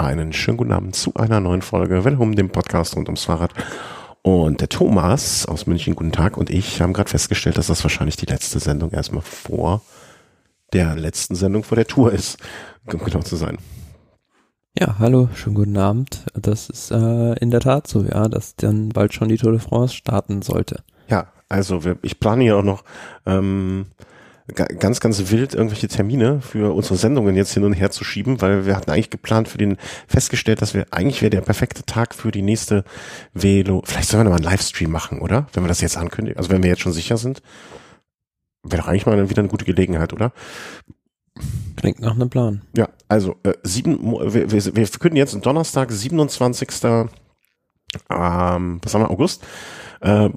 Einen schönen guten Abend zu einer neuen Folge Willkommen dem Podcast rund ums Fahrrad. Und der Thomas aus München, guten Tag, und ich haben gerade festgestellt, dass das wahrscheinlich die letzte Sendung erstmal vor der letzten Sendung vor der Tour ist, um genau zu sein. Ja, hallo, schönen guten Abend. Das ist äh, in der Tat so, ja, dass dann bald schon die Tour de France starten sollte. Ja, also wir, ich plane hier auch noch ähm, ganz, ganz wild irgendwelche Termine für unsere Sendungen jetzt hin und her zu schieben, weil wir hatten eigentlich geplant für den, festgestellt, dass wir, eigentlich wäre der perfekte Tag für die nächste Velo, vielleicht sollen wir noch mal einen Livestream machen, oder? Wenn wir das jetzt ankündigen, also wenn wir jetzt schon sicher sind, wäre doch eigentlich mal wieder eine gute Gelegenheit, oder? Klingt nach einem Plan. Ja, also äh, sieben, wir, wir, wir verkünden jetzt Donnerstag, 27. Ähm, was haben wir, August? Äh,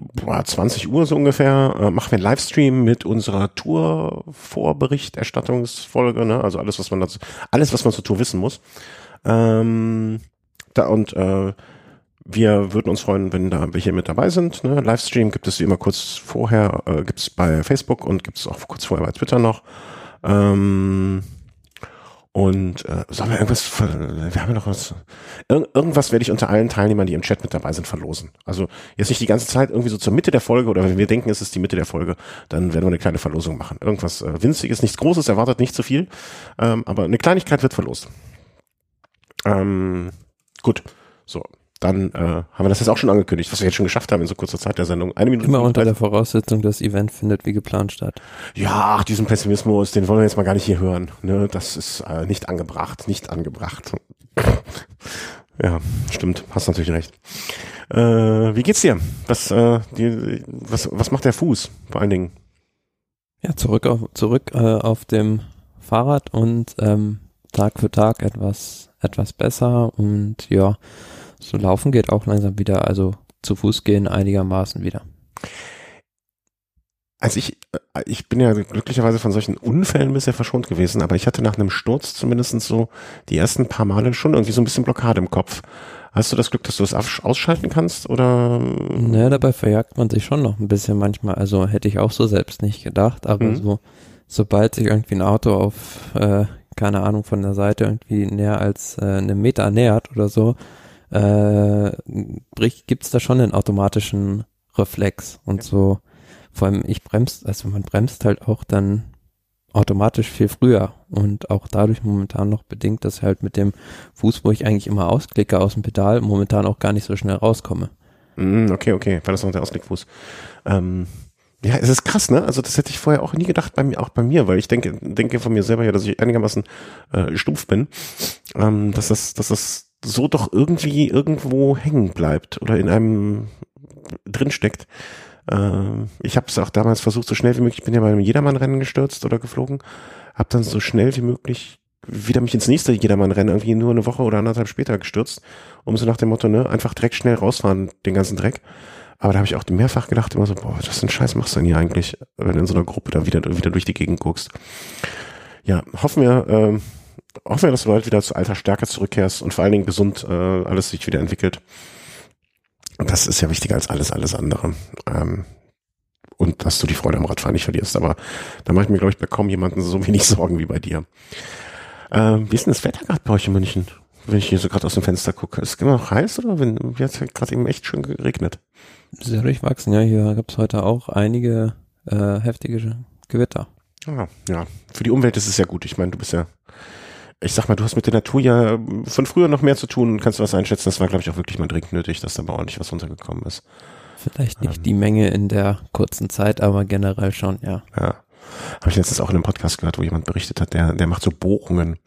20 Uhr so ungefähr, äh, machen wir einen Livestream mit unserer Tour-Vorberichterstattungsfolge, ne? also alles, was man dazu, alles, was man zur Tour wissen muss. Ähm, da und äh, wir würden uns freuen, wenn da welche mit dabei sind. Ne? Livestream gibt es wie immer kurz vorher, äh, gibt es bei Facebook und gibt es auch kurz vorher bei Twitter noch. Ähm, und äh, sollen wir irgendwas, wir haben ja noch was, Ir irgendwas werde ich unter allen Teilnehmern, die im Chat mit dabei sind, verlosen. Also jetzt nicht die ganze Zeit irgendwie so zur Mitte der Folge oder wenn wir denken, es ist die Mitte der Folge, dann werden wir eine kleine Verlosung machen. Irgendwas äh, winziges, nichts Großes, erwartet nicht zu viel, ähm, aber eine Kleinigkeit wird verlost. Ähm, gut, so dann äh, haben wir das jetzt auch schon angekündigt, was wir jetzt schon geschafft haben in so kurzer Zeit der Sendung. Eine Minute. Immer unter der Voraussetzung, das Event findet wie geplant statt. Ja, ach, diesen Pessimismus, den wollen wir jetzt mal gar nicht hier hören. Ne? Das ist äh, nicht angebracht, nicht angebracht. ja, stimmt, hast natürlich recht. Äh, wie geht's dir? Was, äh, die, was, was macht der Fuß vor allen Dingen? Ja, zurück auf, zurück äh, auf dem Fahrrad und ähm, Tag für Tag etwas, etwas besser und ja, so laufen geht auch langsam wieder, also zu Fuß gehen einigermaßen wieder. Also ich, äh, ich bin ja glücklicherweise von solchen Unfällen bisher verschont gewesen, aber ich hatte nach einem Sturz zumindest so die ersten paar Male schon irgendwie so ein bisschen Blockade im Kopf. Hast du das Glück, dass du es ausschalten kannst oder? Naja, dabei verjagt man sich schon noch ein bisschen manchmal. Also hätte ich auch so selbst nicht gedacht, aber mhm. so, sobald sich irgendwie ein Auto auf, äh, keine Ahnung, von der Seite irgendwie näher als äh, eine Meter nähert oder so, äh, gibt es da schon einen automatischen Reflex und ja. so. Vor allem ich bremst, also man bremst halt auch dann automatisch viel früher und auch dadurch momentan noch bedingt, dass halt mit dem Fuß, wo ich eigentlich immer ausklicke aus dem Pedal, momentan auch gar nicht so schnell rauskomme. Mm, okay, okay, war das noch der Ausklickfuß. Ähm, ja, es ist krass, ne? Also das hätte ich vorher auch nie gedacht bei mir, auch bei mir, weil ich denke, denke von mir selber ja, dass ich einigermaßen äh, stumpf bin, ähm, dass das, dass das so doch irgendwie irgendwo hängen bleibt oder in einem drinsteckt. Äh, ich habe es auch damals versucht, so schnell wie möglich, ich bin ja bei einem Jedermann-Rennen gestürzt oder geflogen, habe dann so schnell wie möglich wieder mich ins nächste Jedermann-Rennen irgendwie nur eine Woche oder anderthalb später gestürzt, um so nach dem Motto, ne, einfach Dreck schnell rausfahren, den ganzen Dreck. Aber da habe ich auch mehrfach gedacht, immer so, boah, was für ein Scheiß machst du denn hier eigentlich, wenn du in so einer Gruppe da wieder, wieder durch die Gegend guckst. Ja, hoffen wir, äh, hoffen wir, dass du bald wieder zu alter Stärke zurückkehrst und vor allen Dingen gesund äh, alles sich wieder entwickelt. Das ist ja wichtiger als alles, alles andere. Ähm, und dass du die Freude am Radfahren nicht verlierst. Aber da mache ich mir, glaube ich, bei kaum jemanden so wenig Sorgen wie bei dir. Ähm, wie ist denn das Wetter gerade bei euch in München? Wenn ich hier so gerade aus dem Fenster gucke. Ist es immer noch heiß oder wenn, hat es gerade eben echt schön geregnet? Sehr durchwachsen, ja. Hier gab es heute auch einige äh, heftige Gewitter. Ah, ja, für die Umwelt ist es ja gut. Ich meine, du bist ja ich sag mal, du hast mit der Natur ja von früher noch mehr zu tun und kannst du was einschätzen. Das war, glaube ich, auch wirklich mal dringend nötig, dass da mal ordentlich was runtergekommen ist. Vielleicht nicht ähm, die Menge in der kurzen Zeit, aber generell schon, ja. Ja. Habe ich letztens auch in einem Podcast gehört, wo jemand berichtet hat, der, der macht so Bohrungen.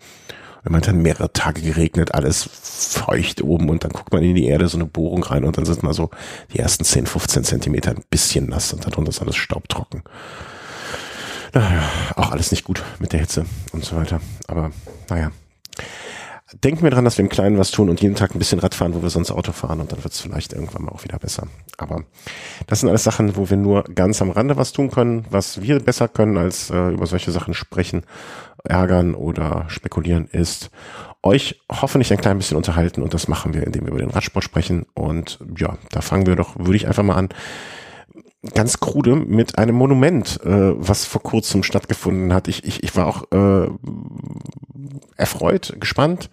Er meint dann mehrere Tage geregnet, alles feucht oben und dann guckt man in die Erde so eine Bohrung rein und dann sind mal so die ersten 10, 15 Zentimeter ein bisschen nass und darunter ist alles staubtrocken. Naja, auch alles nicht gut mit der Hitze und so weiter. Aber naja. Denken wir dran, dass wir im Kleinen was tun und jeden Tag ein bisschen Rad fahren, wo wir sonst Auto fahren und dann wird es vielleicht irgendwann mal auch wieder besser. Aber das sind alles Sachen, wo wir nur ganz am Rande was tun können, was wir besser können, als äh, über solche Sachen sprechen, ärgern oder spekulieren, ist euch hoffentlich ein klein bisschen unterhalten und das machen wir, indem wir über den Radsport sprechen. Und ja, da fangen wir doch, würde ich einfach mal an ganz krude mit einem Monument, äh, was vor kurzem stattgefunden hat. Ich, ich, ich war auch äh, erfreut, gespannt.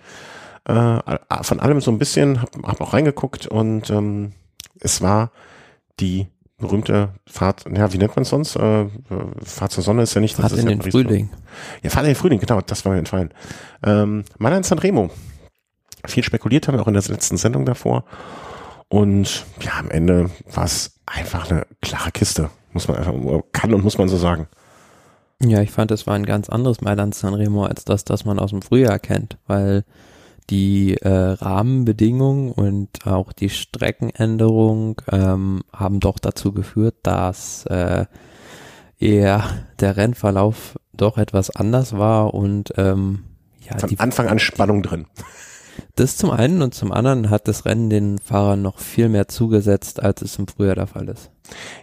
äh, von allem so ein bisschen, habe hab auch reingeguckt und ähm, es war die berühmte Fahrt, ja, wie nennt man es sonst? Äh, Fahrt zur Sonne ist ja nicht. Fahrt das in ist den ja Frühling. Ja, Fahrt in den Frühling, genau, das war mir entfallen. Ähm, Mailand Sanremo. Viel spekuliert haben wir auch in der letzten Sendung davor. Und ja, am Ende war es einfach eine klare Kiste. Muss man einfach, kann und muss man so sagen. Ja, ich fand, es war ein ganz anderes Mailand Sanremo als das, das man aus dem Frühjahr kennt, weil die äh, Rahmenbedingungen und auch die Streckenänderung ähm, haben doch dazu geführt, dass äh, eher der Rennverlauf doch etwas anders war und ähm, ja, Von die, Anfang an Spannung drin. Das zum einen und zum anderen hat das Rennen den Fahrern noch viel mehr zugesetzt, als es im Frühjahr der Fall ist.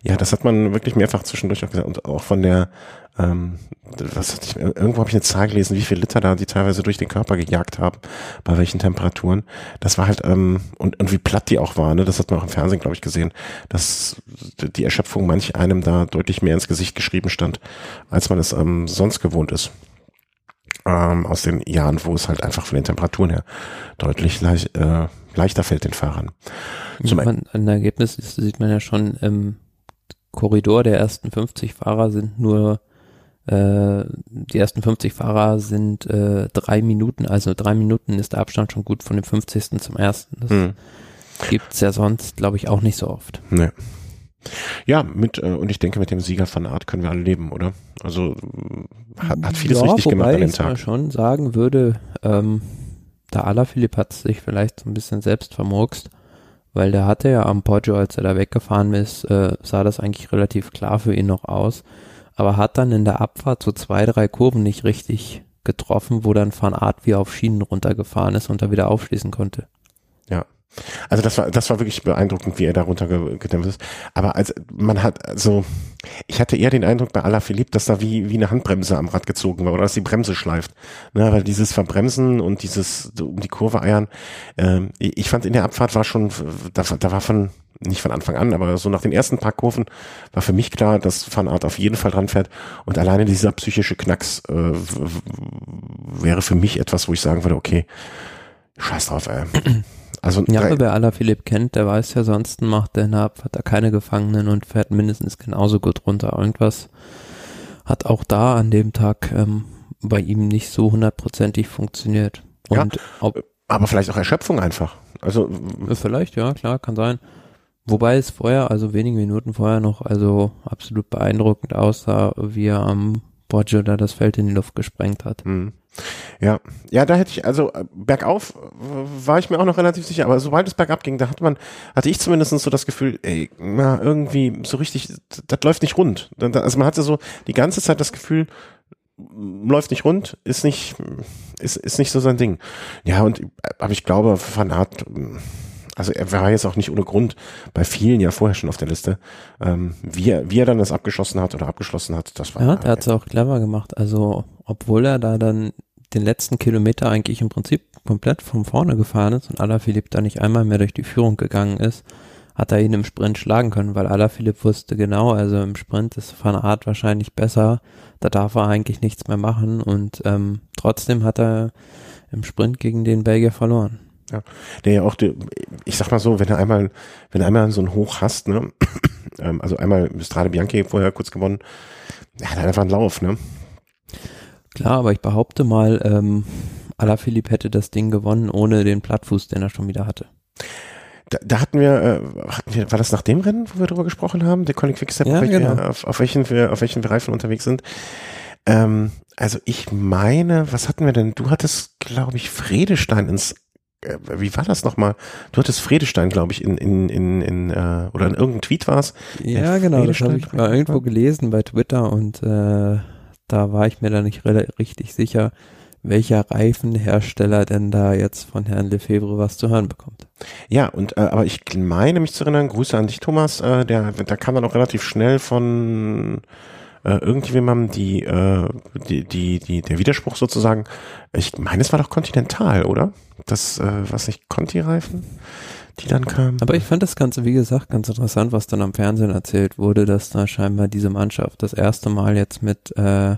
Ja, das hat man wirklich mehrfach zwischendurch auch gesagt. Und auch von der, ähm, was hatte ich, irgendwo habe ich eine Zahl gelesen, wie viel Liter da die teilweise durch den Körper gejagt haben, bei welchen Temperaturen. Das war halt, ähm, und, und wie platt die auch war, ne? Das hat man auch im Fernsehen, glaube ich, gesehen, dass die Erschöpfung manch einem da deutlich mehr ins Gesicht geschrieben stand, als man es ähm, sonst gewohnt ist. Ähm, aus den Jahren, wo es halt einfach von den Temperaturen her deutlich leicht, äh, leichter fällt den Fahrern. Zum man, ein Ergebnis ist, sieht man ja schon im Korridor der ersten 50 Fahrer sind nur äh, die ersten 50 Fahrer sind äh, drei Minuten, also drei Minuten ist der Abstand schon gut von dem 50. zum ersten. Das Hm. gibt's ja sonst, glaube ich, auch nicht so oft. Nee. Ja, mit, äh, und ich denke, mit dem Sieger von Art können wir alle leben, oder? Also äh, hat, hat vieles ja, richtig gemacht an dem ich Tag. schon sagen würde, ähm, der Alaphilipp hat sich vielleicht so ein bisschen selbst vermurkst, weil der hatte ja am Poggio, als er da weggefahren ist, äh, sah das eigentlich relativ klar für ihn noch aus, aber hat dann in der Abfahrt so zwei, drei Kurven nicht richtig getroffen, wo dann Van Aert wie auf Schienen runtergefahren ist und da wieder aufschließen konnte. Also das war, das war wirklich beeindruckend, wie er da runtergedämpft ist. Aber als man hat, also ich hatte eher den Eindruck bei Alaphilippe, dass da wie, wie eine Handbremse am Rad gezogen war oder dass die Bremse schleift. Ne, weil dieses Verbremsen und dieses um die Kurve eiern, ähm, ich fand in der Abfahrt war schon, da, da war von, nicht von Anfang an, aber so nach den ersten paar Kurven war für mich klar, dass Van Art auf jeden Fall dran fährt. Und alleine dieser psychische Knacks äh, wäre für mich etwas, wo ich sagen würde, okay, scheiß drauf, ey. Also Ja, aber wer Alaphilipp kennt, der weiß ja, sonst macht der der Abfahrt da keine Gefangenen und fährt mindestens genauso gut runter. Irgendwas hat auch da an dem Tag ähm, bei ihm nicht so hundertprozentig funktioniert. Ja. Und ob, aber vielleicht auch Erschöpfung einfach. Also Vielleicht, ja, klar, kann sein. Wobei es vorher, also wenige Minuten vorher noch, also absolut beeindruckend aussah, wie er am Poggio da das Feld in die Luft gesprengt hat. Hm. Ja, ja, da hätte ich, also äh, bergauf war ich mir auch noch relativ sicher, aber sobald es bergab ging, da hat man, hatte ich zumindest so das Gefühl, ey, na, irgendwie so richtig, das, läuft nicht rund. Also man hatte so die ganze Zeit das Gefühl, läuft nicht rund, ist nicht, ist, ist nicht so sein Ding. Ja, und, äh, aber ich glaube, Van Aert, ähm, also er war jetzt auch nicht ohne Grund bei vielen ja vorher schon auf der Liste. Ähm, wie, er, wie er dann das abgeschossen hat oder abgeschlossen hat, das war Ja, der hat es auch clever gemacht. Also, obwohl er da dann den letzten Kilometer eigentlich im Prinzip komplett von vorne gefahren ist und Alaphilipp da nicht einmal mehr durch die Führung gegangen ist, hat er ihn im Sprint schlagen können, weil Alaphilipp wusste genau, also im Sprint ist Van Aert wahrscheinlich besser, da darf er eigentlich nichts mehr machen und ähm, trotzdem hat er im Sprint gegen den Belgier verloren. Der ja auch, ich sag mal so, wenn er einmal, wenn er einmal so ein Hoch hast, ne, ähm, also einmal Strade Bianchi vorher kurz gewonnen, er hat einfach einen Lauf, ne? Klar, aber ich behaupte mal, ähm, Alaphilipp hätte das Ding gewonnen ohne den Plattfuß, den er schon wieder hatte. Da, da hatten wir, äh, hatten wir, war das nach dem Rennen, wo wir drüber gesprochen haben, der Colin Quickstep, Ja, auf, welche, genau. auf, auf welchen wir, auf welchen wir Reifen unterwegs sind? Ähm, also ich meine, was hatten wir denn? Du hattest, glaube ich, Fredestein ins wie war das nochmal? Du hattest Fredestein, glaube ich, in, in, in, in äh, oder in irgendeinem Tweet war es. Ja, Der genau, das habe ich mal irgendwo gelesen bei Twitter und äh, da war ich mir da nicht richtig sicher, welcher Reifenhersteller denn da jetzt von Herrn Lefebvre was zu hören bekommt. Ja, und äh, aber ich meine mich zu erinnern, Grüße an dich, Thomas, äh, der, da kam dann auch relativ schnell von äh, irgendjemandem die, äh, die, die, die, der Widerspruch sozusagen. Ich meine, es war doch Continental, oder? Das, äh, was nicht, Conti-Reifen, die dann kamen. Aber ich fand das Ganze, wie gesagt, ganz interessant, was dann am Fernsehen erzählt wurde, dass da scheinbar diese Mannschaft das erste Mal jetzt mit äh,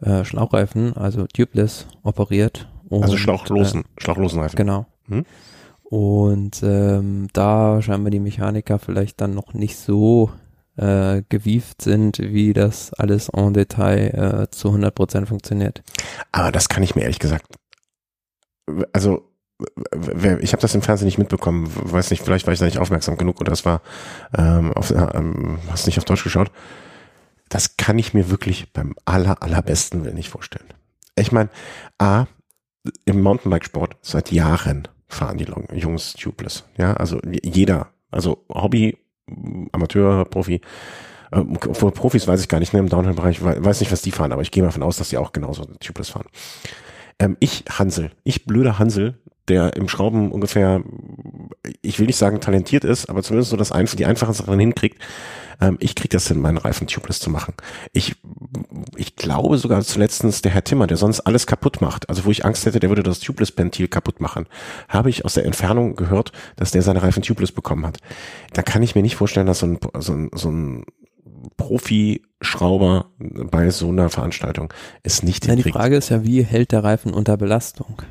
äh, Schlauchreifen, also tubeless, operiert Und, also schlauchlosen, äh, schlauchlosen Reifen. Genau. Hm? Und ähm, da scheinbar die Mechaniker vielleicht dann noch nicht so äh, gewieft sind, wie das alles en Detail äh, zu 100% funktioniert. Aber das kann ich mir ehrlich gesagt, also ich habe das im Fernsehen nicht mitbekommen, weiß nicht, vielleicht war ich da nicht aufmerksam genug oder es war, ähm, auf, ähm, hast nicht auf Deutsch geschaut. Das kann ich mir wirklich beim aller, allerbesten Willen nicht vorstellen. Ich meine, A, im Mountainbikesport seit Jahren fahren die Jungs tubeless. Ja, also jeder, also Hobby, Amateur, Profi, äh, vor Profis weiß ich gar nicht, ne, im Downhill-Bereich, weiß nicht, was die fahren, aber ich gehe mal davon aus, dass die auch genauso tubeless fahren. Ähm, ich, Hansel, ich blöder Hansel, der im Schrauben ungefähr, ich will nicht sagen talentiert ist, aber zumindest so das einfach, die einfachen Sachen hinkriegt. Ähm, ich krieg das hin, meinen Reifen tubeless zu machen. Ich, ich glaube sogar zuletztens der Herr Timmer, der sonst alles kaputt macht, also wo ich Angst hätte, der würde das Tubeless-Ventil kaputt machen, habe ich aus der Entfernung gehört, dass der seine Reifen tubeless bekommen hat. Da kann ich mir nicht vorstellen, dass so ein, so ein, so ein Profi-Schrauber bei so einer Veranstaltung es nicht hinkriegt. Die Frage ist ja, wie hält der Reifen unter Belastung?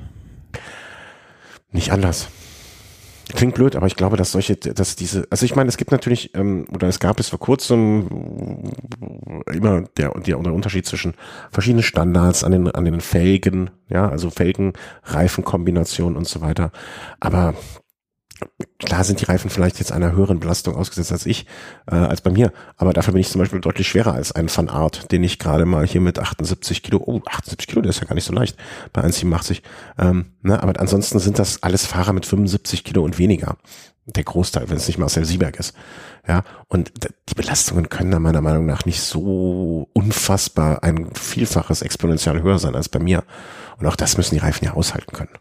Nicht anders. Klingt blöd, aber ich glaube, dass solche, dass diese, also ich meine, es gibt natürlich, ähm, oder es gab es vor kurzem immer der, der, der Unterschied zwischen verschiedenen Standards an den, an den Felgen, ja, also Felgen, Reifenkombination und so weiter. Aber Klar sind die Reifen vielleicht jetzt einer höheren Belastung ausgesetzt als ich, äh, als bei mir. Aber dafür bin ich zum Beispiel deutlich schwerer als ein Van Art, den ich gerade mal hier mit 78 Kilo, oh, 78 Kilo, der ist ja gar nicht so leicht bei 1,87. Ähm, ne, aber ansonsten sind das alles Fahrer mit 75 Kilo und weniger. Der Großteil, wenn es nicht Marcel Sieberg ist. Ja, und die Belastungen können da meiner Meinung nach nicht so unfassbar ein Vielfaches exponentiell höher sein als bei mir. Und auch das müssen die Reifen ja aushalten können.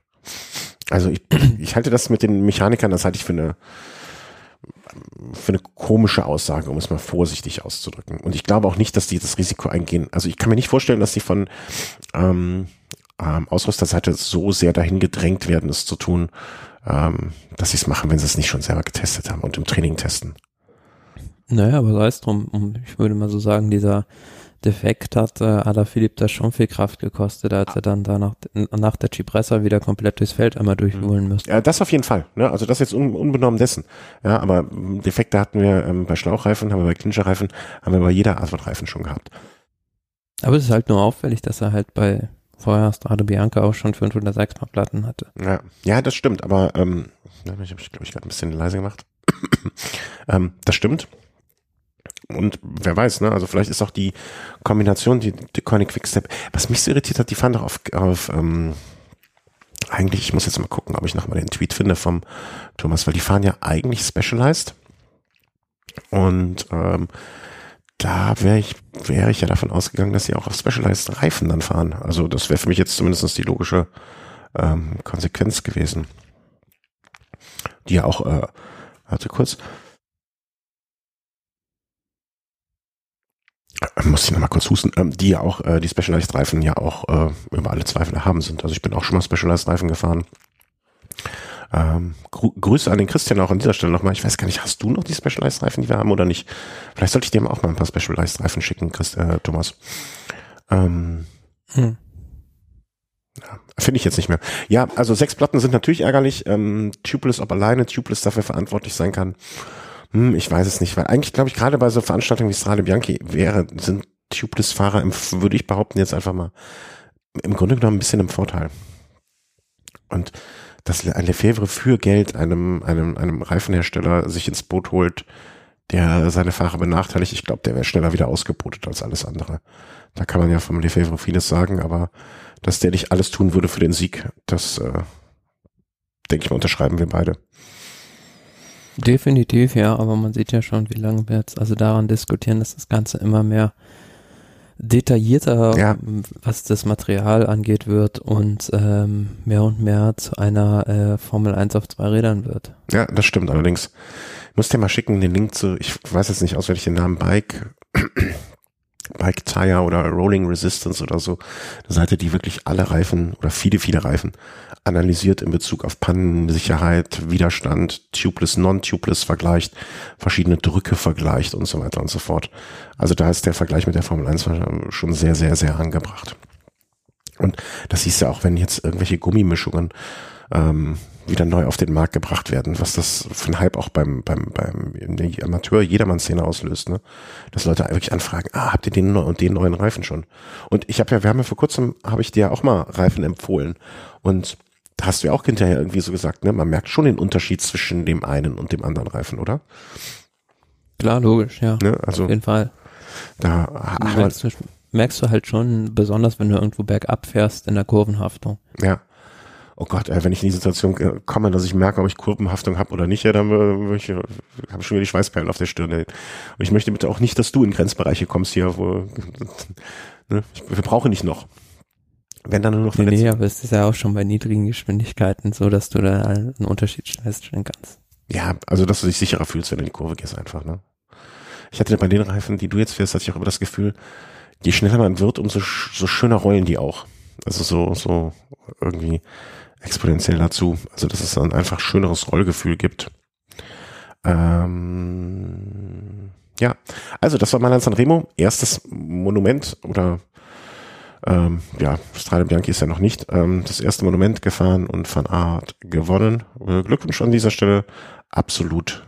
Also ich, ich halte das mit den Mechanikern, das halte ich für eine für eine komische Aussage, um es mal vorsichtig auszudrücken. Und ich glaube auch nicht, dass die das Risiko eingehen. Also ich kann mir nicht vorstellen, dass die von ähm, ähm, Ausrüsterseite so sehr dahin gedrängt werden, es zu tun, ähm, dass sie es machen, wenn sie es nicht schon selber getestet haben und im Training testen. Naja, aber sei es drum. Ich würde mal so sagen, dieser Defekt hat äh, Ada Philipp da schon viel Kraft gekostet, als er dann da nach, nach der Cipressa wieder komplett durchs Feld einmal durchholen müsste. Ja, das auf jeden Fall. Ne? Also das jetzt un, unbenommen dessen. Ja, aber Defekte hatten wir ähm, bei Schlauchreifen, haben wir bei Clincherreifen, haben wir bei jeder Art von Reifen schon gehabt. Aber es ist halt nur auffällig, dass er halt bei vorher Strade Bianca auch schon 506 Mal Platten hatte. Ja, ja das stimmt, aber ähm, ich habe ich, glaube ich, gerade ein bisschen leise gemacht. ähm, das stimmt. Und wer weiß, ne? Also vielleicht ist auch die Kombination, die, die Koenig Quickstep. Was mich so irritiert hat, die fahren doch auf, auf ähm, eigentlich, ich muss jetzt mal gucken, ob ich nochmal den Tweet finde vom Thomas, weil die fahren ja eigentlich Specialized. Und ähm, da wäre ich, wäre ich ja davon ausgegangen, dass sie auch auf Specialized Reifen dann fahren. Also das wäre für mich jetzt zumindest die logische ähm, Konsequenz gewesen. Die ja auch, äh, warte kurz, muss ich nochmal kurz husten, ähm, die ja auch, äh, die Specialized Reifen ja auch äh, über alle Zweifel haben sind. Also ich bin auch schon mal Specialized Reifen gefahren. Ähm, Gru Grüße an den Christian auch an dieser Stelle nochmal. Ich weiß gar nicht, hast du noch die Specialized Reifen, die wir haben oder nicht? Vielleicht sollte ich dir auch mal ein paar Specialized Reifen schicken, Christ, äh, Thomas. Ähm, hm. Ja, Finde ich jetzt nicht mehr. Ja, also sechs Platten sind natürlich ärgerlich. Ähm, Tubeless, ob alleine Tubeless dafür verantwortlich sein kann. Hm, ich weiß es nicht, weil eigentlich glaube ich gerade bei so Veranstaltungen wie Strade Bianchi wäre, sind Tubeless-Fahrer, würde ich behaupten, jetzt einfach mal im Grunde genommen ein bisschen im Vorteil. Und dass ein Lefebvre für Geld einem, einem, einem Reifenhersteller sich ins Boot holt, der seine Fahrer benachteiligt, ich glaube, der wäre schneller wieder ausgebotet als alles andere. Da kann man ja vom Lefebvre vieles sagen, aber dass der nicht alles tun würde für den Sieg, das äh, denke ich mal, unterschreiben wir beide. Definitiv, ja, aber man sieht ja schon, wie lange wir jetzt also daran diskutieren, dass das Ganze immer mehr detaillierter, ja. was das Material angeht, wird und ähm, mehr und mehr zu einer äh, Formel 1 auf zwei Rädern wird. Ja, das stimmt allerdings. Ich muss dir mal schicken den Link zu, ich weiß jetzt nicht auswendig den Namen Bike, Bike Tire oder Rolling Resistance oder so, eine Seite, die wirklich alle Reifen oder viele, viele Reifen analysiert in Bezug auf Pannensicherheit, Widerstand, tubeless, non-tubeless vergleicht, verschiedene Drücke vergleicht und so weiter und so fort. Also da ist der Vergleich mit der Formel 1 schon sehr, sehr, sehr angebracht. Und das siehst du auch, wenn jetzt irgendwelche Gummimischungen ähm, wieder neu auf den Markt gebracht werden, was das für ein Hype auch beim, beim, beim Amateur-Jedermann-Szene auslöst, ne? Dass Leute wirklich anfragen, ah, habt ihr den und den neuen Reifen schon? Und ich habe ja, wir haben ja vor kurzem, habe ich dir auch mal Reifen empfohlen. Und hast du ja auch hinterher irgendwie so gesagt, ne? Man merkt schon den Unterschied zwischen dem einen und dem anderen Reifen, oder? Klar, logisch, ja. Ne? Also, auf jeden Fall. Da merkst du, merkst du halt schon, besonders wenn du irgendwo bergab fährst in der Kurvenhaftung. Ja oh Gott, ey, wenn ich in die Situation äh, komme, dass ich merke, ob ich Kurvenhaftung habe oder nicht, ja, dann äh, ich, habe ich schon wieder die Schweißperlen auf der Stirn. Und ich möchte bitte auch nicht, dass du in Grenzbereiche kommst hier, wo ne, ich, wir brauchen nicht noch. Wenn dann nur noch nee, nee, aber es ist ja auch schon bei niedrigen Geschwindigkeiten so, dass du da einen Unterschied feststellen kannst. Ja, also dass du dich sicherer fühlst, wenn du in die Kurve gehst einfach, ne? Ich hatte bei den Reifen, die du jetzt fährst, hatte ich auch immer das Gefühl, je schneller man wird, umso so schöner rollen die auch. Also so, so irgendwie exponentiell dazu. Also dass es dann einfach schöneres Rollgefühl gibt. Ähm, ja, also das war Mailand Sanremo, erstes Monument oder ähm, ja, Strade Bianchi ist ja noch nicht ähm, das erste Monument gefahren und Van Art gewonnen. Äh, Glückwunsch an dieser Stelle, absolut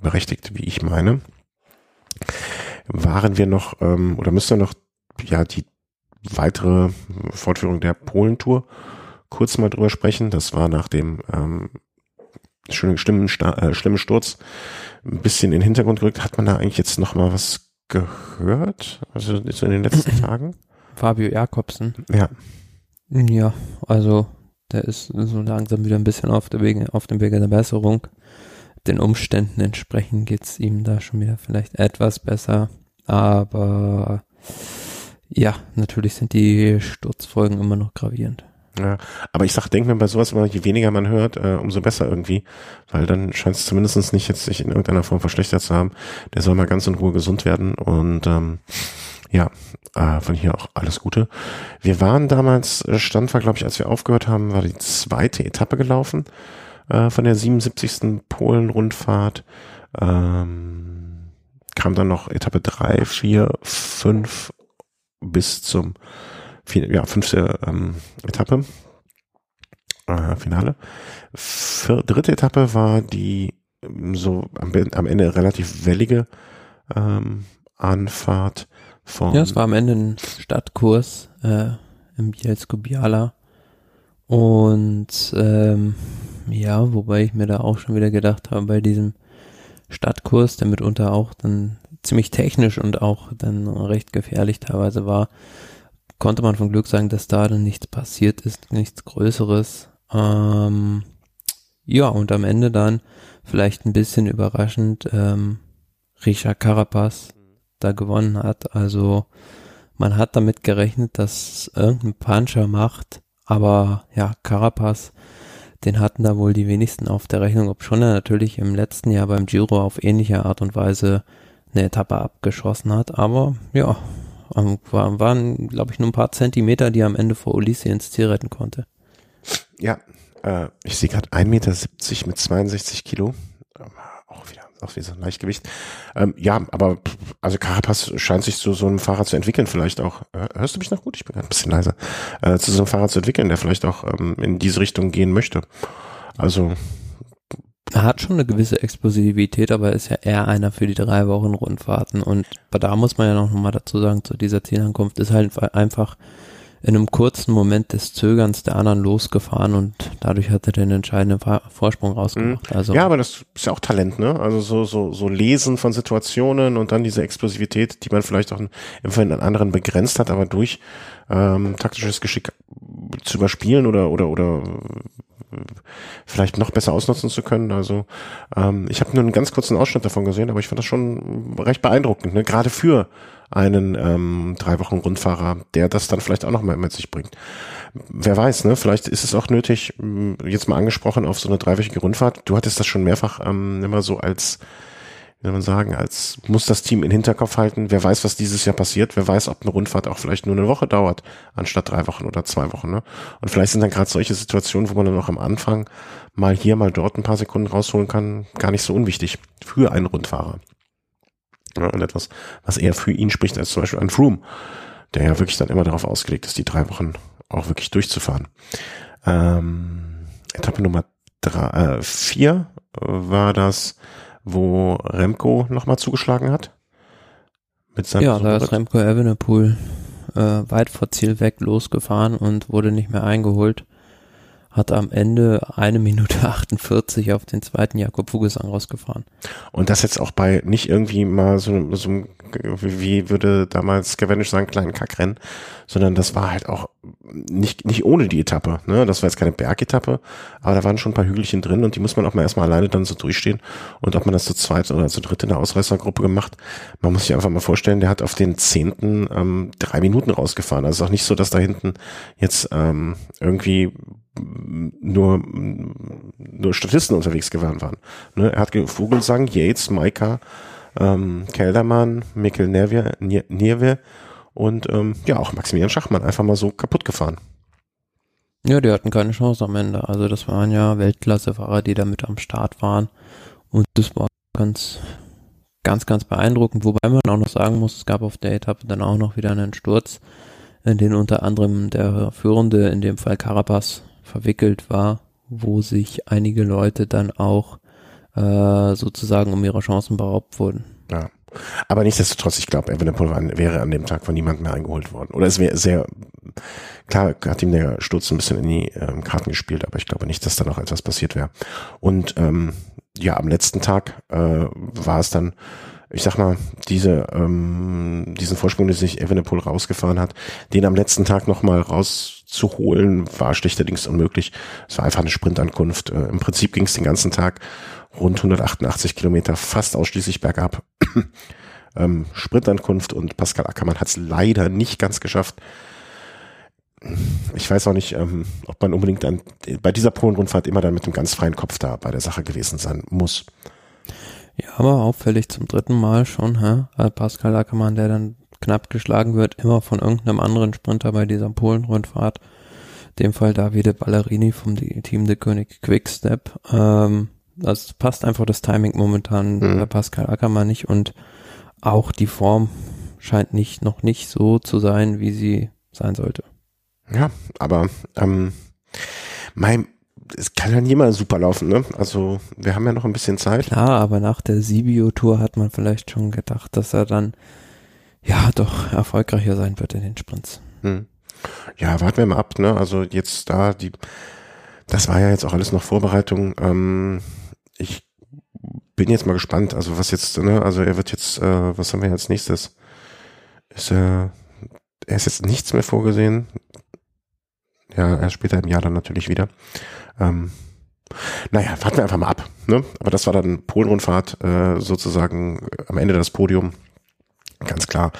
berechtigt, wie ich meine. Waren wir noch ähm, oder müssen wir noch ja die weitere Fortführung der Polentour kurz mal drüber sprechen. Das war nach dem ähm, schönen, schlimmen, äh, schlimmen Sturz ein bisschen in den Hintergrund gerückt. Hat man da eigentlich jetzt noch mal was gehört? Also so in den letzten Tagen? Fabio Jakobsen. Ja. Ja, also der ist so langsam wieder ein bisschen auf, der Wege, auf dem Wege der Besserung. Den Umständen entsprechend geht's ihm da schon wieder vielleicht etwas besser. Aber ja, natürlich sind die Sturzfolgen immer noch gravierend. Ja, aber ich sag, denk mir bei sowas immer, je weniger man hört, äh, umso besser irgendwie, weil dann scheint es zumindest nicht jetzt sich in irgendeiner Form verschlechtert zu haben. Der soll mal ganz in Ruhe gesund werden und ähm, ja, äh, von hier auch alles Gute. Wir waren damals, äh, Stand war, glaube ich, als wir aufgehört haben, war die zweite Etappe gelaufen äh, von der 77. Polen-Rundfahrt. Ähm, kam dann noch Etappe drei, vier, fünf bis zum ja, fünfte ähm, Etappe, äh, Finale. Vier, dritte Etappe war die ähm, so am, am Ende relativ wellige ähm, Anfahrt von. Ja, es war am Ende ein Stadtkurs äh, im Bielsko-Biala. Und ähm, ja, wobei ich mir da auch schon wieder gedacht habe, bei diesem Stadtkurs, der mitunter auch dann ziemlich technisch und auch dann recht gefährlich teilweise war, konnte man von Glück sagen, dass da dann nichts passiert ist, nichts Größeres. Ähm, ja, und am Ende dann vielleicht ein bisschen überraschend ähm, Richard Carapaz da gewonnen hat. Also man hat damit gerechnet, dass irgendein Puncher macht, aber ja, Carapaz, den hatten da wohl die wenigsten auf der Rechnung, ob schon er natürlich im letzten Jahr beim Giro auf ähnliche Art und Weise eine Etappe abgeschossen hat. Aber ja, ähm, war, waren, glaube ich, nur ein paar Zentimeter, die am Ende vor Ulisse ins Ziel retten konnte. Ja, äh, ich sehe gerade 1,70 Meter mit 62 Kilo. Auch wieder so ein Leichtgewicht. Ähm, ja, aber also Carapaz scheint sich zu so einem Fahrrad zu entwickeln, vielleicht auch. Äh, hörst du mich noch gut? Ich bin ein bisschen leiser. Äh, zu so einem Fahrrad zu entwickeln, der vielleicht auch ähm, in diese Richtung gehen möchte. Also er hat schon eine gewisse Explosivität, aber ist ja eher einer für die drei Wochen Rundfahrten. Und da muss man ja noch mal dazu sagen, zu dieser Zielankunft ist halt einfach in einem kurzen Moment des Zögerns der anderen losgefahren und dadurch hat er den entscheidenden Vorsprung rausgemacht. Mhm. Also ja, aber das ist ja auch Talent, ne? Also so so so Lesen von Situationen und dann diese Explosivität, die man vielleicht auch im Fall an anderen begrenzt hat, aber durch ähm, taktisches Geschick zu überspielen oder oder oder vielleicht noch besser ausnutzen zu können. Also ähm, ich habe nur einen ganz kurzen Ausschnitt davon gesehen, aber ich fand das schon recht beeindruckend, ne? gerade für einen ähm, drei Wochen Rundfahrer, der das dann vielleicht auch noch mal mit sich bringt. Wer weiß, ne? Vielleicht ist es auch nötig, jetzt mal angesprochen auf so eine dreiwöchige Rundfahrt. Du hattest das schon mehrfach ähm, immer so als wie soll man sagen, als muss das Team in Hinterkopf halten, wer weiß, was dieses Jahr passiert, wer weiß, ob eine Rundfahrt auch vielleicht nur eine Woche dauert, anstatt drei Wochen oder zwei Wochen. Ne? Und vielleicht sind dann gerade solche Situationen, wo man dann auch am Anfang mal hier, mal dort ein paar Sekunden rausholen kann, gar nicht so unwichtig für einen Rundfahrer. Ja, und etwas, was eher für ihn spricht, als zum Beispiel ein Froome, der ja wirklich dann immer darauf ausgelegt ist, die drei Wochen auch wirklich durchzufahren. Ähm, Etappe Nummer drei, äh, vier war das, wo Remco nochmal zugeschlagen hat. Mit seinem ja, da ist Remco Evenepoel äh, weit vor Ziel weg losgefahren und wurde nicht mehr eingeholt hat am Ende eine Minute 48 auf den zweiten Jakob Fugesang rausgefahren. Und das jetzt auch bei nicht irgendwie mal so, so wie würde damals Cavendish sagen, kleinen Kackrennen, sondern das war halt auch nicht, nicht ohne die Etappe. Ne? Das war jetzt keine Bergetappe, aber da waren schon ein paar Hügelchen drin und die muss man auch mal erstmal alleine dann so durchstehen. Und ob man das zu zweit oder zu dritt in der Ausreißergruppe gemacht, man muss sich einfach mal vorstellen, der hat auf den zehnten ähm, drei Minuten rausgefahren. Also auch nicht so, dass da hinten jetzt ähm, irgendwie nur, nur Statisten unterwegs gewesen waren. Ne? Er hat Vogelsang, Yates, Maika, ähm, Keldermann, Mikkel Nierwe und ähm, ja, auch Maximilian Schachmann einfach mal so kaputt gefahren. Ja, die hatten keine Chance am Ende. Also das waren ja Weltklassefahrer, die da mit am Start waren. Und das war ganz, ganz, ganz beeindruckend. Wobei man auch noch sagen muss, es gab auf der Etappe dann auch noch wieder einen Sturz, in den unter anderem der Führende, in dem Fall Carapaz, verwickelt war, wo sich einige Leute dann auch äh, sozusagen um ihre Chancen beraubt wurden. Ja. Aber nichtsdestotrotz, ich glaube, Evenepoel wäre an dem Tag von niemandem mehr eingeholt worden. Oder es wäre sehr, klar hat ihm der Sturz ein bisschen in die ähm, Karten gespielt, aber ich glaube nicht, dass da noch etwas passiert wäre. Und ähm, ja, am letzten Tag äh, war es dann ich sag mal, diese, ähm, diesen Vorsprung, den sich Evenepoel rausgefahren hat, den am letzten Tag nochmal rauszuholen, war schlechterdings unmöglich. Es war einfach eine Sprintankunft. Äh, Im Prinzip ging es den ganzen Tag rund 188 Kilometer fast ausschließlich bergab. ähm, Sprintankunft und Pascal Ackermann hat es leider nicht ganz geschafft. Ich weiß auch nicht, ähm, ob man unbedingt dann bei dieser Polen-Rundfahrt immer dann mit einem ganz freien Kopf da bei der Sache gewesen sein muss. Ja, aber auffällig zum dritten Mal schon, hä? Pascal Ackermann, der dann knapp geschlagen wird, immer von irgendeinem anderen Sprinter bei dieser Polen-Rundfahrt. Dem Fall Davide Ballerini vom Team de König Quickstep. Ähm, das passt einfach das Timing momentan mhm. bei Pascal Ackermann nicht und auch die Form scheint nicht, noch nicht so zu sein, wie sie sein sollte. Ja, aber ähm, mein, es kann ja nie mal super laufen, ne? Also wir haben ja noch ein bisschen Zeit. Klar, aber nach der Sibio-Tour hat man vielleicht schon gedacht, dass er dann ja doch erfolgreicher sein wird in den Sprints. Hm. Ja, warten wir mal ab, ne? Also jetzt da die, das war ja jetzt auch alles noch Vorbereitung. Ähm, ich bin jetzt mal gespannt, also was jetzt, ne? Also er wird jetzt, äh, was haben wir als nächstes? Ist er, er ist jetzt nichts mehr vorgesehen. Ja, erst später im Jahr dann natürlich wieder. Ähm, naja, warten wir einfach mal ab. Ne? Aber das war dann Polenrundfahrt äh, sozusagen äh, am Ende das Podium. Ganz klar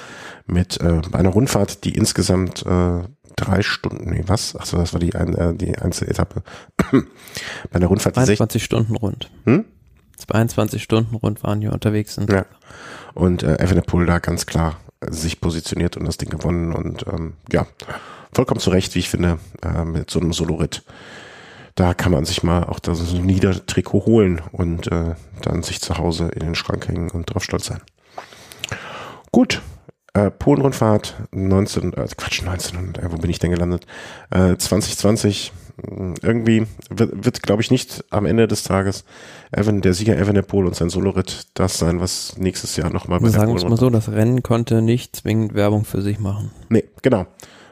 mit äh, einer Rundfahrt, die insgesamt äh, drei Stunden, nee, was? Achso, das war die, ein, äh, die Einzeletappe. Bei einer Rundfahrt. 22 Stunden rund. Hm? 22 Stunden rund waren hier unterwegs. Ja. Und äh, Evenepoel da ganz klar sich positioniert und das Ding gewonnen und ähm, ja, vollkommen zu Recht, wie ich finde, äh, mit so einem Solo-Ritt da kann man sich mal auch das Niedertrikot holen und äh, dann sich zu Hause in den Schrank hängen und drauf stolz sein. Gut, äh, Polenrundfahrt 19, äh, Quatsch, 19, äh, wo bin ich denn gelandet? Äh, 2020, hm, irgendwie wird, wird glaube ich, nicht am Ende des Tages Evan, der Sieger Evan der Pol und sein Soloritt das sein, was nächstes Jahr nochmal bei Sagen wir es mal so, das Rennen konnte nicht zwingend Werbung für sich machen. Nee, genau.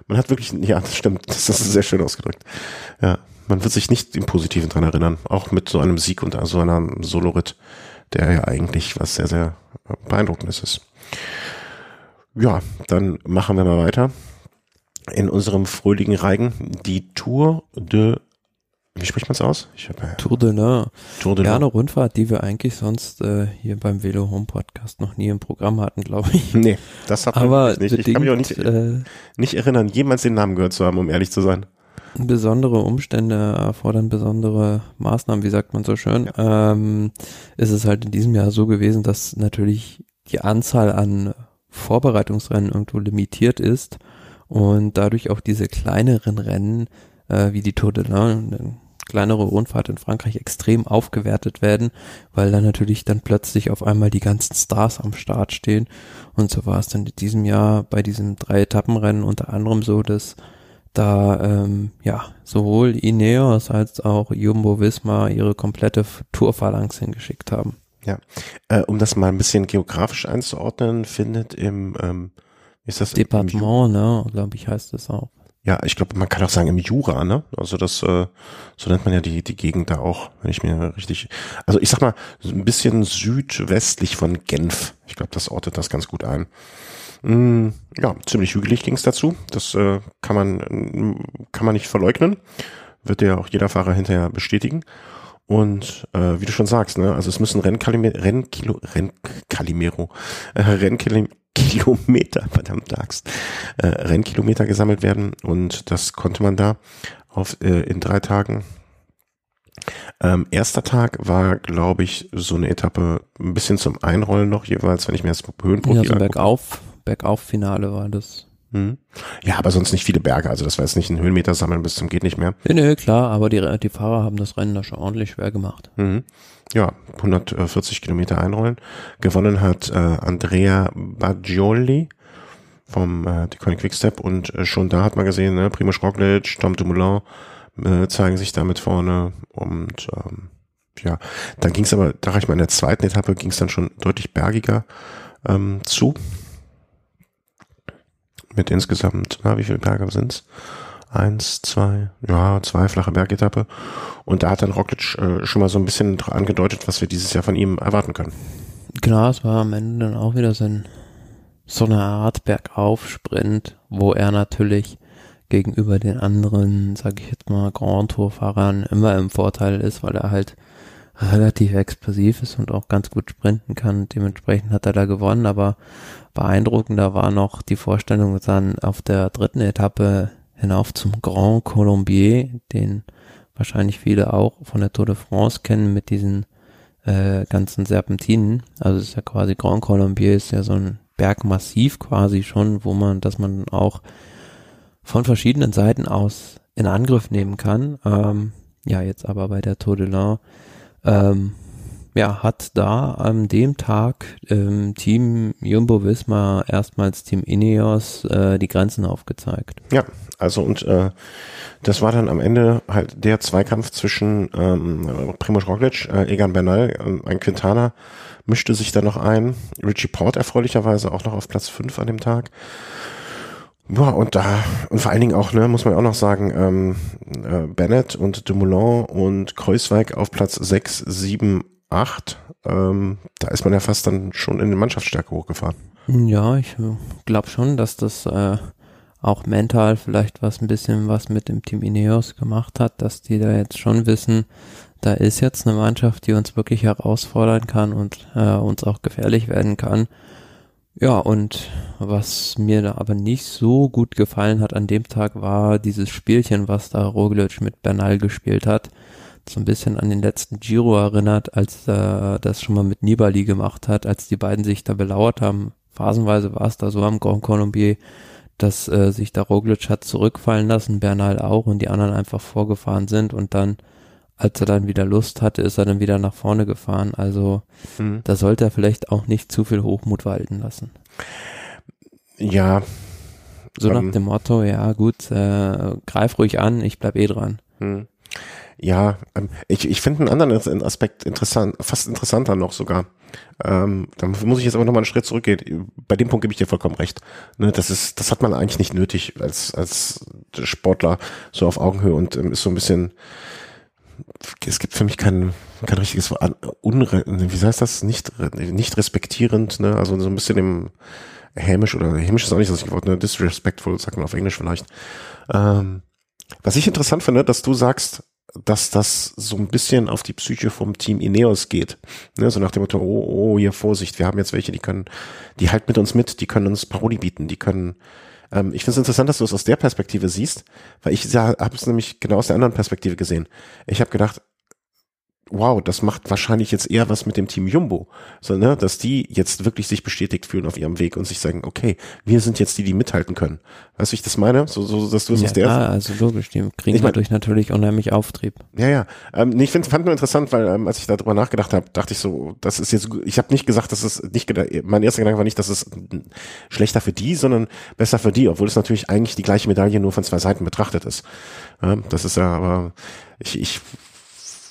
Man hat wirklich, ja, das stimmt, das ist sehr schön ausgedrückt. Ja, man wird sich nicht im Positiven dran erinnern. Auch mit so einem Sieg und so einer Solorit, der ja eigentlich was sehr, sehr beeindruckendes ist. Ja, dann machen wir mal weiter. In unserem fröhlichen Reigen die Tour de wie spricht man es aus? Ich hab, äh, Tour de Nord. Tour de Nord. Ja, eine Rundfahrt, die wir eigentlich sonst äh, hier beim Velo Home Podcast noch nie im Programm hatten, glaube ich. Nee, das hat man nicht. Ich kann mich auch nicht, äh, nicht erinnern, jemals den Namen gehört zu haben, um ehrlich zu sein besondere Umstände erfordern besondere Maßnahmen, wie sagt man so schön, ja. ähm, ist es halt in diesem Jahr so gewesen, dass natürlich die Anzahl an Vorbereitungsrennen irgendwo limitiert ist und dadurch auch diese kleineren Rennen äh, wie die Tour de l'Ain, kleinere Rundfahrt in Frankreich extrem aufgewertet werden, weil da natürlich dann plötzlich auf einmal die ganzen Stars am Start stehen. Und so war es dann in diesem Jahr bei diesem drei Etappenrennen unter anderem so, dass da ähm, ja sowohl Ineos als auch Jumbo Visma ihre komplette Tourphalanx hingeschickt haben. Ja, äh, um das mal ein bisschen geografisch einzuordnen, findet im ähm, ist das Departement, ne, glaube ich, heißt es auch. Ja, ich glaube, man kann auch sagen im Jura, ne? Also das, äh, so nennt man ja die die Gegend da auch, wenn ich mir richtig, also ich sag mal ein bisschen südwestlich von Genf. Ich glaube, das ortet das ganz gut ein. Mm, ja, ziemlich hügelig ging es dazu. Das äh, kann man kann man nicht verleugnen. Wird ja auch jeder Fahrer hinterher bestätigen. Und äh, wie du schon sagst, ne, also es müssen Rennkalimero, Rennkilo, Rennkalimero, äh, Rennkilometer, verdammt Axt, äh, Rennkilometer gesammelt werden und das konnte man da auf äh, in drei Tagen. Ähm, erster Tag war, glaube ich, so eine Etappe ein bisschen zum Einrollen noch jeweils, wenn ich mir das Höhenprofil ja, so bergauf, bergauf Finale war das. Hm. Ja, aber sonst nicht viele Berge. Also das war jetzt nicht ein Höhenmeter sammeln bis zum geht nicht mehr. Nee, nee, klar, aber die, die Fahrer haben das Rennen da schon ordentlich schwer gemacht. Mhm. Ja, 140 Kilometer einrollen. Gewonnen hat äh, Andrea Baggioli vom äh, Deconic Quickstep und äh, schon da hat man gesehen, ne, Primo Roglic, Tom Dumoulin äh, zeigen sich damit vorne und ähm, ja, dann ging es aber, da ich mal in der zweiten Etappe ging es dann schon deutlich bergiger ähm, zu mit insgesamt, na, wie viele Berge sind's? Eins, zwei, ja, zwei flache Bergetappe. Und da hat dann Roglic äh, schon mal so ein bisschen angedeutet, was wir dieses Jahr von ihm erwarten können. Genau, es war am Ende dann auch wieder so, ein, so eine Art Bergaufsprint, wo er natürlich gegenüber den anderen, sag ich jetzt mal, Grand Tour-Fahrern immer im Vorteil ist, weil er halt relativ explosiv ist und auch ganz gut sprinten kann. Dementsprechend hat er da gewonnen, aber beeindruckender war noch die Vorstellung dann auf der dritten Etappe hinauf zum Grand Colombier, den wahrscheinlich viele auch von der Tour de France kennen mit diesen äh, ganzen Serpentinen. Also es ist ja quasi Grand Colombier ist ja so ein Bergmassiv quasi schon, wo man, dass man auch von verschiedenen Seiten aus in Angriff nehmen kann. Ähm, ja, jetzt aber bei der Tour de l'Ain ähm, ja, hat da an dem Tag ähm, Team Jumbo Visma erstmals Team Ineos äh, die Grenzen aufgezeigt. Ja, also und äh, das war dann am Ende halt der Zweikampf zwischen ähm, Primoz Roglic, äh, Egan Bernal, äh, ein Quintana mischte sich da noch ein, Richie Port erfreulicherweise auch noch auf Platz 5 an dem Tag. Ja, und da, und vor allen Dingen auch, ne, muss man auch noch sagen, ähm, äh, Bennett und Dumoulin und Kreuzweig auf Platz 6, 7, 8. Ähm, da ist man ja fast dann schon in die Mannschaftsstärke hochgefahren. Ja, ich äh, glaube schon, dass das äh, auch mental vielleicht was ein bisschen was mit dem Team Ineos gemacht hat, dass die da jetzt schon wissen, da ist jetzt eine Mannschaft, die uns wirklich herausfordern kann und äh, uns auch gefährlich werden kann. Ja, und was mir da aber nicht so gut gefallen hat an dem Tag war dieses Spielchen, was da Roglic mit Bernal gespielt hat. So ein bisschen an den letzten Giro erinnert, als er das schon mal mit Nibali gemacht hat, als die beiden sich da belauert haben. Phasenweise war es da so am Grand Colombier, dass äh, sich da Roglic hat zurückfallen lassen, Bernal auch und die anderen einfach vorgefahren sind und dann als er dann wieder Lust hatte, ist er dann wieder nach vorne gefahren. Also mhm. da sollte er vielleicht auch nicht zu viel Hochmut walten lassen. Ja. So ähm, nach dem Motto, ja gut, äh, greif ruhig an, ich bleib eh dran. Mhm. Ja, ähm, ich, ich finde einen anderen Aspekt interessant, fast interessanter noch sogar. Ähm, da muss ich jetzt aber nochmal einen Schritt zurückgehen. Bei dem Punkt gebe ich dir vollkommen recht. Ne, das ist, das hat man eigentlich nicht nötig als, als Sportler so auf Augenhöhe und ähm, ist so ein bisschen, es gibt für mich kein, kein richtiges Unre wie heißt das? Nicht, nicht respektierend, ne? Also so ein bisschen im hämisch oder hämisch ist auch nicht das Wort, ne? Disrespectful, sagt man auf Englisch vielleicht. Ähm, was ich interessant finde, dass du sagst, dass das so ein bisschen auf die Psyche vom Team Ineos geht. Ne, so nach dem Motto, oh, oh, hier Vorsicht, wir haben jetzt welche, die können, die halt mit uns mit, die können uns Paroli bieten, die können ähm, ich finde es interessant, dass du es aus der Perspektive siehst, weil ich ja, habe es nämlich genau aus der anderen Perspektive gesehen. Ich habe gedacht, wow, das macht wahrscheinlich jetzt eher was mit dem Team Jumbo, so, ne, dass die jetzt wirklich sich bestätigt fühlen auf ihrem Weg und sich sagen, okay, wir sind jetzt die, die mithalten können. Weißt du, wie ich das meine? So, so dass du es ja, aus der. klar, also logisch, die kriegen Ich mein- dadurch natürlich unheimlich Auftrieb. Ja, ja. Ähm, nee, ich find, fand nur interessant, weil ähm, als ich darüber nachgedacht habe, dachte ich so, das ist jetzt, ich habe nicht gesagt, dass es nicht, mein erster Gedanke war nicht, dass es schlechter für die, sondern besser für die, obwohl es natürlich eigentlich die gleiche Medaille nur von zwei Seiten betrachtet ist. Ja, das ist ja aber, ich, ich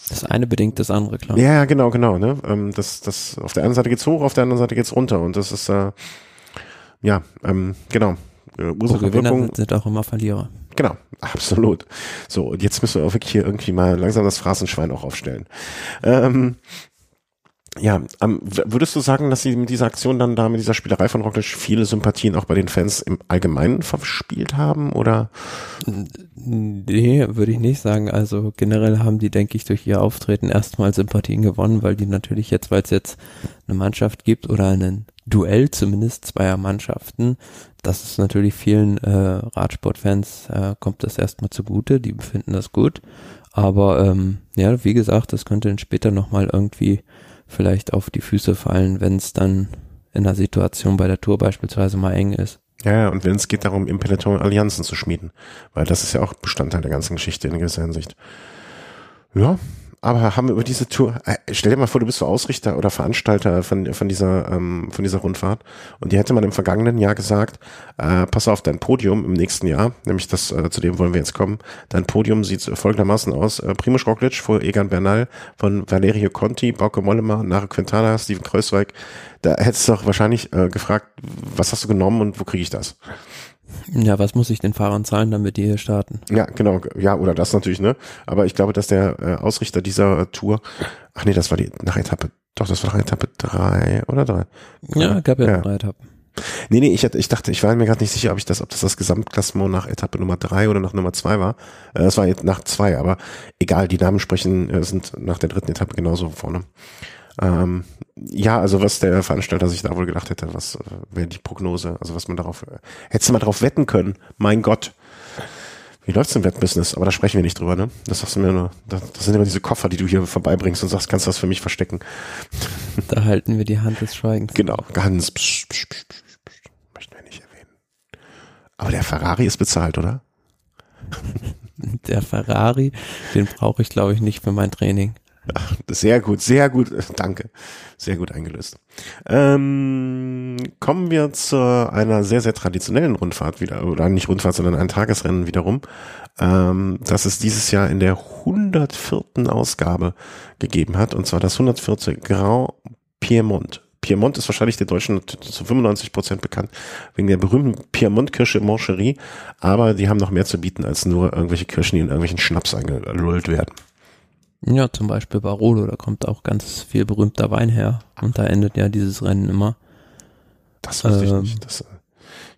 Das eine bedingt das andere, klar. Ja, genau, genau. Ne? Ähm, das, das, auf der einen Seite geht's hoch, auf der anderen Seite geht's runter. Und das ist, äh, ja, ähm, genau. Äh, Ursache, Gewinner Wirkung, sind, sind auch immer Verlierer. genau, absolut. So, und jetzt müssen wir auch wirklich hier irgendwie mal langsam das Phrasenschwein auch aufstellen. Ähm, ja, ähm, würdest du sagen, dass sie mit dieser Aktion dann da, mit dieser Spielerei von Roglic viele Sympathien auch bei den Fans im Allgemeinen verspielt haben? Oder? Nee, würde ich nicht sagen. Also generell haben die, denke ich, durch ihr Auftreten erstmal Sympathien gewonnen, weil die natürlich jetzt, weil es jetzt eine Mannschaft gibt oder ein Duell zumindest zweier Mannschaften, das ist natürlich vielen äh, Radsportfans, äh, kommt das erstmal zugute, die befinden das gut. Aber ähm, ja, wie gesagt, das könnte dann später nochmal irgendwie vielleicht auf die Füße fallen, wenn es dann in einer Situation bei der Tour beispielsweise mal eng ist. Ja, ja, und wenn es geht darum, im Peloton Allianzen zu schmieden. Weil das ist ja auch Bestandteil der ganzen Geschichte in gewisser Hinsicht. Ja, aber haben über diese Tour, äh, stell dir mal vor, du bist so Ausrichter oder Veranstalter von, von dieser, ähm, von dieser Rundfahrt. Und dir hätte man im vergangenen Jahr gesagt, äh, pass auf, dein Podium im nächsten Jahr, nämlich das, äh, zu dem wollen wir jetzt kommen, dein Podium sieht folgendermaßen aus, äh, Primoz Roglic vor Egan Bernal, von Valerio Conti, Bauke Mollema, Nare Quintana, Steven Kreuzweig, da hättest du doch wahrscheinlich äh, gefragt, was hast du genommen und wo kriege ich das? Ja, was muss ich den Fahrern zahlen, damit die hier starten? Ja, genau. Ja, oder das natürlich, ne? Aber ich glaube, dass der äh, Ausrichter dieser äh, Tour, ach nee, das war die nach Etappe, doch, das war nach Etappe drei oder drei. Ja, gab ja, Ja. drei Etappen. Nee, nee, ich, hatte, ich dachte, ich war mir gerade nicht sicher, ob ich das, ob das das Gesamtklassement nach Etappe Nummer drei oder nach Nummer zwei war. Äh, das war jetzt nach zwei, aber egal, die Namen sprechen, äh, sind nach der dritten Etappe genauso vorne. Ähm, ja, also was der Veranstalter sich da wohl gedacht hätte, was äh, wäre die Prognose, also was man darauf, äh, hättest du mal darauf wetten können, mein Gott. Wie läuft's im Wettbusiness? Aber da sprechen wir nicht drüber, ne? Das sagst du mir nur, das, das sind immer diese Koffer, die du hier vorbeibringst und sagst, kannst du das für mich verstecken? Da halten wir die Hand des Schweigens. Genau, ganz psch, psch, psch, psch, psch, möchten wir nicht erwähnen. Aber der Ferrari ist bezahlt, oder? Der Ferrari, den brauche ich, glaube ich, nicht für mein Training. Sehr gut, sehr gut, äh, danke. Sehr gut eingelöst. Ähm, kommen wir zu einer sehr, sehr traditionellen Rundfahrt wieder, oder nicht Rundfahrt, sondern ein Tagesrennen wiederum, ähm, das es dieses Jahr in der 104. Ausgabe gegeben hat, und zwar das 104. Grand Piemont. Piemont ist wahrscheinlich der Deutschen zu 95 Prozent bekannt, wegen der berühmten Piemont-Kirsche Moncherie, aber die haben noch mehr zu bieten als nur irgendwelche Kirschen, die in irgendwelchen Schnaps eingelullt werden. Ja, zum Beispiel Barolo, da kommt auch ganz viel berühmter Wein her. Und da endet ja dieses Rennen immer. Das wusste Ähm. ich nicht. Das, äh,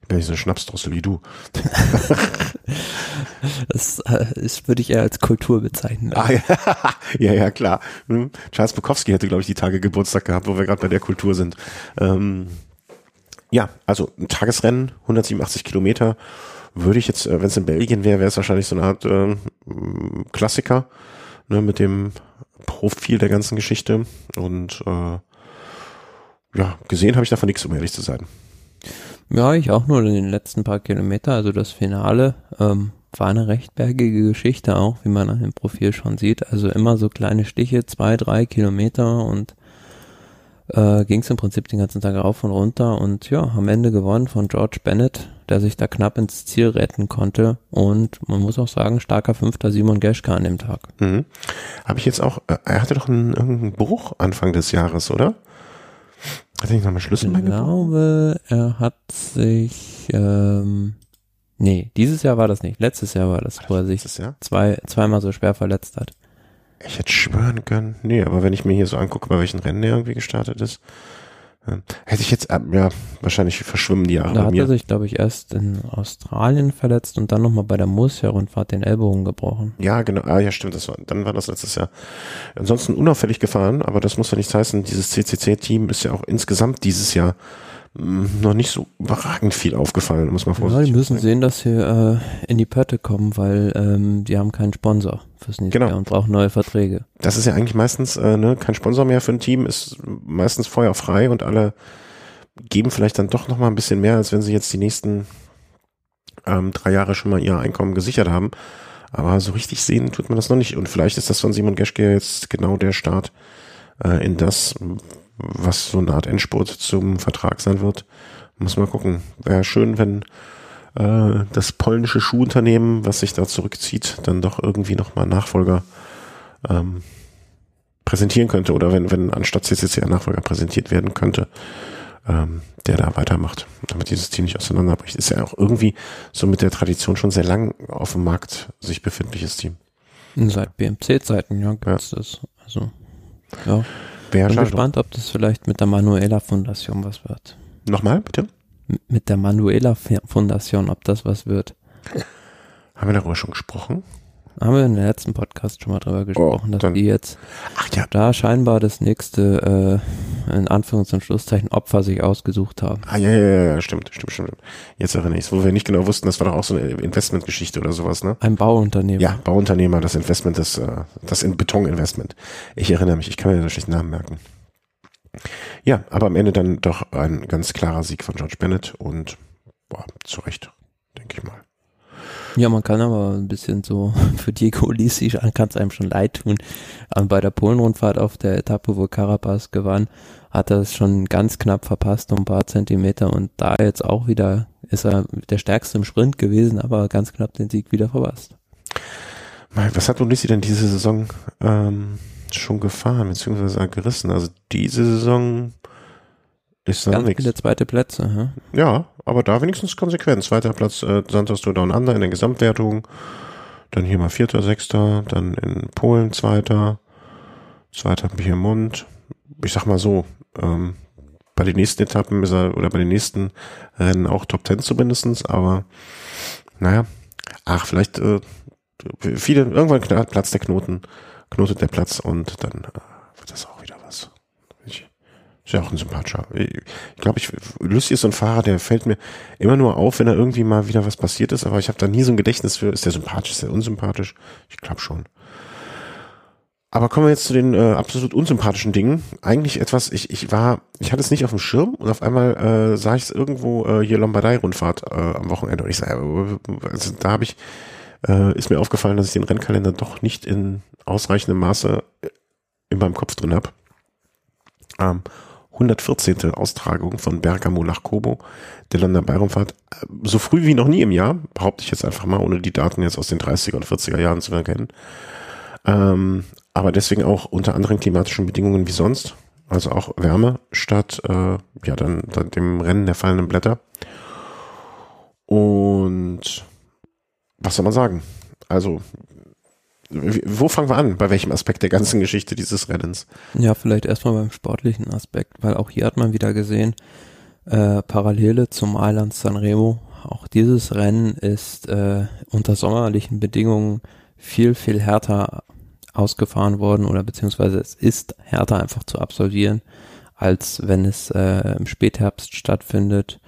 ich bin nicht so eine Schnapsdrossel wie du. Das äh, ist, würde ich eher als Kultur bezeichnen. Ah, ja. ja, ja, klar. Hm. Charles Bukowski hätte, glaube ich, die Tage Geburtstag gehabt, wo wir gerade bei der Kultur sind. Ähm, ja, also ein Tagesrennen, 187 Kilometer. Würde ich jetzt, äh, wenn es in Belgien wäre, wäre es wahrscheinlich so eine Art ähm, Klassiker, ne, mit dem Profil der ganzen Geschichte. Und äh, ja, gesehen habe ich davon nichts, um ehrlich zu sein. Ja, ich auch nur in den letzten paar Kilometer. Also das Finale ähm, war eine recht bergige Geschichte auch, wie man an dem Profil schon sieht. Also immer so kleine Stiche, zwei, drei Kilometer und äh, ging es im Prinzip den ganzen Tag rauf und runter und ja, am Ende gewonnen von George Bennett, der sich da knapp ins Ziel retten konnte und man muss auch sagen, starker Fünfter Simon Geschke an dem Tag. Mhm. Habe ich jetzt auch, äh, er hatte doch einen, irgendeinen Bruch Anfang des Jahres, oder? Hat er nicht nochmal Ich Schlüsselbein gebrochen? glaube, er hat sich, ähm, nee, dieses Jahr war das nicht, letztes Jahr war das, wo er sich zwei, zweimal so schwer verletzt hat. Ich hätte schwören können. Nee, aber wenn ich mir hier so angucke, bei welchen Rennen er irgendwie gestartet ist, hätte ich jetzt, äh, ja, wahrscheinlich verschwimmen die Jahre Da hat er sich, glaube ich, erst in Australien verletzt und dann nochmal bei der Murcia-Rundfahrt den Ellbogen gebrochen. Ja, genau. Ah, ja, stimmt. Das war, dann war das letztes Jahr. Ansonsten unauffällig gefahren, aber das muss ja nichts heißen. Dieses CCC-Team ist ja auch insgesamt dieses Jahr noch nicht so überragend viel aufgefallen, muss man vorsichtig Ja, die müssen sehen, dass sie äh, in die Pötte kommen, weil ähm, die haben keinen Sponsor fürs nächste genau. Jahr und brauchen neue Verträge. Das ist ja eigentlich meistens äh, ne, kein Sponsor mehr für ein Team, ist meistens feuerfrei und alle geben vielleicht dann doch noch mal ein bisschen mehr, als wenn sie jetzt die nächsten ähm, drei Jahre schon mal ihr Einkommen gesichert haben. Aber so richtig sehen tut man das noch nicht. Und vielleicht ist das von Simon Geschke jetzt genau der Start äh, in das, was so eine Art Endspurt zum Vertrag sein wird. Muss mal gucken. Wäre schön, wenn äh, das polnische Schuhunternehmen, was sich da zurückzieht, dann doch irgendwie nochmal Nachfolger ähm, präsentieren könnte oder wenn, wenn anstatt CCC ein Nachfolger präsentiert werden könnte, ähm, der da weitermacht, damit dieses Team nicht auseinanderbricht. Ist ja auch irgendwie so mit der Tradition schon sehr lang auf dem Markt sich befindliches Team. Seit BMC-Zeiten, ja, gibt's ja. das. Also, ja. Bin gespannt, ob das vielleicht mit der Manuela Fundation was wird. Nochmal, bitte? mit der Manuela Fundation, ob das was wird. Haben wir darüber schon gesprochen? Haben wir in der letzten Podcast schon mal drüber gesprochen, oh, dass die jetzt ach ja. da scheinbar das nächste, äh, in Anführungs- und Schlusszeichen, Opfer sich ausgesucht haben. Ah, ja, ja, ja, stimmt, stimmt, stimmt. Jetzt erinnere ich es, wo wir nicht genau wussten, das war doch auch so eine Investmentgeschichte oder sowas, ne? Ein Bauunternehmer. Ja, Bauunternehmer, das Investment, das, äh, das in Betoninvestment. Ich erinnere mich, ich kann mir den schlechten Namen merken. Ja, aber am Ende dann doch ein ganz klarer Sieg von George Bennett und boah, zu Recht, denke ich mal. Ja, man kann aber ein bisschen so für Diego Lisi kann es einem schon leid tun. Aber bei der Polenrundfahrt auf der Etappe, wo Carapaz gewann, hat er es schon ganz knapp verpasst, um ein paar Zentimeter und da jetzt auch wieder ist er der stärkste im Sprint gewesen, aber ganz knapp den Sieg wieder verpasst. Was hat Ulissi denn diese Saison ähm, schon gefahren, beziehungsweise gerissen? Also diese Saison ist da nichts. viele zweite Plätze. Ja? ja, aber da wenigstens konsequent. Zweiter Platz äh, Santos du Down Under in der Gesamtwertung. Dann hier mal Vierter, Sechster. Dann in Polen Zweiter. Zweiter Piemont. Ich sag mal so, ähm, bei den nächsten Etappen ist er, oder bei den nächsten Rennen auch Top Ten zumindestens, aber naja, ach, vielleicht äh, viele, irgendwann platzt der Knoten, knotet der Platz und dann äh, wird das auch wieder was. Ist ja auch ein sympathischer. Ich glaube, ich, Lucy ist so ein Fahrer, der fällt mir immer nur auf, wenn er irgendwie mal wieder was passiert ist, aber ich habe da nie so ein Gedächtnis für, ist der sympathisch, ist der unsympathisch? Ich glaube schon. Aber kommen wir jetzt zu den äh, absolut unsympathischen Dingen. Eigentlich etwas, ich, ich war, ich hatte es nicht auf dem Schirm und auf einmal äh, sah ich es irgendwo äh, hier Lombardei-Rundfahrt äh, am Wochenende und ich sage, äh, also da habe ich, äh, ist mir aufgefallen, dass ich den Rennkalender doch nicht in ausreichendem Maße in meinem Kopf drin habe. Ähm, 114. Austragung von Bergamo nach Kobo, der London-Bayraumfahrt, äh, so früh wie noch nie im Jahr, behaupte ich jetzt einfach mal, ohne die Daten jetzt aus den 30er und 40er Jahren zu erkennen. Ähm, aber deswegen auch unter anderen klimatischen Bedingungen wie sonst, also auch Wärme statt äh, ja dann, dann dem Rennen der fallenden Blätter. Und was soll man sagen? Also wo fangen wir an? Bei welchem Aspekt der ganzen Geschichte dieses Rennens? Ja, vielleicht erstmal beim sportlichen Aspekt, weil auch hier hat man wieder gesehen, äh, Parallele zum Island Sanremo. Auch dieses Rennen ist äh, unter sommerlichen Bedingungen viel, viel härter ausgefahren worden oder beziehungsweise es ist härter einfach zu absolvieren, als wenn es äh, im Spätherbst stattfindet.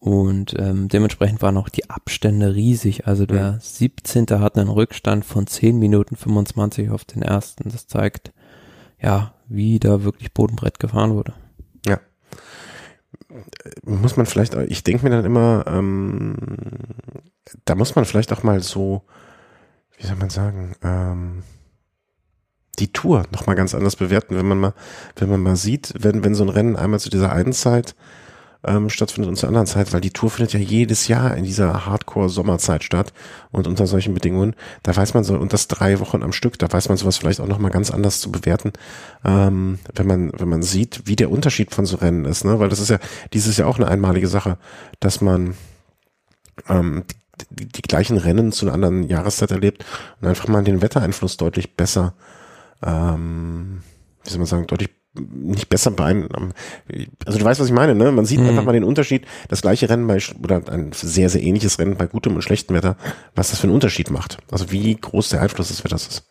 Und ähm, dementsprechend waren auch die Abstände riesig. Also der mhm. 17. hat einen Rückstand von 10 Minuten 25 auf den ersten. Das zeigt, ja, wie da wirklich Bodenbrett gefahren wurde. Ja. Muss man vielleicht, ich denke mir dann immer, ähm, da muss man vielleicht auch mal so, wie soll man sagen, ähm, die Tour nochmal ganz anders bewerten, wenn man mal, wenn man mal sieht, wenn, wenn so ein Rennen einmal zu dieser einen Zeit ähm, stattfindet und zur anderen Zeit, weil die Tour findet ja jedes Jahr in dieser Hardcore-Sommerzeit statt und unter solchen Bedingungen, da weiß man so, und das drei Wochen am Stück, da weiß man sowas vielleicht auch nochmal ganz anders zu bewerten, ähm, wenn man, wenn man sieht, wie der Unterschied von so Rennen ist, ne? Weil das ist ja dieses Jahr auch eine einmalige Sache, dass man ähm, die, die gleichen Rennen zu einer anderen Jahreszeit erlebt und einfach mal den Wettereinfluss deutlich besser, ähm, wie soll man sagen, deutlich nicht besser beeinflussen. Also du weißt, was ich meine, ne? Man sieht mhm. einfach mal den Unterschied, das gleiche Rennen bei, oder ein sehr, sehr ähnliches Rennen bei gutem und schlechtem Wetter, was das für einen Unterschied macht. Also wie groß der Einfluss des Wetters ist.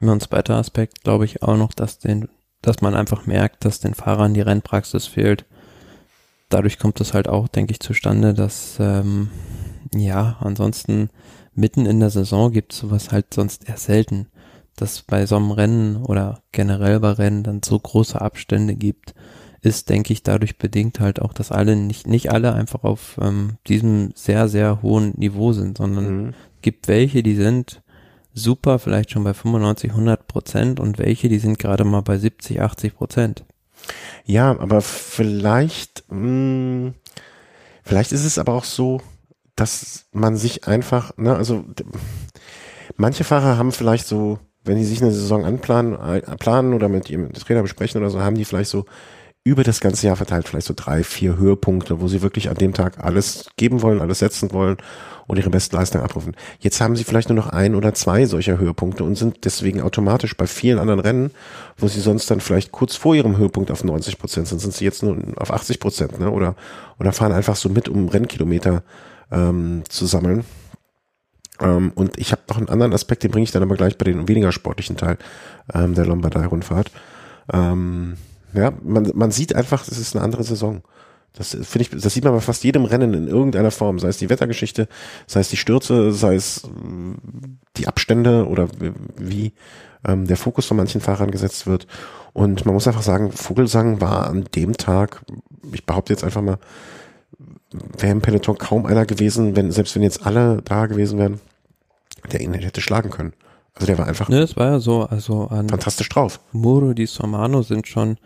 Ja, und zweiter Aspekt glaube ich auch noch, dass den, dass man einfach merkt, dass den Fahrern die Rennpraxis fehlt. dadurch kommt es halt auch, denke ich, zustande, dass ähm, ja, ansonsten mitten in der Saison gibt es sowas halt sonst eher selten, dass bei so einem Rennen oder generell bei Rennen dann so große Abstände gibt, ist, denke ich, dadurch bedingt halt auch, dass alle nicht, nicht alle einfach auf ähm, diesem sehr, sehr hohen Niveau sind, sondern mhm. gibt welche, die sind super, vielleicht schon bei 95, 100 Prozent und welche, die sind gerade mal bei 70, 80 Prozent. Ja, aber vielleicht, mh, hm, vielleicht ist es aber auch so, dass man sich einfach, ne, also manche Fahrer haben vielleicht so, wenn die sich eine Saison anplanen, äh, planen oder mit ihrem Trainer besprechen oder so, haben die vielleicht so über das ganze Jahr verteilt vielleicht so drei, vier Höhepunkte, wo sie wirklich an dem Tag alles geben wollen, alles setzen wollen und ihre Bestleistung abrufen. Jetzt haben sie vielleicht nur noch ein oder zwei solcher Höhepunkte und sind deswegen automatisch bei vielen anderen Rennen, wo sie sonst dann vielleicht kurz vor ihrem Höhepunkt auf 90 Prozent sind, sind sie jetzt nur auf 80 Prozent, ne? Oder oder fahren einfach so mit, um Rennkilometer ähm, zu sammeln. Ähm, und ich habe noch einen anderen Aspekt, den bringe ich dann aber gleich bei den weniger sportlichen Teil ähm, der Lombardei-Rundfahrt. Ähm, ja, man, man sieht einfach, es ist eine andere Saison. Das finde ich, das sieht man bei fast jedem Rennen in irgendeiner Form, sei es die Wettergeschichte, sei es die Stürze, sei es äh, die Abstände oder wie ähm, der Fokus von manchen Fahrern gesetzt wird. Und man muss einfach sagen, Vogelsang war an dem Tag, ich behaupte jetzt einfach mal, wäre im Peloton kaum einer gewesen, wenn, selbst wenn jetzt alle da gewesen wären, der ihn hätte schlagen können. Also der war einfach ne, es war ja so, also an fantastisch drauf. Muro di Sormano sind schon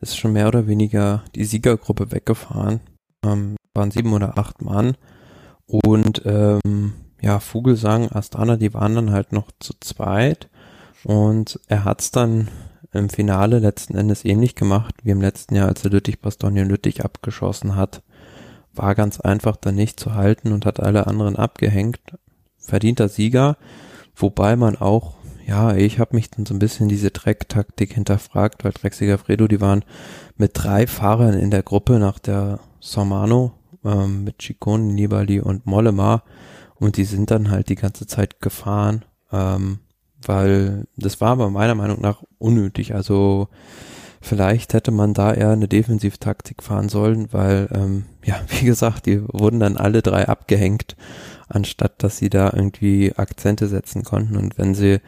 ist schon mehr oder weniger die Siegergruppe weggefahren. Ähm, waren sieben oder acht Mann. Und ähm, ja, Vogelsang, Astana, die waren dann halt noch zu zweit. Und er hat's dann im Finale letzten Endes ähnlich gemacht wie im letzten Jahr, als er Lüttich Bastogne Lüttich abgeschossen hat. War ganz einfach da nicht zu halten und hat alle anderen abgehängt. Verdienter Sieger, wobei man auch ja, ich habe mich dann so ein bisschen diese Dreck-Taktik hinterfragt, weil Drexiger Fredo, die waren mit drei Fahrern in der Gruppe nach der Sormano, ähm, mit Chicone, Nibali und Mollema. Und die sind dann halt die ganze Zeit gefahren, ähm, weil das war aber meiner Meinung nach unnötig. Also vielleicht hätte man da eher eine Defensivtaktik fahren sollen, weil ähm, ja, wie gesagt, die wurden dann alle drei abgehängt anstatt dass sie da irgendwie Akzente setzen konnten. Und wenn sie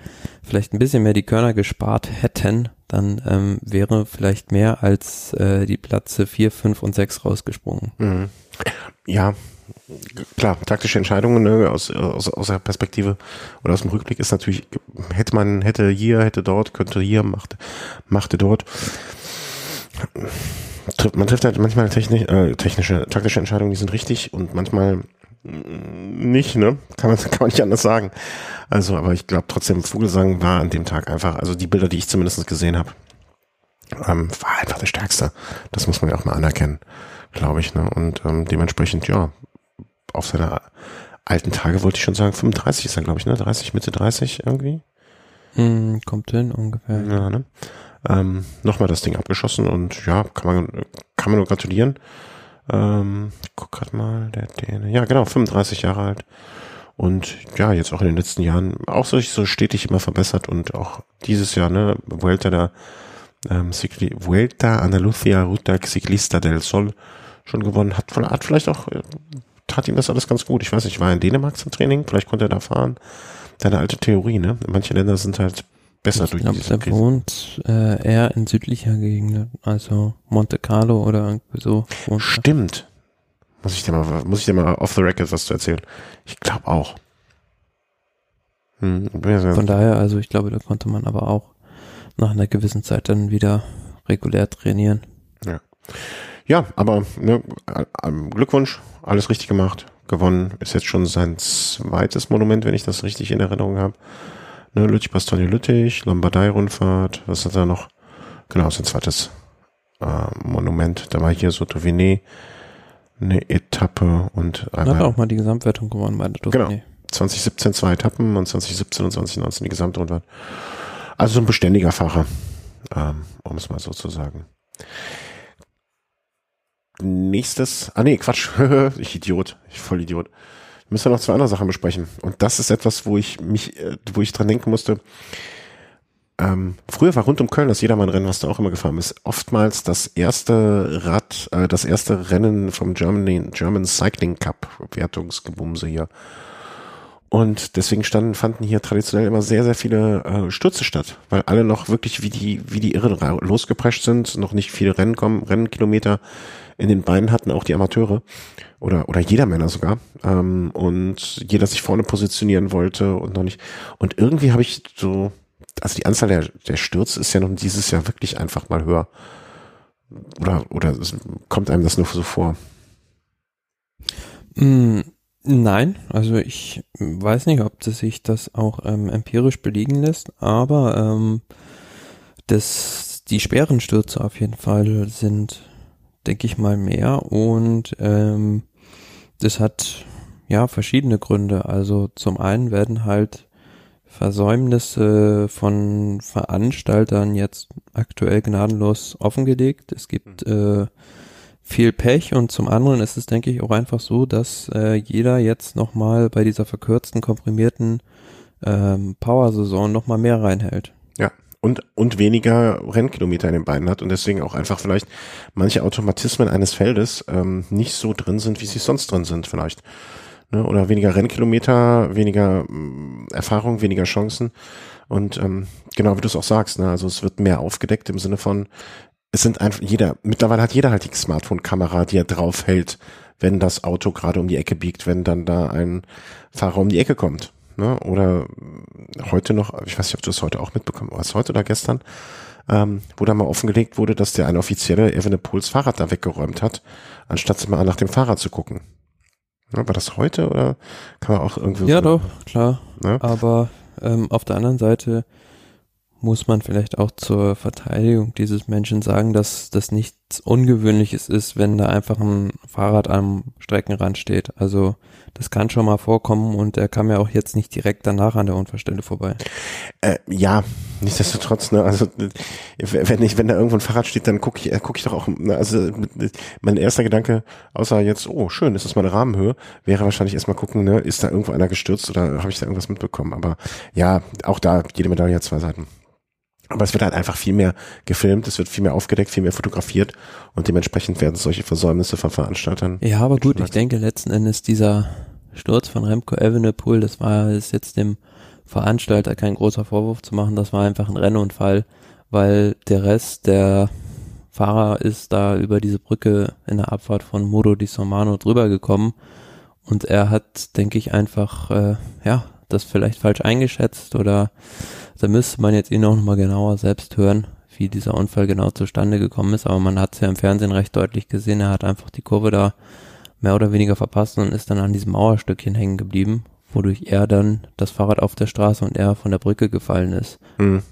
vielleicht ein bisschen mehr die Körner gespart hätten, dann ähm, wäre vielleicht mehr als äh, die Plätze 4, 5 und 6 rausgesprungen. Mhm. Ja, klar, taktische Entscheidungen ne, aus, aus, aus der Perspektive oder aus dem Rückblick ist natürlich, hätte man, hätte hier, hätte dort, könnte hier, machte, machte dort. Man trifft halt manchmal technisch, äh, technische, taktische Entscheidungen, die sind richtig und manchmal nicht, ne? Kann man, kann man nicht anders sagen. Also, aber ich glaube trotzdem, Vogelsang war an dem Tag einfach, also die Bilder, die ich zumindest gesehen habe, ähm, war einfach der stärkste. Das muss man ja auch mal anerkennen, glaube ich. Ne? Und ähm, dementsprechend, ja, auf seine alten Tage wollte ich schon sagen, 35 ist er, glaube ich, ne? 30, Mitte 30 irgendwie. Hm, kommt hin ungefähr. Ja, ne? Ähm, Nochmal das Ding abgeschossen und ja, kann man, kann man nur gratulieren. Ähm, ich guck gerade mal, der Däne. Ja, genau, 35 Jahre alt. Und ja, jetzt auch in den letzten Jahren auch so, so stetig immer verbessert und auch dieses Jahr, ne, Vuelta da, ähm, Vuelta Andalucía Ruta Ciclista del Sol schon gewonnen. Hat, hat vielleicht auch, tat ihm das alles ganz gut. Ich weiß nicht, war in Dänemark zum Training, vielleicht konnte er da fahren. Deine alte Theorie, ne? Manche Länder sind halt besser ich durch glaub, diese Krise. wohnt äh, eher in südlicher Gegend, also Monte Carlo oder irgendwie so. Stimmt. Muss ich dir mal, muss ich dir mal off the record was zu erzählen? Ich glaube auch. Hm, Von daher, also ich glaube, da konnte man aber auch nach einer gewissen Zeit dann wieder regulär trainieren. Ja. Ja, aber ne, Glückwunsch, alles richtig gemacht, gewonnen. Ist jetzt schon sein zweites Monument, wenn ich das richtig in Erinnerung habe. Ne, Lüttich, Bastogne, Lüttich, Lombardei-Rundfahrt, was hat er noch? Genau, sein zweites äh, Monument. Da war hier so Dauphiné, eine Etappe und einmal. Hat auch mal die Gesamtwertung gewonnen bei der Dauphiné. Genau. 2017 zwei Etappen und 2017 und 2019 die Gesamtrundfahrt. Also so ein beständiger Fahrer, ähm, um es mal so zu sagen. Nächstes, ah nee, Quatsch, ich Idiot, ich voll Idiot müssen wir noch zwei andere Sachen besprechen. Und das ist etwas, wo ich mich, äh, wo ich dran denken musste. ähm, früher war rund um Köln das Jedermann-Rennen, was da auch immer gefahren ist, oftmals das erste Rad, äh, das erste Rennen vom Germany, German Cycling Cup Wertungsgebumse hier. Und deswegen standen, fanden hier traditionell immer sehr, sehr viele äh, Stürze statt, weil alle noch wirklich wie die, wie die Irren losgeprescht sind, noch nicht viele Rennen kommen, Rennkilometer in den Beinen hatten, auch die Amateure oder, oder jeder Männer sogar. Ähm, und jeder sich vorne positionieren wollte und noch nicht. Und irgendwie habe ich so, also die Anzahl der, der Stürze ist ja noch dieses Jahr wirklich einfach mal höher. Oder, oder kommt einem das nur so vor? Mm, nein, also ich weiß nicht, ob das sich das auch ähm, empirisch belegen lässt, aber ähm, das, die schweren Stürze auf jeden Fall sind, denke ich mal, mehr und ähm, das hat ja verschiedene Gründe. Also zum einen werden halt Versäumnisse von Veranstaltern jetzt aktuell gnadenlos offengelegt. Es gibt äh, viel Pech und zum anderen ist es, denke ich, auch einfach so, dass äh, jeder jetzt nochmal bei dieser verkürzten, komprimierten ähm, Power-Saison nochmal mehr reinhält. Ja, und, und weniger Rennkilometer in den Beinen hat und deswegen auch einfach vielleicht manche Automatismen eines Feldes ähm, nicht so drin sind, wie sie sonst drin sind vielleicht ne? oder weniger Rennkilometer, weniger äh, Erfahrung, weniger Chancen. Und ähm, genau wie du es auch sagst, ne? also es wird mehr aufgedeckt im Sinne von, es sind einfach jeder, mittlerweile hat jeder halt die Smartphone-Kamera, die er drauf hält, wenn das Auto gerade um die Ecke biegt, wenn dann da ein Fahrer um die Ecke kommt. Ne? Oder heute noch, ich weiß nicht, ob du es heute auch mitbekommen hast, heute oder gestern, ähm, wo da mal offengelegt wurde, dass der eine offizielle Evenepoels Fahrrad da weggeräumt hat, anstatt mal nach dem Fahrrad zu gucken. Ja, war das heute oder kann man auch irgendwie. Ja, so, doch, klar. Ja? Aber ähm, auf der anderen Seite muss man vielleicht auch zur Verteidigung dieses Menschen sagen, dass das nichts Ungewöhnliches ist, wenn da einfach ein Fahrrad am Streckenrand steht. Also das kann schon mal vorkommen und er kam ja auch jetzt nicht direkt danach an der Unfallstelle vorbei. Äh, ja, nichtsdestotrotz, ne, also wenn ich, wenn da irgendwo ein Fahrrad steht, dann gucke ich, äh, gucke ich doch auch, ne, also mein erster Gedanke, außer jetzt, oh schön, ist das meine Rahmenhöhe, wäre wahrscheinlich erstmal gucken, ne, ist da irgendwo einer gestürzt oder habe ich da irgendwas mitbekommen. Aber ja, auch da, jede Medaille hat zwei Seiten. Aber es wird halt einfach viel mehr gefilmt, es wird viel mehr aufgedeckt, viel mehr fotografiert und dementsprechend werden solche Versäumnisse von Veranstaltern. Ja, aber gut, ich denke letzten Endes dieser Sturz von Remco Evenepoel, das war ist jetzt dem Veranstalter kein großer Vorwurf zu machen, das war einfach ein Rennunfall, weil der Rest der Fahrer ist da über diese Brücke in der Abfahrt von Modo di Sormano drüber gekommen und er hat, denke ich, einfach, äh, ja, das vielleicht falsch eingeschätzt oder da müsste man jetzt ihn auch nochmal genauer selbst hören, wie dieser Unfall genau zustande gekommen ist. Aber man hat es ja im Fernsehen recht deutlich gesehen. Er hat einfach die Kurve da mehr oder weniger verpasst und ist dann an diesem Mauerstückchen hängen geblieben, wodurch er dann das Fahrrad auf der Straße und er von der Brücke gefallen ist. Hm.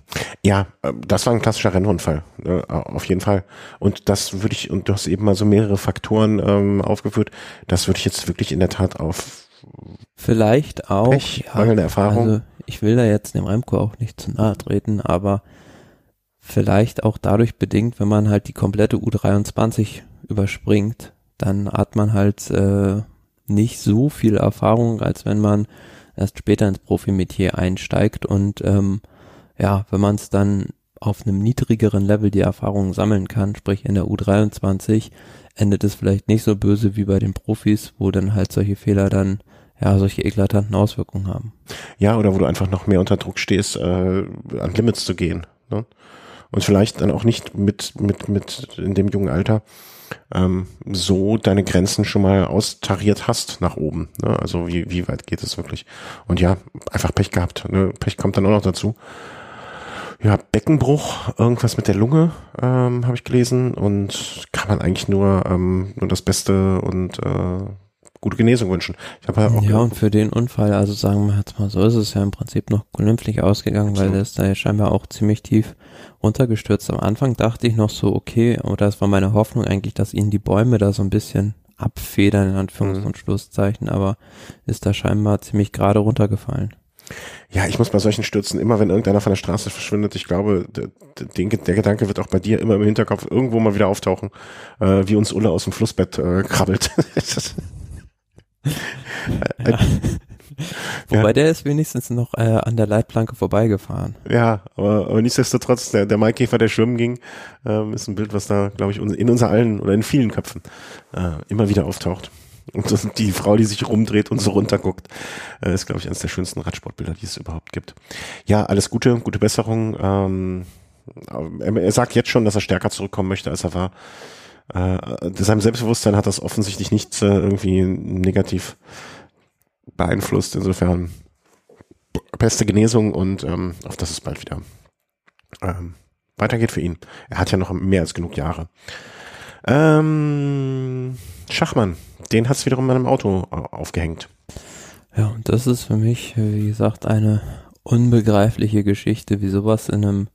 Ja, äh, das war ein klassischer Rennunfall, äh, auf jeden Fall. Und das würde ich, und du hast eben mal so mehrere Faktoren ähm, aufgeführt, das würde ich jetzt wirklich in der Tat auf Vielleicht auch. Pech, ja, mangelnde Erfahrung. Also ich will da jetzt dem Remco auch nicht zu nahe treten, aber vielleicht auch dadurch bedingt, wenn man halt die komplette U23 überspringt, dann hat man halt äh, nicht so viel Erfahrung, als wenn man erst später ins Profimetier einsteigt und ähm, ja, wenn man es dann auf einem niedrigeren Level die Erfahrung sammeln kann, sprich in der U23, endet es vielleicht nicht so böse wie bei den Profis, wo dann halt solche Fehler dann ja, solche eklatanten Auswirkungen haben. Ja, oder wo du einfach noch mehr unter Druck stehst, äh, an Limits zu gehen. Ne? Und vielleicht dann auch nicht mit, mit, mit in dem jungen Alter ähm, so deine Grenzen schon mal austariert hast nach oben. Ne? Also wie, wie weit geht es wirklich? Und ja, einfach Pech gehabt. Ne? Pech kommt dann auch noch dazu. Ja, Beckenbruch, irgendwas mit der Lunge, ähm, habe ich gelesen. Und kann man eigentlich nur, ähm, nur das Beste und äh, gute Genesung wünschen. Ich ja, auch ja und für den Unfall, also sagen wir jetzt mal so, ist es ja im Prinzip noch glimpflich ausgegangen, weil der ist da ja scheinbar auch ziemlich tief runtergestürzt. Am Anfang dachte ich noch so, okay, oder das war meine Hoffnung eigentlich, dass ihn die Bäume da so ein bisschen abfedern, in Anführungs- mhm. und Schlusszeichen, aber ist da scheinbar ziemlich gerade runtergefallen. Ja, ich muss bei solchen Stürzen immer, wenn irgendeiner von der Straße verschwindet, ich glaube, der, der, Gedanke wird auch bei dir immer im Hinterkopf irgendwo mal wieder auftauchen, äh, wie uns Ulle aus dem Flussbett äh, krabbelt. ja. Wobei ja. der ist wenigstens noch äh, an der Leitplanke vorbeigefahren. Ja, aber, aber nichtsdestotrotz, der, der Maikäfer, der schwimmen ging, ähm, ist ein Bild, was da, glaube ich, in unser allen oder in vielen Köpfen äh, immer wieder auftaucht. Und die Frau, die sich rumdreht und so runterguckt, äh, ist, glaube ich, eines der schönsten Radsportbilder, die es überhaupt gibt. Ja, alles Gute, gute Besserung. Ähm, er sagt jetzt schon, dass er stärker zurückkommen möchte, als er war. Äh, seinem Selbstbewusstsein hat das offensichtlich nicht äh, irgendwie negativ beeinflusst. Insofern beste Genesung und ähm, auf das es bald wieder ähm, weitergeht für ihn. Er hat ja noch mehr als genug Jahre. Ähm, Schachmann, den hat es wiederum in einem Auto aufgehängt. Ja, und das ist für mich, wie gesagt, eine unbegreifliche Geschichte, wie sowas in einem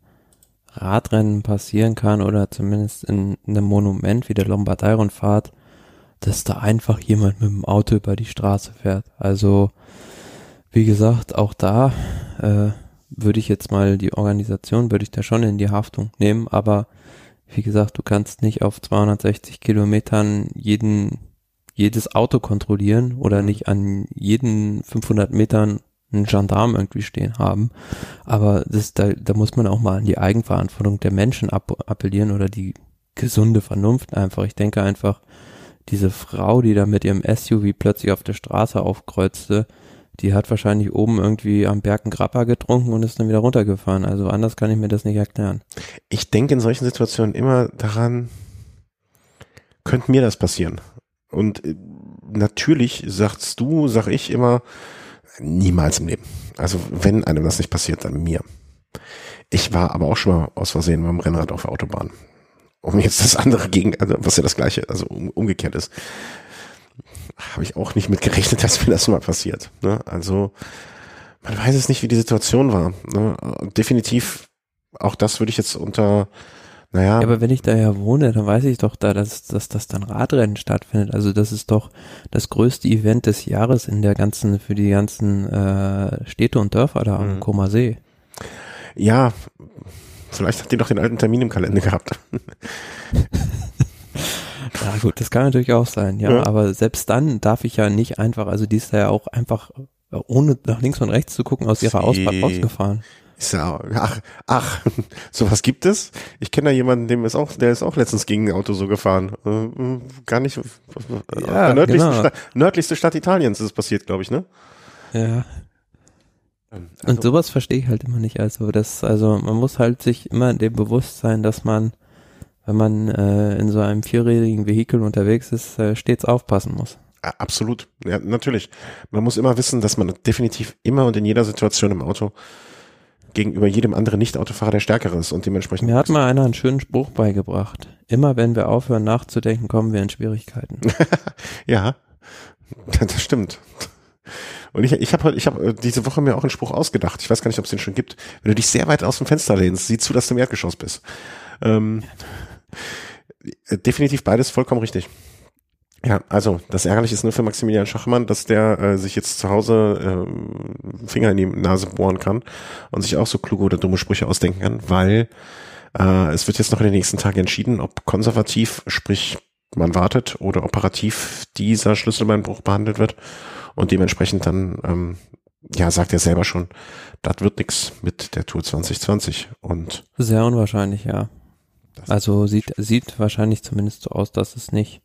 Radrennen passieren kann oder zumindest in, einem Monument wie der Lombardei-Rundfahrt, dass da einfach jemand mit dem Auto über die Straße fährt. Also, wie gesagt, auch da äh, würde ich jetzt mal die Organisation, würde ich da schon in die Haftung nehmen, aber wie gesagt, du kannst nicht auf 260 Kilometern jeden, jedes Auto kontrollieren oder mhm. nicht an jeden 500 Metern einen Gendarm irgendwie stehen haben. Aber das, da, da muss man auch mal an die Eigenverantwortung der Menschen appellieren oder die gesunde Vernunft einfach. Ich denke einfach, diese Frau, die da mit ihrem SUV plötzlich auf der Straße aufkreuzte, die hat wahrscheinlich oben irgendwie am Berg einen Grappa getrunken und ist dann wieder runtergefahren. Also anders kann ich mir das nicht erklären. Ich denke in solchen Situationen immer daran, könnte mir das passieren? Und äh, natürlich sagst du, sag ich immer, Niemals im Leben. Also wenn einem das nicht passiert, dann mir. Ich war aber auch schon mal aus Versehen beim Rennrad auf der Autobahn. Um jetzt das andere gegen, also was ja das gleiche, also um, umgekehrt ist, habe ich auch nicht mitgerechnet, dass mir das mal passiert. Ne? Also man weiß es nicht, wie die Situation war. Ne? Definitiv, auch das würde ich jetzt unter naja. Ja, aber wenn ich da ja wohne, dann weiß ich doch da, dass, dass, dass dann Radrennen stattfindet. Also das ist doch das größte Event des Jahres in der ganzen, für die ganzen äh, Städte und Dörfer da am mhm. Koma See. Ja, vielleicht hat die doch den alten Termin im Kalender gehabt. ja gut, das kann natürlich auch sein, ja, ja, aber selbst dann darf ich ja nicht einfach, also die ist da ja auch einfach ohne nach links und rechts zu gucken aus ihrer Ausfahrt rausgefahren. Ja, ach, ach, sowas gibt es. Ich kenne da jemanden, dem ist auch, der ist auch letztens gegen ein Auto so gefahren. Äh, gar nicht, ja, der nördlichste, genau. Stadt, nördlichste Stadt Italiens ist es passiert, glaube ich, ne? Ja. Ähm, also, Und sowas verstehe ich halt immer nicht. Also das, also man muss halt sich immer dem Bewusstsein, dass man, wenn man äh, in so einem vierrädrigen Vehikel unterwegs ist, äh, stets aufpassen muss. Absolut, ja, natürlich. Man muss immer wissen, dass man definitiv immer und in jeder Situation im Auto gegenüber jedem anderen Nicht-Autofahrer der Stärkere ist und dementsprechend. Mir hat mal einer einen schönen Spruch beigebracht. Immer wenn wir aufhören nachzudenken, kommen wir in Schwierigkeiten. ja, das stimmt. Und ich, ich habe ich hab äh, diese Woche mir auch einen Spruch ausgedacht. Ich weiß gar nicht, ob es den schon gibt. Wenn du dich sehr weit aus dem Fenster lehnst, sieh zu, dass du im Erdgeschoss bist. Ähm, definitiv beides vollkommen richtig. Ja, also das Ärgerliche ist nur für Maximilian Schachmann, dass der äh, sich jetzt zu Hause äh, Finger in die Nase bohren kann und sich auch so kluge oder dumme Sprüche ausdenken kann, weil äh, es wird jetzt noch in den nächsten Tagen entschieden, ob konservativ, sprich man wartet, oder operativ dieser Schlüsselbeinbruch behandelt wird und dementsprechend dann, ähm, ja, sagt er selber schon, das wird nix mit der Tour 2020 und sehr unwahrscheinlich, ja. Also sieht sieht wahrscheinlich zumindest so aus, dass es nicht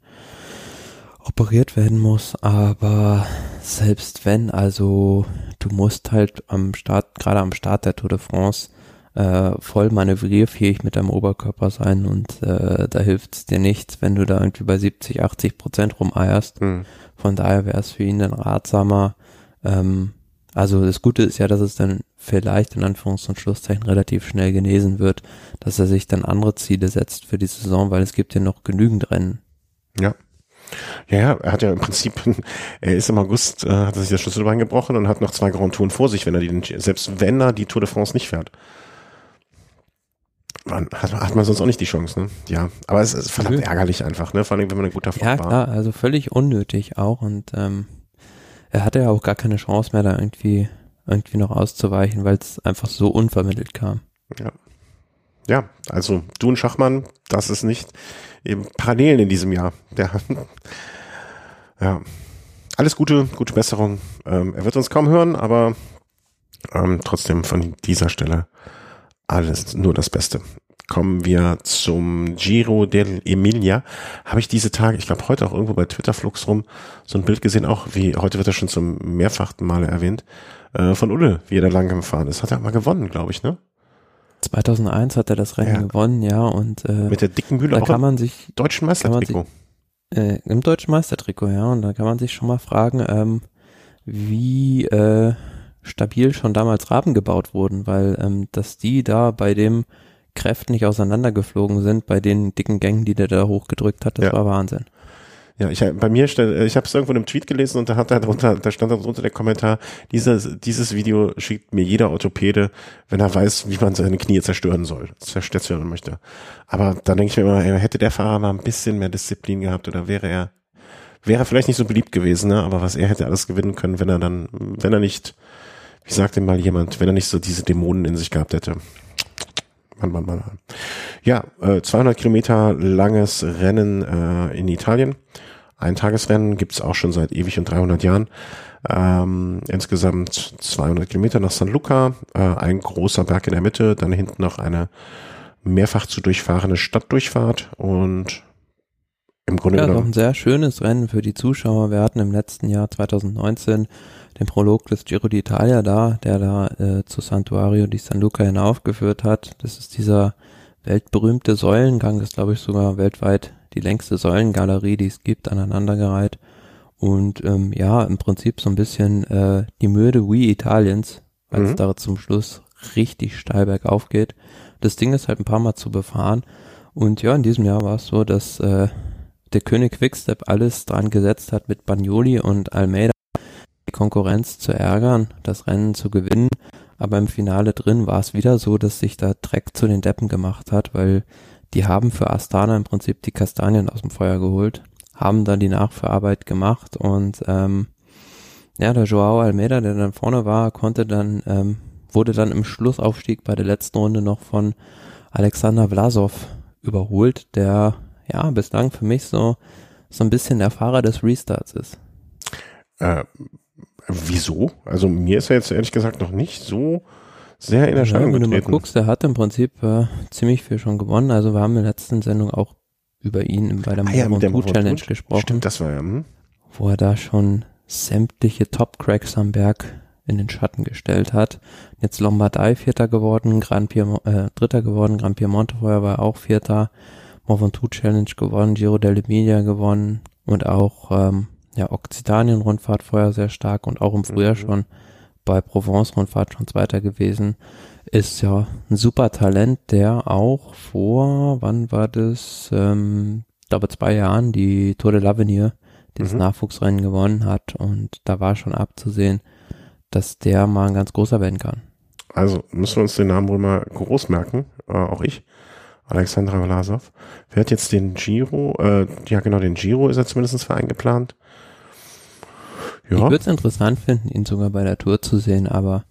operiert werden muss, aber selbst wenn, also du musst halt am Start, gerade am Start der Tour de France, äh, voll manövrierfähig mit deinem Oberkörper sein und äh, da hilft es dir nichts, wenn du da irgendwie bei 70, 80 Prozent rumeierst. Mhm. Von daher wäre es für ihn dann ratsamer. Ähm, also das Gute ist ja, dass es dann vielleicht in Anführungs- und Schlusszeichen relativ schnell genesen wird, dass er sich dann andere Ziele setzt für die Saison, weil es gibt ja noch genügend Rennen. Ja. Ja, ja, er hat ja im Prinzip, er ist im August, äh, hat er sich das Schlüsselbein gebrochen und hat noch zwei Grand Touren vor sich, wenn er die, selbst wenn er die Tour de France nicht fährt. Man, hat, hat man sonst auch nicht die Chance, ne? Ja, aber es ist verdammt ärgerlich einfach, ne? Vor allem, wenn man ein guter Fahrer Ja, klar, also völlig unnötig auch und ähm, er hatte ja auch gar keine Chance mehr, da irgendwie irgendwie noch auszuweichen, weil es einfach so unvermittelt kam. Ja. Ja, also du und Schachmann, das ist nicht eben Parallelen in diesem Jahr. Der, ja. alles Gute, gute Besserung. Ähm, er wird uns kaum hören, aber ähm, trotzdem von dieser Stelle alles nur das Beste. Kommen wir zum Giro dell'Emilia. Habe ich diese Tage, ich glaube heute auch irgendwo bei Twitter Flux rum, so ein Bild gesehen, auch wie, heute wird er schon zum mehrfachten Male erwähnt, äh, von Ulle, wie er da lang gefahren ist. Hat er mal gewonnen, glaube ich, ne? 2001 hat er das Rennen ja. gewonnen, ja, und äh, mit der dicken Mühle da kann man sich deutschen Meistertrikot. Äh, Im deutschen Meistertrikot, ja, und da kann man sich schon mal fragen, ähm, wie äh, stabil schon damals Raben gebaut wurden, weil ähm, dass die da bei dem Kräften nicht auseinandergeflogen sind, bei den dicken Gängen, die der da hochgedrückt hat, das ja. war Wahnsinn. Ja, ich bei mir ich habe es irgendwo in einem Tweet gelesen und da hat da drunter, da stand da drunter der Kommentar, dieses dieses Video schickt mir jeder Orthopäde, wenn er weiß, wie man seine Knie zerstören soll, zerstören möchte. Aber dann denke ich mir immer, hätte der Fahrer mal ein bisschen mehr Disziplin gehabt oder wäre er wäre vielleicht nicht so beliebt gewesen, ne? aber was er hätte alles gewinnen können, wenn er dann, wenn er nicht, wie sagte mal jemand, wenn er nicht so diese Dämonen in sich gehabt hätte. Mann, Mann, Mann. Ja, äh, 200 Kilometer langes Rennen äh, in Italien. Ein Tagesrennen gibt's auch schon seit ewig und 300 Jahren. Ähm, insgesamt 200 Kilometer nach San Luca, äh, ein großer Berg in der Mitte, dann hinten noch eine mehrfach zu durchfahrende Stadtdurchfahrt und im Grunde ja, genommen. Ein sehr schönes Rennen für die Zuschauer. Wir hatten im letzten Jahr 2019 den Prolog des Giro d'Italia da, der da äh, zu Santuario di San Luca hinaufgeführt hat. Das ist dieser weltberühmte Säulengang, das glaube ich sogar weltweit die längste Säulengalerie, die es gibt, aneinandergereiht. Und ähm, ja, im Prinzip so ein bisschen äh, die Mürde Wii Italiens, weil es mhm. da zum Schluss richtig steil bergauf geht. Das Ding ist halt ein paar Mal zu befahren. Und ja, in diesem Jahr war es so, dass äh, der König Quickstep alles dran gesetzt hat, mit Bagnoli und Almeida die Konkurrenz zu ärgern, das Rennen zu gewinnen. Aber im Finale drin war es wieder so, dass sich da Dreck zu den Deppen gemacht hat, weil die haben für Astana im Prinzip die Kastanien aus dem Feuer geholt, haben dann die Nachverarbeit gemacht und ähm, ja, der Joao Almeida, der dann vorne war, konnte dann, ähm, wurde dann im Schlussaufstieg bei der letzten Runde noch von Alexander Vlasov überholt, der ja bislang für mich so, so ein bisschen der Fahrer des Restarts ist. Äh, wieso? Also mir ist er jetzt ehrlich gesagt noch nicht so sehr in Erscheinung ja, wenn getreten. Wenn du mal guckst, der hat im Prinzip äh, ziemlich viel schon gewonnen. Also wir haben in der letzten Sendung auch über ihn bei der ah, ja, Challenge gesprochen. Stimmt, das war ja. Hm? Wo er da schon sämtliche Top-Cracks am Berg in den Schatten gestellt hat. Jetzt Lombardei Vierter geworden, Grand Piemont, äh, Dritter geworden, Grand Piemonte vorher war auch Vierter, Mont Challenge gewonnen, Giro dell'Emilia gewonnen und auch ähm, ja Okzitanien-Rundfahrt vorher sehr stark und auch im Frühjahr mhm. schon bei Provence-Rundfahrt schon Zweiter gewesen. Ist ja ein super Talent, der auch vor, wann war das? Ähm, glaube zwei Jahren die Tour de l'Avenir, dieses mhm. Nachwuchsrennen gewonnen hat und da war schon abzusehen, dass der mal ein ganz großer werden kann. Also müssen wir uns den Namen wohl mal groß merken, äh, auch ich. Alexandra Vlasov. Wer hat jetzt den Giro? Äh, ja, genau, den Giro ist er zumindest für eingeplant. Ja. Ich würde es interessant finden, ihn sogar bei der Tour zu sehen, aber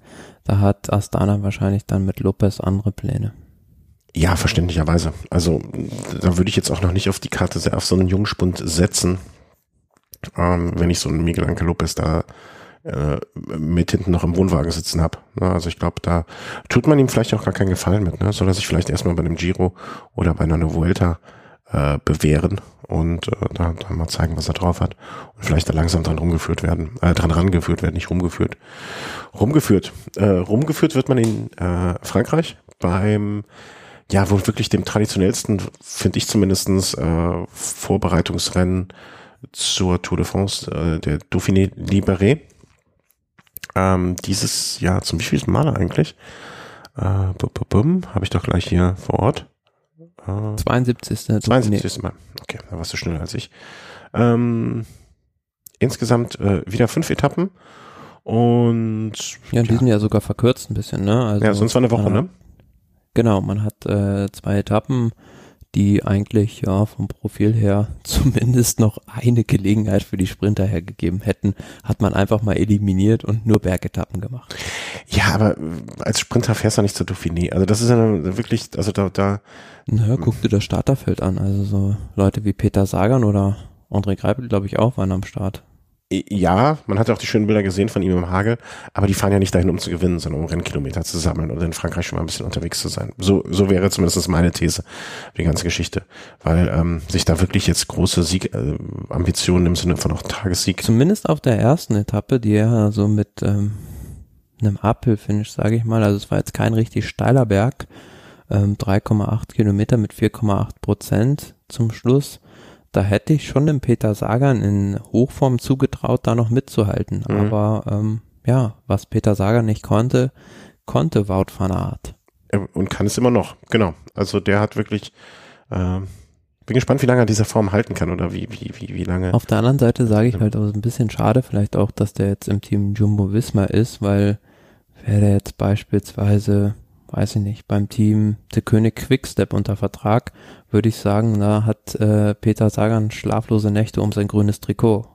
da hat Astana wahrscheinlich dann mit Lopez andere Pläne. Ja, verständlicherweise. Also da würde ich jetzt auch noch nicht auf die Karte sehr auf so einen Jungspund setzen, ähm, wenn ich so einen Miguel Anke Lopez da äh, mit hinten noch im Wohnwagen sitzen habe. Also ich glaube, da tut man ihm vielleicht auch gar keinen Gefallen mit. Ne? Soll er sich vielleicht erstmal bei einem Giro oder bei einer Vuelta äh, bewähren und äh, da, da mal zeigen, was er drauf hat und vielleicht da langsam dran rumgeführt werden, äh, dran rangeführt werden, nicht rumgeführt. Rumgeführt. Äh, rumgeführt wird man in äh, Frankreich beim ja, wohl wirklich dem traditionellsten, finde ich zumindestens äh, Vorbereitungsrennen zur Tour de France, äh, der Dauphiné Libéré. Ähm, dieses Jahr zum wievielten Mal eigentlich? Äh, Habe ich doch gleich hier vor Ort. 72. 72. Mal. Okay, da warst du schneller als ich. Ähm, insgesamt äh, wieder fünf Etappen und ja, die ja. sind ja sogar verkürzt ein bisschen, ne? Also, ja, sonst war eine Woche, ne? Genau, man hat äh, zwei Etappen, die eigentlich ja vom Profil her zumindest noch eine Gelegenheit für die Sprinter hergegeben hätten, hat man einfach mal eliminiert und nur Bergetappen gemacht. Ja, aber als Sprinter fährst du nicht zur Dauphiné. Also das ist ja wirklich, also da, da. Naja, guck dir das Starterfeld an. Also so Leute wie Peter Sagan oder André Greipel, glaube ich, auch waren am Start. Ja, man hat ja auch die schönen Bilder gesehen von ihm im Hagel, aber die fahren ja nicht dahin, um zu gewinnen, sondern um Rennkilometer zu sammeln und in Frankreich schon mal ein bisschen unterwegs zu sein. So, so wäre zumindest meine These für die ganze Geschichte. Weil ähm, sich da wirklich jetzt große Sieg, äh, Ambitionen im Sinne von auch Tagessieg. Zumindest auf der ersten Etappe, die ja so mit ähm, einem Uphill-Finish, sage ich mal, also es war jetzt kein richtig steiler Berg, ähm, 3,8 Kilometer mit 4,8 Prozent zum Schluss da hätte ich schon dem Peter Sagan in Hochform zugetraut, da noch mitzuhalten. Mhm. Aber ähm, ja, was Peter Sagan nicht konnte, konnte Wout van Aert. Und kann es immer noch, genau. Also der hat wirklich, äh, bin gespannt, wie lange er diese Form halten kann oder wie, wie, wie, wie lange. Auf der anderen Seite sage ich halt auch ein bisschen schade, vielleicht auch, dass der jetzt im Team Jumbo Visma ist, weil wäre der jetzt beispielsweise weiß ich nicht, beim Team der König Quickstep unter Vertrag, würde ich sagen, da hat äh, Peter Sagan schlaflose Nächte um sein grünes Trikot.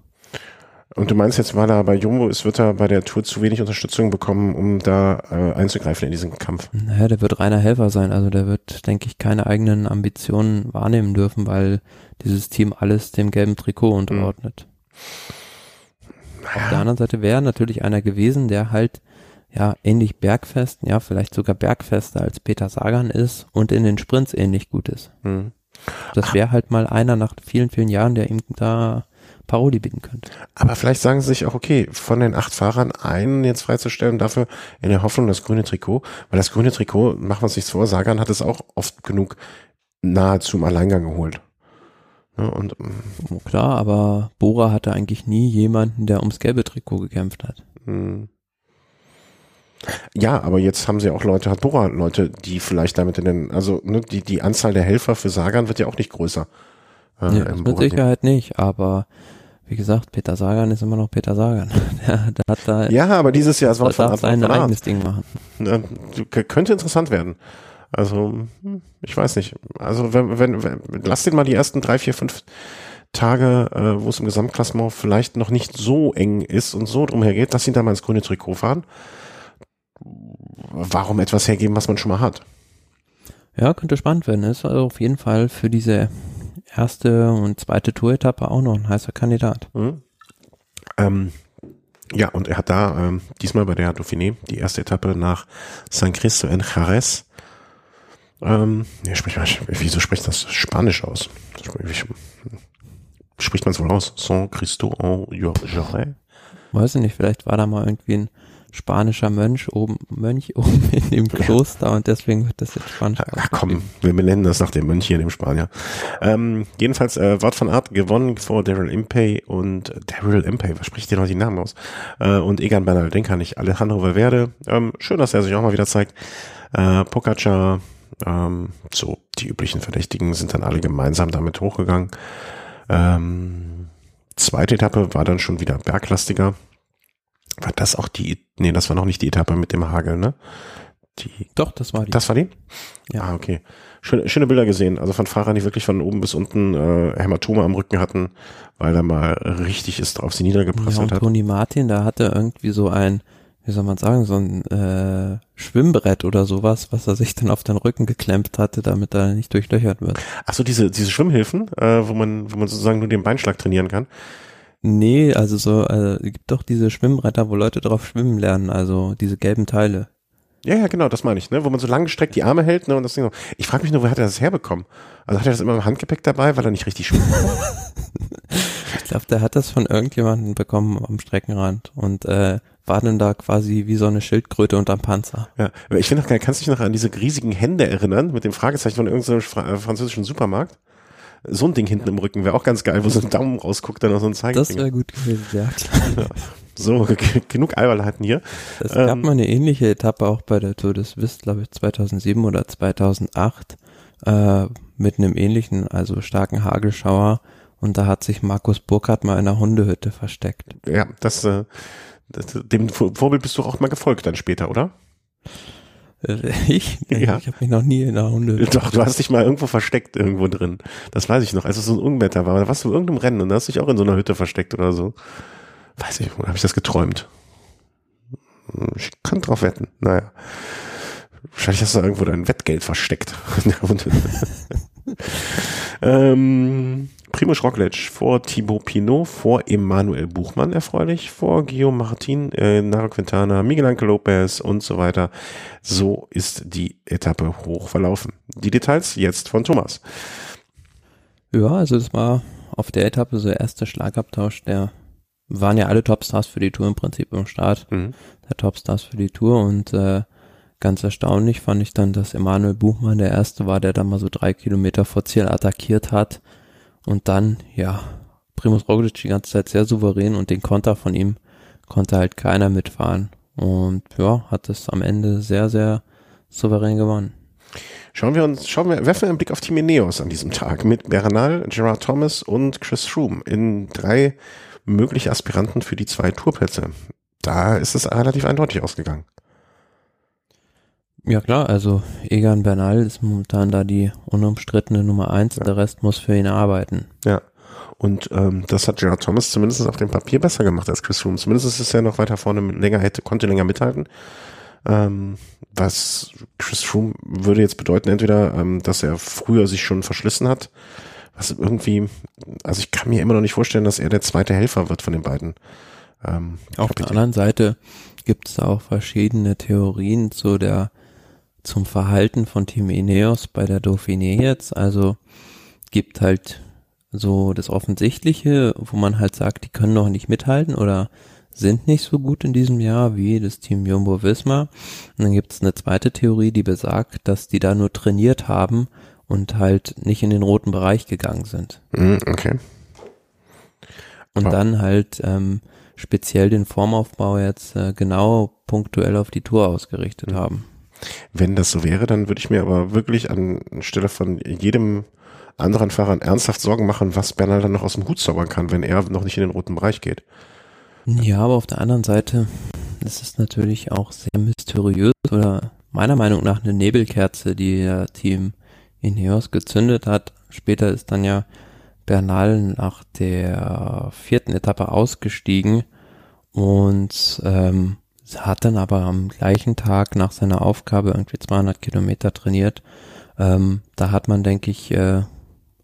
Und du meinst jetzt, weil er bei Jumbo ist, wird er bei der Tour zu wenig Unterstützung bekommen, um da äh, einzugreifen in diesen Kampf? Naja, der wird reiner Helfer sein. Also der wird, denke ich, keine eigenen Ambitionen wahrnehmen dürfen, weil dieses Team alles dem gelben Trikot unterordnet. Mhm. Naja. Auf der anderen Seite wäre natürlich einer gewesen, der halt ja, ähnlich bergfest, ja, vielleicht sogar bergfester als Peter Sagan ist und in den Sprints ähnlich gut ist. Mhm. Das wäre halt mal einer nach vielen, vielen Jahren, der ihm da Paroli bieten könnte. Aber vielleicht sagen sie sich auch, okay, von den acht Fahrern einen jetzt freizustellen, dafür in der Hoffnung das grüne Trikot, weil das grüne Trikot, machen wir uns nichts vor, Sagan hat es auch oft genug nahezu im Alleingang geholt. Ja, und, oh, Klar, aber Bora hatte eigentlich nie jemanden, der ums gelbe Trikot gekämpft hat. Mhm. Ja, aber jetzt haben sie auch Leute, hat Bora Leute, die vielleicht damit in den, also ne, die, die Anzahl der Helfer für Sagan wird ja auch nicht größer. Äh, ja, mit Sicherheit nicht, aber wie gesagt, Peter Sagan ist immer noch Peter Sagan. der, der hat da ja, aber dieses Jahr war von sein eigenes Ding machen. Könnte interessant werden. Also, hm, ich weiß nicht. Also, wenn, wenn, wenn lass den mal die ersten drei, vier, fünf Tage, äh, wo es im Gesamtklassement vielleicht noch nicht so eng ist und so drumher geht, lass ihn da mal ins grüne Trikot fahren warum etwas hergeben, was man schon mal hat? Ja, könnte spannend werden. Ist also auf jeden Fall für diese erste und zweite Tour-Etappe auch noch ein heißer Kandidat. Mhm. Ähm, ja, und er hat da ähm, diesmal bei der Dauphiné die erste Etappe nach San Cristo en Jerez. Ähm, ja, sprich, wieso spricht das Spanisch aus? Spricht man es wohl aus? San Cristo en Jerez? Weiß ich nicht, vielleicht war da mal irgendwie ein spanischer Mönch oben, Mönch oben in dem Kloster ja. und deswegen wird das jetzt spanisch. Ach komm, wir benennen das nach dem Mönch hier in dem Spanier. Ähm, jedenfalls, äh, Wort von Art gewonnen vor Daryl Impey und Daryl Impey, was spricht dir noch die Namen aus? Äh, und Egan Bernal, den kann ich. Alejandro Valverde, ähm, schön, dass er sich auch mal wieder zeigt. Äh, Pogacar, ähm, so, die üblichen Verdächtigen sind dann alle gemeinsam damit hochgegangen. Ähm, zweite Etappe war dann schon wieder berglastiger. War das auch die, nee, das war noch nicht die Etappe mit dem Hagel, ne? Die, Doch, das war die. Das war die? Ja. Ah, okay. Schöne, schöne Bilder gesehen. Also von Fahrern, die wirklich von oben bis unten äh, Hämatome am Rücken hatten, weil er mal richtig ist auf sie niedergepresst ja, und hat. Toni Martin, da hatte irgendwie so ein, wie soll man sagen, so ein äh, Schwimmbrett oder sowas, was er sich dann auf den Rücken geklemmt hatte, damit er nicht durchlöchert wird. Ach so, diese, diese Schwimmhilfen, äh, wo man, wo man sozusagen nur den Beinschlag trainieren kann. Nee, also so, äh, gibt doch diese Schwimmbretter, wo Leute drauf schwimmen lernen, also diese gelben Teile. Ja, ja, genau, das meine ich, ne? Wo man so langgestreckt die Arme hält, ne? Und das Ding. Ich frage mich nur, wo hat er das herbekommen? Also hat er das immer im Handgepäck dabei, weil er nicht richtig schwimmt? ich glaube, der hat das von irgendjemandem bekommen am Streckenrand und äh, war dann da quasi wie so eine Schildkröte unterm Panzer. Ja, ich finde noch geil, kannst du dich noch an diese riesigen Hände erinnern mit dem Fragezeichen von irgendeinem französischen Supermarkt? So ein Ding hinten im Rücken wäre auch ganz geil, wo so ein Daumen rausguckt, dann noch so ein Zeigefinger. Das wäre gut gewesen, ja klar. So, genug Alberleiten hier. Es ähm, gab mal eine ähnliche Etappe auch bei der Tour des Wist, glaube ich, 2007 oder 2008, äh, mit einem ähnlichen, also starken Hagelschauer. Und da hat sich Markus Burkhardt mal in einer Hundehütte versteckt. Ja, das, äh, das dem Vorbild bist du auch mal gefolgt dann später, oder? Äh, ich? Ja. Ich habe mich noch nie in einer Hunde. Doch, du hast dich mal irgendwo versteckt irgendwo drin. Das weiß ich noch, als es so ein Unwetter war. Da warst du in irgendeinem Rennen und da hast du dich auch in so einer Hütte versteckt oder so. Weiß ich, oder habe ich das geträumt? Ich kann drauf wetten. Naja. Wahrscheinlich hast du irgendwo dein Wettgeld versteckt. ähm, Primoz Roglic vor Thibaut Pinot, vor Emanuel Buchmann erfreulich, vor Guillaume Martin, äh, Naro Quintana, Miguel Angel Lopez und so weiter. So ist die Etappe hoch verlaufen. Die Details jetzt von Thomas. Ja, also es war auf der Etappe so der erste Schlagabtausch der waren ja alle Topstars für die Tour im Prinzip im Start. Mhm. Der Topstars für die Tour und äh, ganz erstaunlich fand ich dann, dass Emanuel Buchmann der erste war, der da mal so drei Kilometer vor Ziel attackiert hat und dann, ja, Primus Roglic die ganze Zeit sehr souverän und den Konter von ihm konnte halt keiner mitfahren und ja, hat es am Ende sehr, sehr souverän gewonnen. Schauen wir uns, schauen wir, werfen wir einen Blick auf die Ineos an diesem Tag mit Bernal, Gerard Thomas und Chris Froome in drei mögliche Aspiranten für die zwei Tourplätze. Da ist es relativ eindeutig ausgegangen. Ja klar, also Egan Bernal ist momentan da die unumstrittene Nummer eins, ja. der Rest muss für ihn arbeiten. Ja. Und ähm, das hat Gerard Thomas zumindest auf dem Papier besser gemacht als Chris Froome. Zumindest ist er noch weiter vorne länger hätte, konnte länger mithalten. Ähm, was Chris Froome würde jetzt bedeuten, entweder, ähm, dass er früher sich schon verschlissen hat, was irgendwie, also ich kann mir immer noch nicht vorstellen, dass er der zweite Helfer wird von den beiden. Ähm, Auf der anderen Seite gibt es auch verschiedene Theorien zu der zum Verhalten von Team Ineos bei der Dauphiné jetzt. Also gibt halt so das Offensichtliche, wo man halt sagt, die können noch nicht mithalten oder sind nicht so gut in diesem Jahr wie das Team Jumbo Visma. Und dann gibt es eine zweite Theorie, die besagt, dass die da nur trainiert haben und halt nicht in den roten Bereich gegangen sind. Mhm, okay. Und wow. dann halt ähm, speziell den Formaufbau jetzt äh, genau punktuell auf die Tour ausgerichtet mhm. haben. Wenn das so wäre, dann würde ich mir aber wirklich anstelle von jedem anderen Fahrer ernsthaft Sorgen machen, was Bernal dann noch aus dem Hut zaubern kann, wenn er noch nicht in den roten Bereich geht. Ja, aber auf der anderen Seite ist es natürlich auch sehr mysteriös oder meiner Meinung nach eine Nebelkerze, die der Team Ineos gezündet hat. Später ist dann ja Bernal nach der vierten Etappe ausgestiegen und ähm, hat dann aber am gleichen Tag nach seiner Aufgabe irgendwie 200 Kilometer trainiert. Ähm, da hat man, denke ich, äh,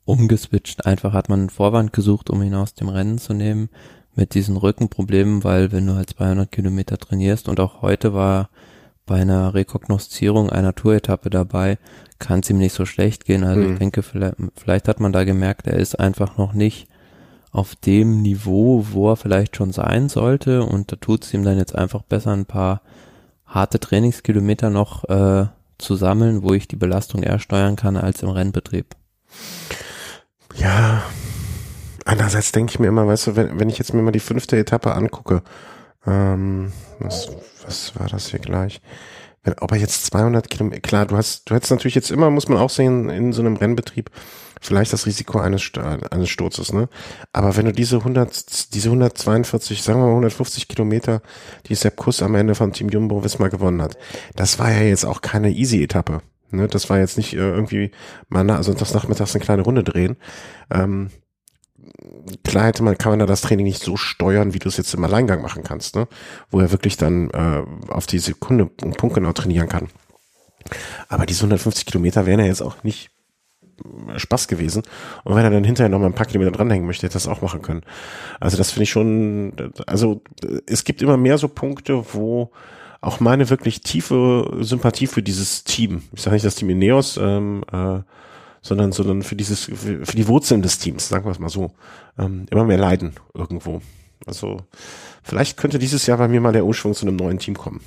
umgeswitcht. Einfach hat man einen Vorwand gesucht, um ihn aus dem Rennen zu nehmen mit diesen Rückenproblemen, weil wenn du halt 200 Kilometer trainierst und auch heute war bei einer Rekognoszierung einer Touretappe dabei, kann es ihm nicht so schlecht gehen. Also mhm. ich denke, vielleicht, vielleicht hat man da gemerkt, er ist einfach noch nicht auf dem Niveau, wo er vielleicht schon sein sollte und da tut es ihm dann jetzt einfach besser, ein paar harte Trainingskilometer noch äh, zu sammeln, wo ich die Belastung eher steuern kann als im Rennbetrieb. Ja, andererseits denke ich mir immer, weißt du, wenn, wenn ich jetzt mir mal die fünfte Etappe angucke, ähm, was, was war das hier gleich? Wenn, ob er jetzt 200 Kilometer, klar, du hast, du hättest natürlich jetzt immer, muss man auch sehen, in so einem Rennbetrieb, vielleicht das Risiko eines, eines Sturzes, ne? Aber wenn du diese 100, diese 142, sagen wir mal 150 Kilometer, die Sepp Kuss am Ende von Team Jumbo Wismar gewonnen hat, das war ja jetzt auch keine easy Etappe. Ne? Das war jetzt nicht äh, irgendwie mal na, also das nachmittags eine kleine Runde drehen. Ähm, klar hätte man, kann man da das Training nicht so steuern, wie du es jetzt im Alleingang machen kannst, ne? Wo er wirklich dann äh, auf die Sekunde und Punkt genau trainieren kann. Aber diese 150 Kilometer wären ja jetzt auch nicht äh, Spaß gewesen. Und wenn er dann hinterher noch mal ein paar Kilometer dranhängen möchte, hätte er das auch machen können. Also das finde ich schon, also es gibt immer mehr so Punkte, wo auch meine wirklich tiefe Sympathie für dieses Team, ich sage nicht das Team Ineos, ähm, äh, sondern, sondern für dieses, für, für die Wurzeln des Teams, sagen wir es mal so, ähm, immer mehr leiden irgendwo. Also vielleicht könnte dieses Jahr bei mir mal der Umschwung zu einem neuen Team kommen.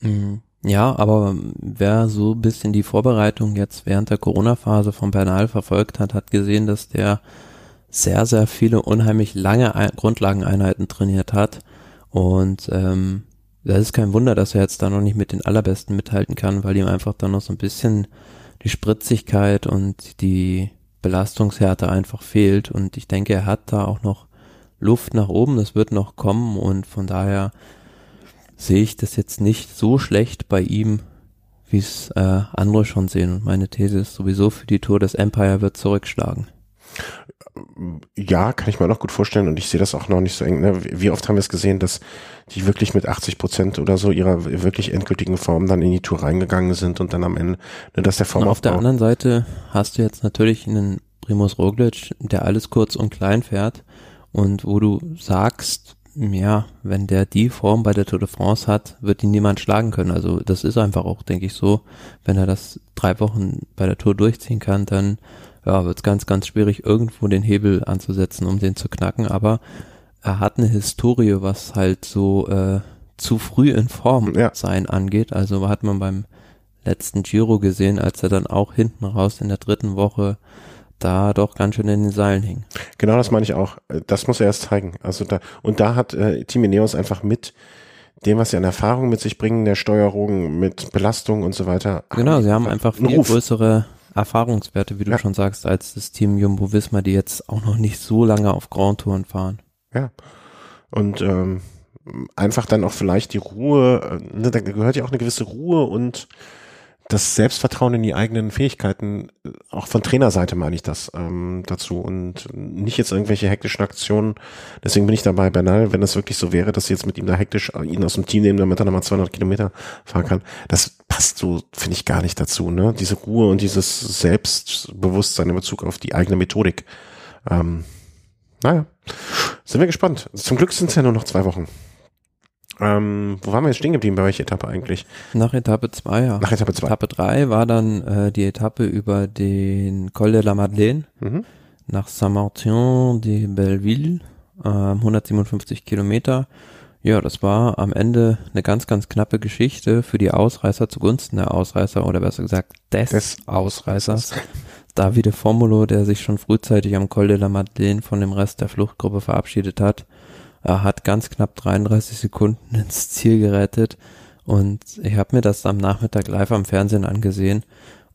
Mhm. Ja, aber wer so ein bisschen die Vorbereitung jetzt während der Corona-Phase von Bernal verfolgt hat, hat gesehen, dass der sehr, sehr viele unheimlich lange Ein Grundlageneinheiten trainiert hat. Und ähm, das ist kein Wunder, dass er jetzt da noch nicht mit den Allerbesten mithalten kann, weil ihm einfach dann noch so ein bisschen die Spritzigkeit und die Belastungshärte einfach fehlt. Und ich denke, er hat da auch noch Luft nach oben, das wird noch kommen und von daher sehe ich das jetzt nicht so schlecht bei ihm, wie es äh, andere schon sehen. Und meine These ist sowieso für die Tour, das Empire wird zurückschlagen. Ja, kann ich mir noch gut vorstellen und ich sehe das auch noch nicht so eng. Ne? Wie oft haben wir es gesehen, dass die wirklich mit 80 Prozent oder so ihrer wirklich endgültigen Form dann in die Tour reingegangen sind und dann am Ende, ne, dass der Form Auf der anderen Seite hast du jetzt natürlich einen Primus Roglic, der alles kurz und klein fährt und wo du sagst, ja, wenn der die Form bei der Tour de France hat, wird ihn niemand schlagen können. Also das ist einfach auch, denke ich, so. Wenn er das drei Wochen bei der Tour durchziehen kann, dann ja, wird es ganz, ganz schwierig, irgendwo den Hebel anzusetzen, um den zu knacken. Aber er hat eine Historie, was halt so äh, zu früh in Form ja. sein angeht. Also hat man beim letzten Giro gesehen, als er dann auch hinten raus in der dritten Woche da doch ganz schön in den Seilen hing. Genau, das meine ich auch. Das muss er erst zeigen. Also da und da hat äh, Team Ineos einfach mit dem, was sie an Erfahrung mit sich bringen, der Steuerung, mit Belastung und so weiter. Genau, sie haben einfach viel größere Erfahrungswerte, wie du ja. schon sagst, als das Team Jumbo Visma, die jetzt auch noch nicht so lange auf Grand Touren fahren. Ja. Und ähm, einfach dann auch vielleicht die Ruhe, äh, ne, da gehört ja auch eine gewisse Ruhe und das Selbstvertrauen in die eigenen Fähigkeiten, äh, auch von Trainerseite meine ich das ähm, dazu und nicht jetzt irgendwelche hektischen Aktionen. Deswegen bin ich dabei, Bernal, wenn das wirklich so wäre, dass sie jetzt mit ihm da hektisch äh, ihn aus dem Team nehmen, damit er nochmal 200 Kilometer fahren kann. Das passt so, finde ich, gar nicht dazu. Ne? Diese Ruhe und dieses Selbstbewusstsein in Bezug auf die eigene Methodik. Ähm, naja, sind wir gespannt. Zum Glück sind es ja nur noch zwei Wochen. Ähm, wo waren wir jetzt stehen geblieben? Bei welcher Etappe eigentlich? Nach Etappe 2, ja. Nach Etappe 2. Etappe 3 war dann äh, die Etappe über den Col de la Madeleine mhm. nach Saint-Martin de Belleville, äh, 157 Kilometer. Ja, das war am Ende eine ganz, ganz knappe Geschichte für die Ausreißer zugunsten der Ausreißer oder besser gesagt des, des Ausreißers. Davide Formulo, der sich schon frühzeitig am Col de la Madeleine von dem Rest der Fluchtgruppe verabschiedet hat, er hat ganz knapp 33 Sekunden ins Ziel gerettet und ich habe mir das am Nachmittag live am Fernsehen angesehen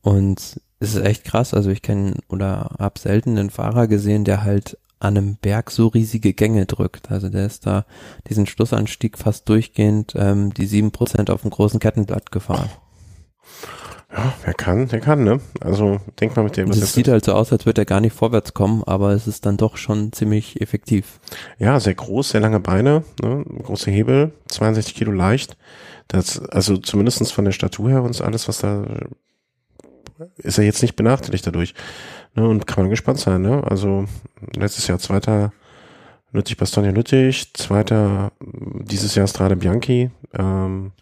und es ist echt krass. Also ich kenne oder habe selten einen Fahrer gesehen, der halt an einem Berg so riesige Gänge drückt. Also der ist da diesen Schlussanstieg fast durchgehend ähm, die sieben Prozent auf dem großen Kettenblatt gefahren. Ja, wer kann, der kann, ne? Also denk mal mit dem. Es sieht halt so aus, als würde er gar nicht vorwärts kommen, aber es ist dann doch schon ziemlich effektiv. Ja, sehr groß, sehr lange Beine, ne? große Hebel, 62 Kilo leicht. Das, also zumindestens von der Statur her und alles, was da ist er jetzt nicht benachteiligt dadurch. Ne? Und kann man gespannt sein, ne? Also letztes Jahr zweiter Lüttich Bastogne Lüttich, zweiter dieses Jahr Strade Bianchi. Ähm,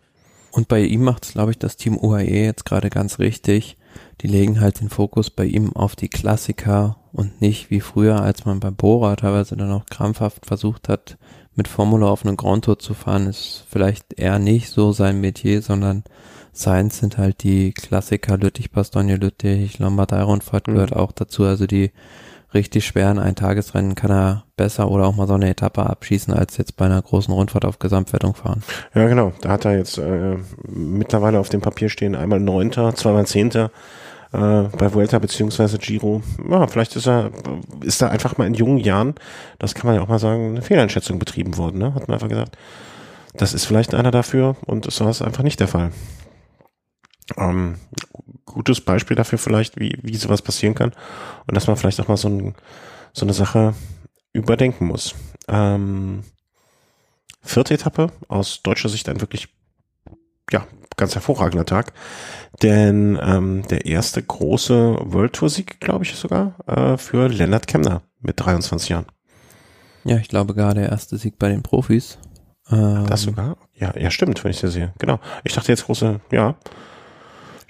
und bei ihm macht es, glaube ich, das Team UAE jetzt gerade ganz richtig. Die legen halt den Fokus bei ihm auf die Klassiker und nicht wie früher, als man bei Bora teilweise dann auch krampfhaft versucht hat, mit Formula auf einen Grand Tour zu fahren, ist vielleicht eher nicht so sein Metier, sondern seins sind halt die Klassiker Lüttich, Bastogne Lüttich, Lombardei-Rundfahrt mhm. gehört auch dazu, also die richtig schweren Eintagesrennen kann er besser oder auch mal so eine Etappe abschießen, als jetzt bei einer großen Rundfahrt auf Gesamtwertung fahren. Ja, genau. Da hat er jetzt äh, mittlerweile auf dem Papier stehen, einmal Neunter, zweimal Zehnter äh, bei Vuelta beziehungsweise Giro. Ja, vielleicht ist er, ist da einfach mal in jungen Jahren, das kann man ja auch mal sagen, eine Fehleinschätzung betrieben worden, ne? Hat man einfach gesagt. Das ist vielleicht einer dafür und das war es einfach nicht der Fall. Ähm, gutes Beispiel dafür vielleicht, wie, wie sowas passieren kann und dass man vielleicht auch mal so, ein, so eine Sache überdenken muss. Ähm, vierte Etappe, aus deutscher Sicht ein wirklich, ja, ganz hervorragender Tag, denn ähm, der erste große World Tour Sieg, glaube ich sogar, äh, für Lennart Kemner mit 23 Jahren. Ja, ich glaube gar der erste Sieg bei den Profis. Ähm, das sogar? Ja, ja, stimmt, wenn ich das sehe. Genau. Ich dachte jetzt große, ja.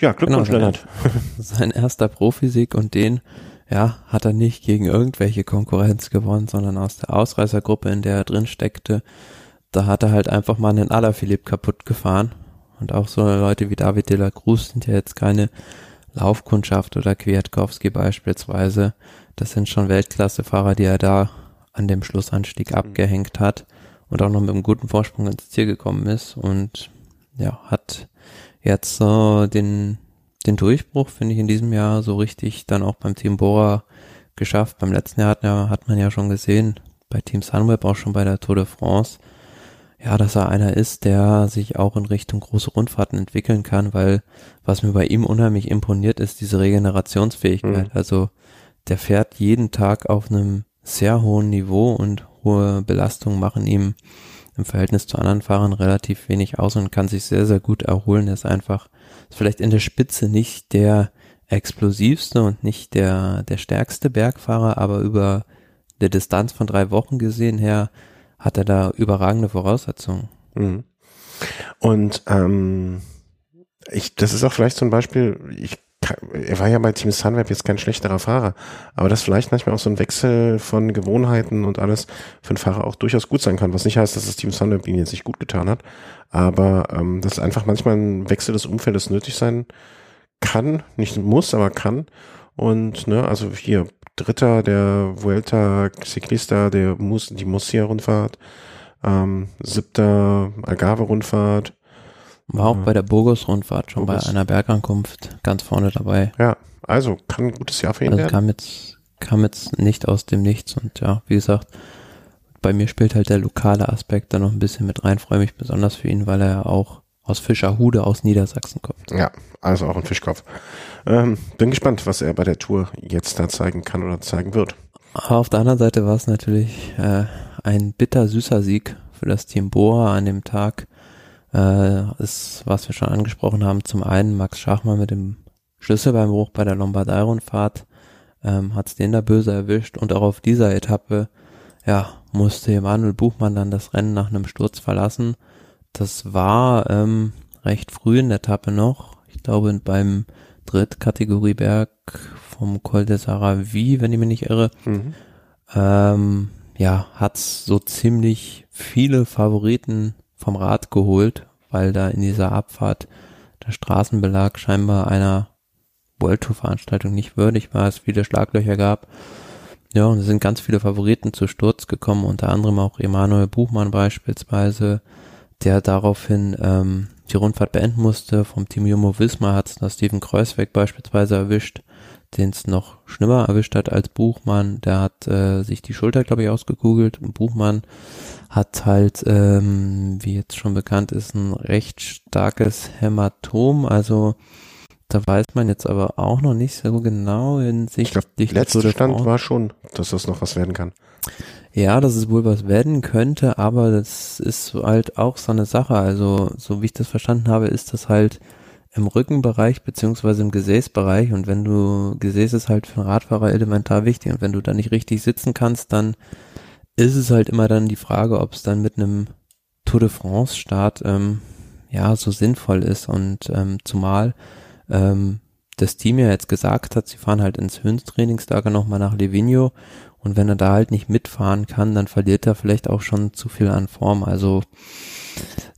Ja, Glückwunsch, genau, Lennart. Sein erster Profisieg und den, ja, hat er nicht gegen irgendwelche Konkurrenz gewonnen, sondern aus der Ausreißergruppe, in der er drin steckte. Da hat er halt einfach mal einen Alaphilippe kaputt gefahren. Und auch so Leute wie David de la Cruz sind ja jetzt keine Laufkundschaft oder Kwiatkowski beispielsweise. Das sind schon Weltklassefahrer, die er da an dem Schlussanstieg mhm. abgehängt hat und auch noch mit einem guten Vorsprung ins Ziel gekommen ist und ja, hat jetzt äh, den, den Durchbruch, finde ich, in diesem Jahr so richtig dann auch beim Team Bora geschafft. Beim letzten Jahr hat, ja, hat man ja schon gesehen, bei Team Sunweb, auch schon bei der Tour de France, ja, dass er einer ist, der sich auch in Richtung große Rundfahrten entwickeln kann, weil was mir bei ihm unheimlich imponiert, ist diese Regenerationsfähigkeit. Mhm. Also der fährt jeden Tag auf einem sehr hohen Niveau und hohe Belastungen machen ihm im Verhältnis zu anderen Fahrern relativ wenig aus und kann sich sehr, sehr gut erholen. Er ist einfach ist vielleicht in der Spitze nicht der explosivste und nicht der, der stärkste Bergfahrer, aber über der Distanz von drei Wochen gesehen her hat er da überragende Voraussetzungen. Mhm. Und ähm, ich, das ist auch vielleicht so ein Beispiel, ich er war ja bei Team Sunweb jetzt kein schlechterer Fahrer, aber das vielleicht manchmal auch so ein Wechsel von Gewohnheiten und alles für einen Fahrer auch durchaus gut sein kann, was nicht heißt, dass das Team Sunweb ihn jetzt nicht gut getan hat, aber ähm, dass einfach manchmal ein Wechsel des Umfeldes nötig sein kann, nicht muss, aber kann. Und ne, also hier Dritter der Vuelta Ciclista, der Mus, die Murcia-Rundfahrt, ähm, siebter Algarve-Rundfahrt. War auch äh, bei der Burgos-Rundfahrt schon Burgos. bei einer Bergankunft ganz vorne dabei. Ja, also kann ein gutes Jahr für ihn also werden. Kam jetzt, kam jetzt nicht aus dem Nichts und ja, wie gesagt, bei mir spielt halt der lokale Aspekt da noch ein bisschen mit rein. Freue mich besonders für ihn, weil er auch aus Fischerhude aus Niedersachsen kommt. Ja, also auch ein Fischkopf. Ähm, bin gespannt, was er bei der Tour jetzt da zeigen kann oder zeigen wird. Auf der anderen Seite war es natürlich äh, ein bitter süßer Sieg für das Team Boa an dem Tag. Äh, ist, was wir schon angesprochen haben, zum einen Max Schachmann mit dem Schlüsselbeinbruch bei der Lombardei-Rundfahrt ähm, hat es den da böse erwischt und auch auf dieser Etappe ja, musste Emanuel Buchmann dann das Rennen nach einem Sturz verlassen das war ähm, recht früh in der Etappe noch. Ich glaube beim Drittkategorieberg vom Col de Saravi, wenn ich mich nicht irre. Mhm. Ähm, ja, hat's so ziemlich viele Favoriten vom Rad geholt, weil da in dieser Abfahrt der Straßenbelag scheinbar einer World Tour Veranstaltung nicht würdig war, es viele Schlaglöcher gab. Ja, und es sind ganz viele Favoriten zu Sturz gekommen, unter anderem auch Emanuel Buchmann beispielsweise, der daraufhin ähm, die Rundfahrt beenden musste. Vom Team Jumbo Wismar hat es Steven Kreuzweg beispielsweise erwischt, den es noch schlimmer erwischt hat als Buchmann. Der hat äh, sich die Schulter, glaube ich, ausgekugelt. Und Buchmann hat halt, ähm, wie jetzt schon bekannt ist, ein recht starkes Hämatom. Also da weiß man jetzt aber auch noch nicht so genau hinsichtlich. Ich glaube, letzter Stand war schon, dass das noch was werden kann. Ja, dass es wohl was werden könnte, aber das ist halt auch so eine Sache. Also, so wie ich das verstanden habe, ist das halt im Rückenbereich beziehungsweise im Gesäßbereich. Und wenn du, Gesäß ist halt für einen Radfahrer elementar wichtig. Und wenn du da nicht richtig sitzen kannst, dann ist es halt immer dann die Frage, ob es dann mit einem Tour de France Start ähm, ja so sinnvoll ist. Und ähm, zumal ähm, das Team ja jetzt gesagt hat, sie fahren halt ins Höhenstrainingslager nochmal nach Livigno. Und wenn er da halt nicht mitfahren kann, dann verliert er vielleicht auch schon zu viel an Form. Also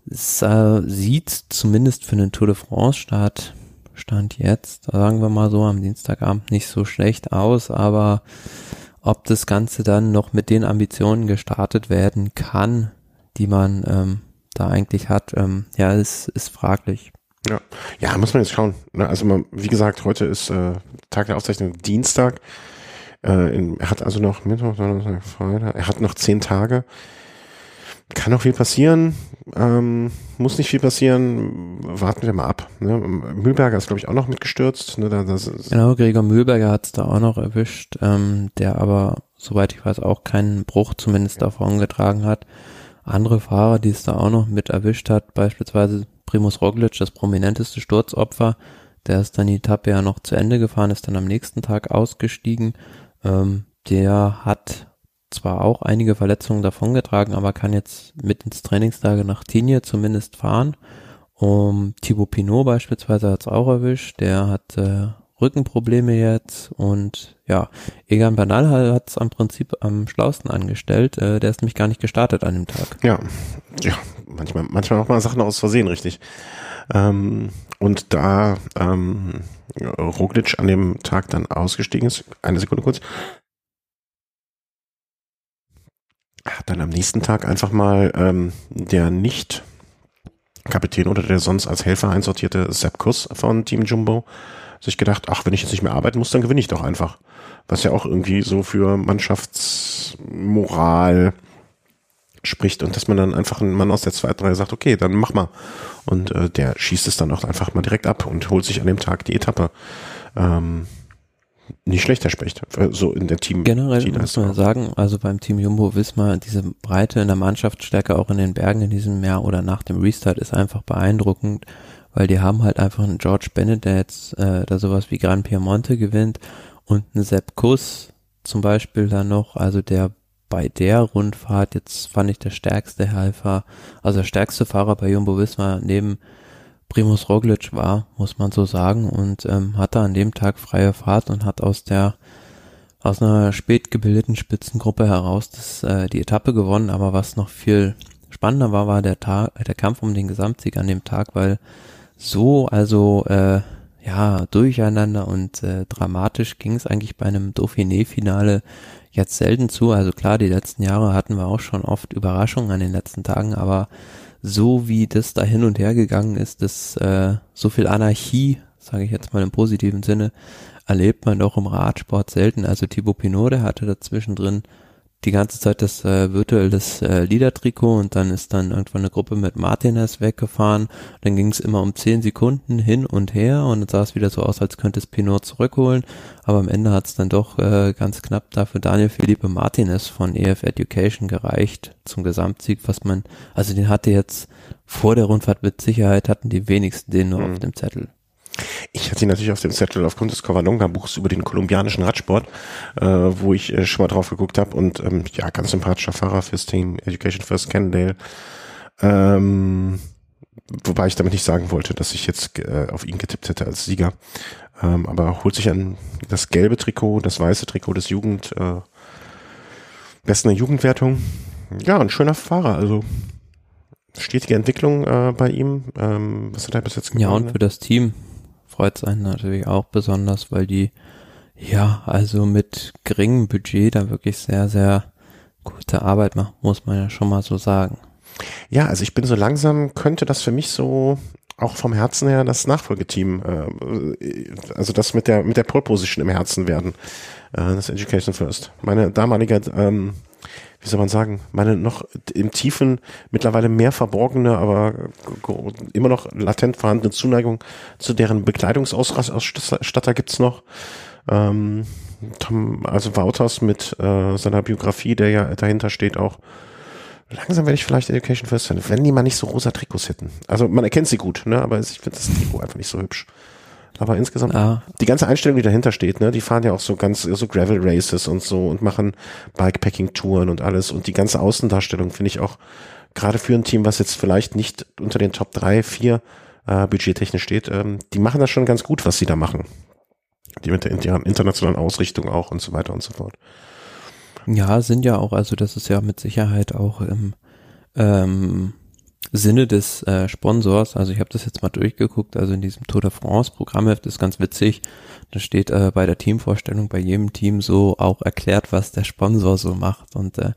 es äh, sieht zumindest für einen Tour de France Start Stand jetzt, sagen wir mal so, am Dienstagabend nicht so schlecht aus, aber ob das Ganze dann noch mit den Ambitionen gestartet werden kann, die man ähm, da eigentlich hat, ähm, ja, ist, ist fraglich. Ja. ja, muss man jetzt schauen. Ne? Also man, wie gesagt, heute ist äh, Tag der Aufzeichnung Dienstag. Äh, in, er hat also noch Mittwoch, Donnerstag, Freitag, er hat noch zehn Tage. Kann noch viel passieren, ähm, muss nicht viel passieren, warten wir mal ab. Ne? Mühlberger ist, glaube ich, auch noch mitgestürzt. Ne? Da, das genau, Gregor Mühlberger hat es da auch noch erwischt, ähm, der aber, soweit ich weiß, auch keinen Bruch zumindest davon getragen hat. Andere Fahrer, die es da auch noch mit erwischt hat, beispielsweise Primus Roglic, das prominenteste Sturzopfer, der ist dann die Etappe ja noch zu Ende gefahren, ist dann am nächsten Tag ausgestiegen. Ähm, der hat zwar auch einige Verletzungen davongetragen, aber kann jetzt mit ins Trainingslager nach Tignes zumindest fahren. Um, Thibaut Pinot beispielsweise hat es auch erwischt, der hat äh, Rückenprobleme jetzt und ja, Egan Bernal hat es am Prinzip am schlausten angestellt, äh, der ist nämlich gar nicht gestartet an dem Tag. Ja, ja, manchmal, manchmal auch mal Sachen aus Versehen, richtig. Ähm, und da ähm, Roglic an dem Tag dann ausgestiegen ist, eine Sekunde kurz, hat dann am nächsten Tag einfach mal ähm, der nicht Kapitän oder der sonst als Helfer einsortierte Sepp Kuss von Team Jumbo sich gedacht, ach, wenn ich jetzt nicht mehr arbeiten muss, dann gewinne ich doch einfach. Was ja auch irgendwie so für Mannschaftsmoral spricht und dass man dann einfach einen Mann aus der zweiten Reihe sagt, okay, dann mach mal. Und äh, der schießt es dann auch einfach mal direkt ab und holt sich an dem Tag die Etappe. Ähm, nicht schlechter Specht, so in der Team. Generell muss man sagen, also beim Team Jumbo Wismar, diese Breite in der Mannschaftsstärke auch in den Bergen in diesem Jahr oder nach dem Restart ist einfach beeindruckend, weil die haben halt einfach einen George Bennett, der jetzt äh, da sowas wie Gran Piemonte gewinnt und einen Sepp Kuss zum Beispiel da noch, also der bei der Rundfahrt jetzt fand ich der stärkste Helfer, also der stärkste Fahrer bei Jumbo Visma neben Primus Roglic war, muss man so sagen, und ähm, hatte an dem Tag freie Fahrt und hat aus der aus einer spät gebildeten Spitzengruppe heraus das, äh, die Etappe gewonnen. Aber was noch viel spannender war, war der Tag, der Kampf um den Gesamtsieg an dem Tag, weil so also äh, ja durcheinander und äh, dramatisch ging es eigentlich bei einem Dauphiné-Finale jetzt selten zu. Also klar, die letzten Jahre hatten wir auch schon oft Überraschungen an den letzten Tagen, aber so wie das da hin und her gegangen ist, dass äh, so viel Anarchie, sage ich jetzt mal im positiven Sinne, erlebt man doch im Radsport selten. Also Thibaut Pinot, der hatte dazwischen drin die ganze Zeit das äh, virtuell das äh, Liedertrikot und dann ist dann irgendwann eine Gruppe mit Martinez weggefahren. Dann ging es immer um zehn Sekunden hin und her und dann sah es wieder so aus, als könnte es Pinot zurückholen. Aber am Ende hat es dann doch äh, ganz knapp dafür Daniel Felipe Martinez von EF Education gereicht zum Gesamtsieg, was man, also den hatte jetzt vor der Rundfahrt mit Sicherheit hatten die wenigsten den nur mhm. auf dem Zettel. Ich hatte ihn natürlich auf dem Zettel aufgrund des Covadonga-Buchs über den kolumbianischen Radsport, äh, wo ich äh, schon mal drauf geguckt habe und ähm, ja, ganz sympathischer Fahrer fürs Team Education First Cannondale. Ähm, wobei ich damit nicht sagen wollte, dass ich jetzt äh, auf ihn getippt hätte als Sieger. Ähm, aber holt sich an das gelbe Trikot, das weiße Trikot des Jugend, äh, besten Jugendwertung. Ja, ein schöner Fahrer, also stetige Entwicklung äh, bei ihm. Ähm, was hat er bis jetzt gemacht? Ja, und für das Team freut es einen natürlich auch besonders, weil die ja also mit geringem Budget da wirklich sehr, sehr gute Arbeit machen, muss man ja schon mal so sagen. Ja, also ich bin so langsam, könnte das für mich so auch vom Herzen her das Nachfolgeteam, äh, also das mit der mit der Pole Position im Herzen werden, äh, das Education First. Meine damalige ähm, wie soll man sagen, meine noch im Tiefen mittlerweile mehr verborgene, aber immer noch latent vorhandene Zuneigung zu deren Bekleidungsausstatter gibt's noch. Ähm, Tom, also Wouters mit äh, seiner Biografie, der ja dahinter steht, auch. Langsam werde ich vielleicht Education First sein, wenn die mal nicht so rosa Trikots hätten. Also man erkennt sie gut, ne? aber ich finde das Trikot einfach nicht so hübsch. Aber insgesamt, ah. die ganze Einstellung, die dahinter steht, ne, die fahren ja auch so ganz, so Gravel Races und so und machen Bikepacking-Touren und alles. Und die ganze Außendarstellung finde ich auch, gerade für ein Team, was jetzt vielleicht nicht unter den Top 3, 4 äh, budgettechnisch steht, ähm, die machen das schon ganz gut, was sie da machen. Die mit der internationalen Ausrichtung auch und so weiter und so fort. Ja, sind ja auch, also das ist ja mit Sicherheit auch im ähm, Sinne des äh, Sponsors, also ich habe das jetzt mal durchgeguckt, also in diesem Tour de France Programmheft ist ganz witzig, da steht äh, bei der Teamvorstellung bei jedem Team so auch erklärt, was der Sponsor so macht. Und äh,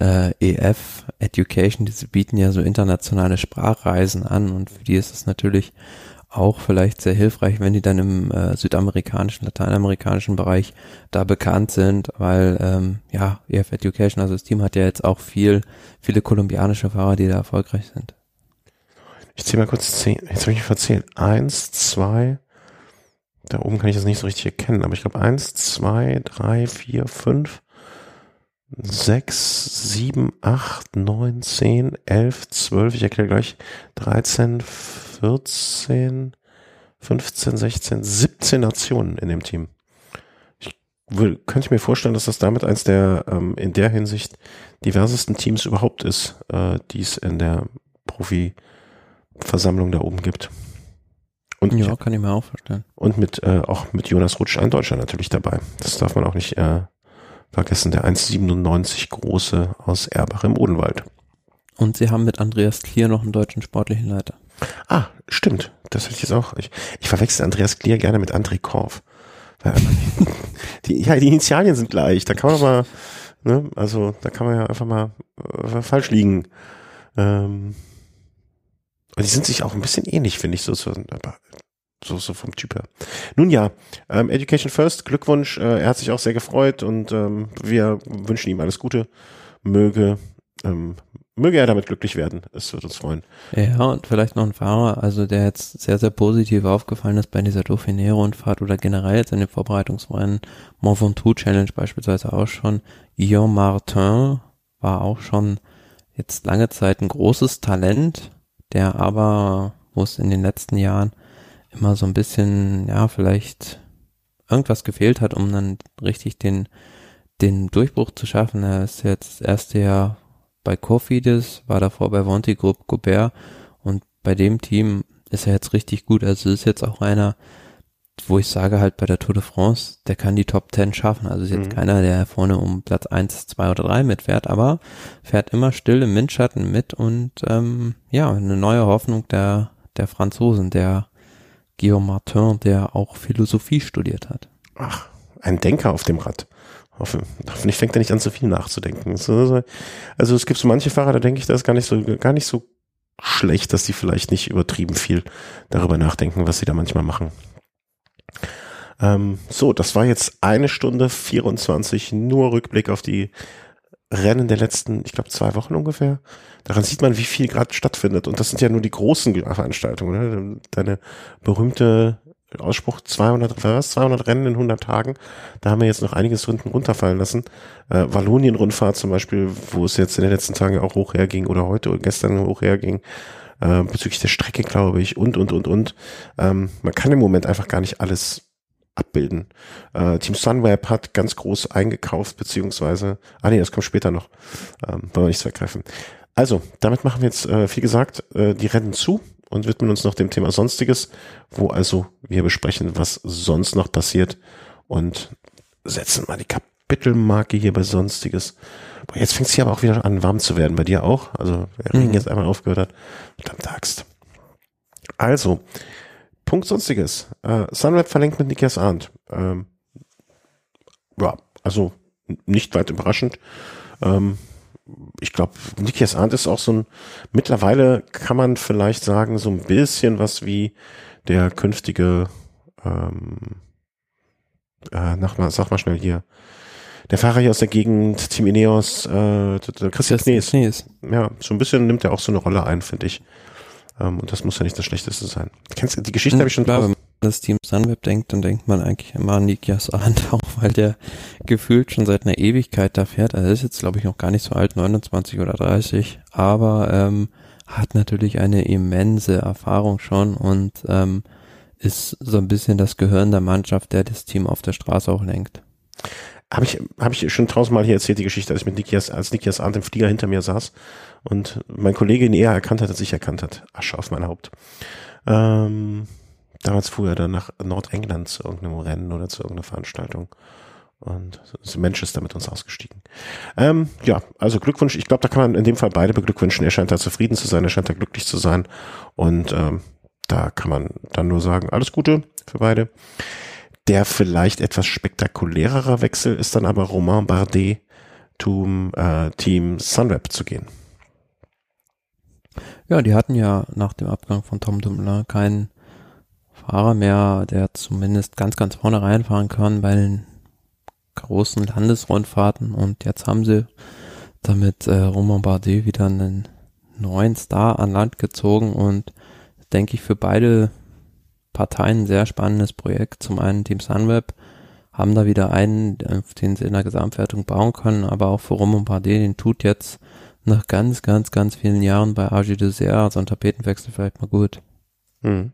äh, EF Education, die bieten ja so internationale Sprachreisen an. Und für die ist es natürlich auch vielleicht sehr hilfreich, wenn die dann im äh, südamerikanischen, lateinamerikanischen Bereich da bekannt sind, weil ähm, ja, EF Education, also das Team hat ja jetzt auch viel, viele kolumbianische Fahrer, die da erfolgreich sind. Ich zähle mal kurz zehn, jetzt habe ich verzählt. Eins, zwei, da oben kann ich das nicht so richtig erkennen, aber ich glaube eins, zwei, drei, vier, fünf, sechs, sieben, acht, neun, zehn, elf, zwölf, ich erkläre gleich, dreizehn, 14, 15, 16, 17 Nationen in dem Team. Ich will, könnte mir vorstellen, dass das damit eins der ähm, in der Hinsicht diversesten Teams überhaupt ist, äh, die es in der Profi-Versammlung da oben gibt. Und ja, kann ich mir auch vorstellen. Und mit äh, auch mit Jonas Rutsch, ein Deutscher natürlich dabei. Das darf man auch nicht äh, vergessen. Der 1,97 große aus Erbach im Odenwald. Und sie haben mit Andreas Klier noch einen deutschen sportlichen Leiter. Ah, stimmt. Das hätte ich jetzt auch. Ich, ich verwechsel Andreas Klier gerne mit André Korf. die, ja, die Initialien sind gleich. Da kann man mal, ne, also da kann man ja einfach mal äh, falsch liegen. Ähm, und die sind sich auch ein bisschen ähnlich, finde ich, so, so, so, so vom Typ her. Nun ja, ähm, Education First, Glückwunsch. Äh, er hat sich auch sehr gefreut und ähm, wir wünschen ihm alles Gute. Möge ähm, möge er damit glücklich werden. Es wird uns freuen. Ja, und vielleicht noch ein Fahrer, also der jetzt sehr, sehr positiv aufgefallen ist bei dieser Dauphiné-Rundfahrt oder generell jetzt in den Vorbereitungsrennen, Mont Ventoux Challenge beispielsweise auch schon. Guillaume Martin war auch schon jetzt lange Zeit ein großes Talent, der aber wo es in den letzten Jahren immer so ein bisschen, ja, vielleicht irgendwas gefehlt hat, um dann richtig den, den Durchbruch zu schaffen. Er ist jetzt das erste Jahr bei Cofidis, war davor bei Vonti Group Gobert und bei dem Team ist er jetzt richtig gut. Also ist jetzt auch einer, wo ich sage halt bei der Tour de France, der kann die Top 10 schaffen. Also ist jetzt mhm. keiner, der vorne um Platz 1, 2 oder 3 mitfährt, aber fährt immer still im Windschatten mit und ähm, ja, eine neue Hoffnung der, der Franzosen, der Guillaume Martin, der auch Philosophie studiert hat. Ach, ein Denker auf dem Rad. Hoffe, hoffentlich fängt er nicht an, zu viel nachzudenken. Also es gibt so manche Fahrer, da denke ich, das ist gar nicht so, gar nicht so schlecht, dass die vielleicht nicht übertrieben viel darüber nachdenken, was sie da manchmal machen. Ähm, so, das war jetzt eine Stunde 24, nur Rückblick auf die Rennen der letzten, ich glaube, zwei Wochen ungefähr. Daran sieht man, wie viel gerade stattfindet. Und das sind ja nur die großen Veranstaltungen. Ne? Deine berühmte Ausspruch 200, was? 200 Rennen in 100 Tagen. Da haben wir jetzt noch einiges hinten runterfallen lassen. Äh, Wallonien-Rundfahrt zum Beispiel, wo es jetzt in den letzten Tagen auch hoch herging oder heute oder gestern hoch herging. Äh, bezüglich der Strecke, glaube ich, und, und, und, und. Ähm, man kann im Moment einfach gar nicht alles abbilden. Äh, Team Sunweb hat ganz groß eingekauft, beziehungsweise, ah nee, das kommt später noch, ähm, wollen wir nichts vergreifen. Also, damit machen wir jetzt, äh, wie gesagt, äh, die Rennen zu und widmen uns noch dem Thema Sonstiges, wo also wir besprechen, was sonst noch passiert und setzen mal die Kapitelmarke hier bei Sonstiges. Boah, jetzt fängt es hier aber auch wieder an, warm zu werden. Bei dir auch? Also, der Regen mhm. jetzt einmal aufgehört hat. Verdammt Axt. Also, Punkt Sonstiges. Äh, Sunweb verlängert mit Nikias Arndt. Ähm, ja, also nicht weit überraschend. Ähm, ich glaube, Nikias Arndt ist auch so ein, mittlerweile kann man vielleicht sagen, so ein bisschen was wie der künftige, ähm, äh, nach mal, sag mal schnell hier, der Fahrer hier aus der Gegend, Team Ineos, äh, Christian. Knies. Ja, so ein bisschen nimmt er auch so eine Rolle ein, finde ich. Ähm, und das muss ja nicht das Schlechteste sein. Kennst die Geschichte hm, habe ich schon klar, das Team Sunweb denkt, dann denkt man eigentlich immer an Nikias Arndt, auch weil der gefühlt schon seit einer Ewigkeit da fährt. Also er ist jetzt, glaube ich, noch gar nicht so alt, 29 oder 30, aber ähm, hat natürlich eine immense Erfahrung schon und ähm, ist so ein bisschen das Gehirn der Mannschaft, der das Team auf der Straße auch lenkt. Habe ich, hab ich schon tausendmal hier erzählt, die Geschichte, als ich mit Nikias, als Nikias Arndt im Flieger hinter mir saß und mein Kollege ihn eher erkannt hat, als ich erkannt hat. Asche auf mein Haupt. Ähm, damals fuhr er dann nach Nordengland zu irgendeinem Rennen oder zu irgendeiner Veranstaltung. Und ist in Manchester mit uns ausgestiegen. Ähm, ja, also Glückwunsch. Ich glaube, da kann man in dem Fall beide beglückwünschen. Er scheint da zufrieden zu sein, er scheint da glücklich zu sein. Und ähm, da kann man dann nur sagen, alles Gute für beide. Der vielleicht etwas spektakulärere Wechsel ist dann aber Romain Bardet zum äh, Team Sunweb zu gehen. Ja, die hatten ja nach dem Abgang von Tom Dumoulin keinen Fahrer mehr, der zumindest ganz, ganz vorne reinfahren kann bei den großen Landesrundfahrten und jetzt haben sie damit äh, Romain Bardet wieder einen neuen Star an Land gezogen und denke ich für beide Parteien ein sehr spannendes Projekt. Zum einen Team Sunweb haben da wieder einen, auf den sie in der Gesamtwertung bauen können, aber auch für Romain Bardet, den tut jetzt nach ganz, ganz, ganz vielen Jahren bei AG Dessert so ein Tapetenwechsel vielleicht mal gut. Hm.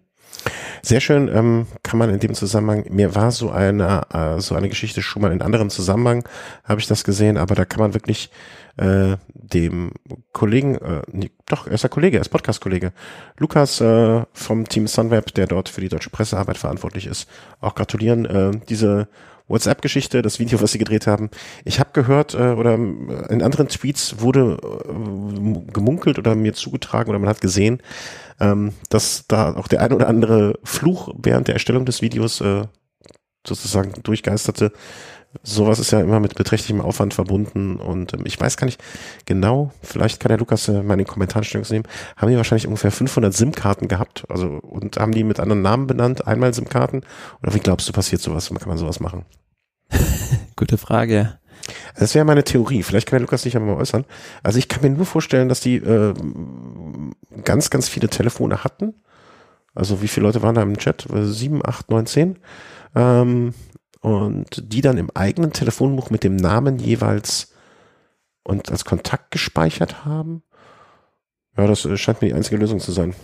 Sehr schön ähm, kann man in dem Zusammenhang, mir war so eine, äh, so eine Geschichte schon mal in anderem Zusammenhang, habe ich das gesehen, aber da kann man wirklich äh, dem Kollegen, äh, nee, doch, er ist der Kollege, er ist Podcast-Kollege, Lukas äh, vom Team Sunweb, der dort für die deutsche Pressearbeit verantwortlich ist, auch gratulieren. Äh, diese WhatsApp-Geschichte, das Video, was sie gedreht haben. Ich habe gehört, äh, oder äh, in anderen Tweets wurde äh, gemunkelt oder mir zugetragen oder man hat gesehen, ähm, dass da auch der ein oder andere Fluch während der Erstellung des Videos äh, sozusagen durchgeisterte. Sowas ist ja immer mit beträchtlichem Aufwand verbunden und ähm, ich weiß gar nicht genau, vielleicht kann der Lukas äh, mal in den Kommentaren Stellung nehmen, haben die wahrscheinlich ungefähr 500 SIM-Karten gehabt, also und haben die mit anderen Namen benannt, einmal SIM-Karten oder wie glaubst du, passiert sowas, kann man sowas machen? Gute Frage. Das wäre meine Theorie. Vielleicht kann der Lukas sich ja mal äußern. Also ich kann mir nur vorstellen, dass die äh, ganz, ganz viele Telefone hatten. Also wie viele Leute waren da im Chat? Sieben, acht, neun, zehn. Ähm, und die dann im eigenen Telefonbuch mit dem Namen jeweils und als Kontakt gespeichert haben. Ja, das äh, scheint mir die einzige Lösung zu sein.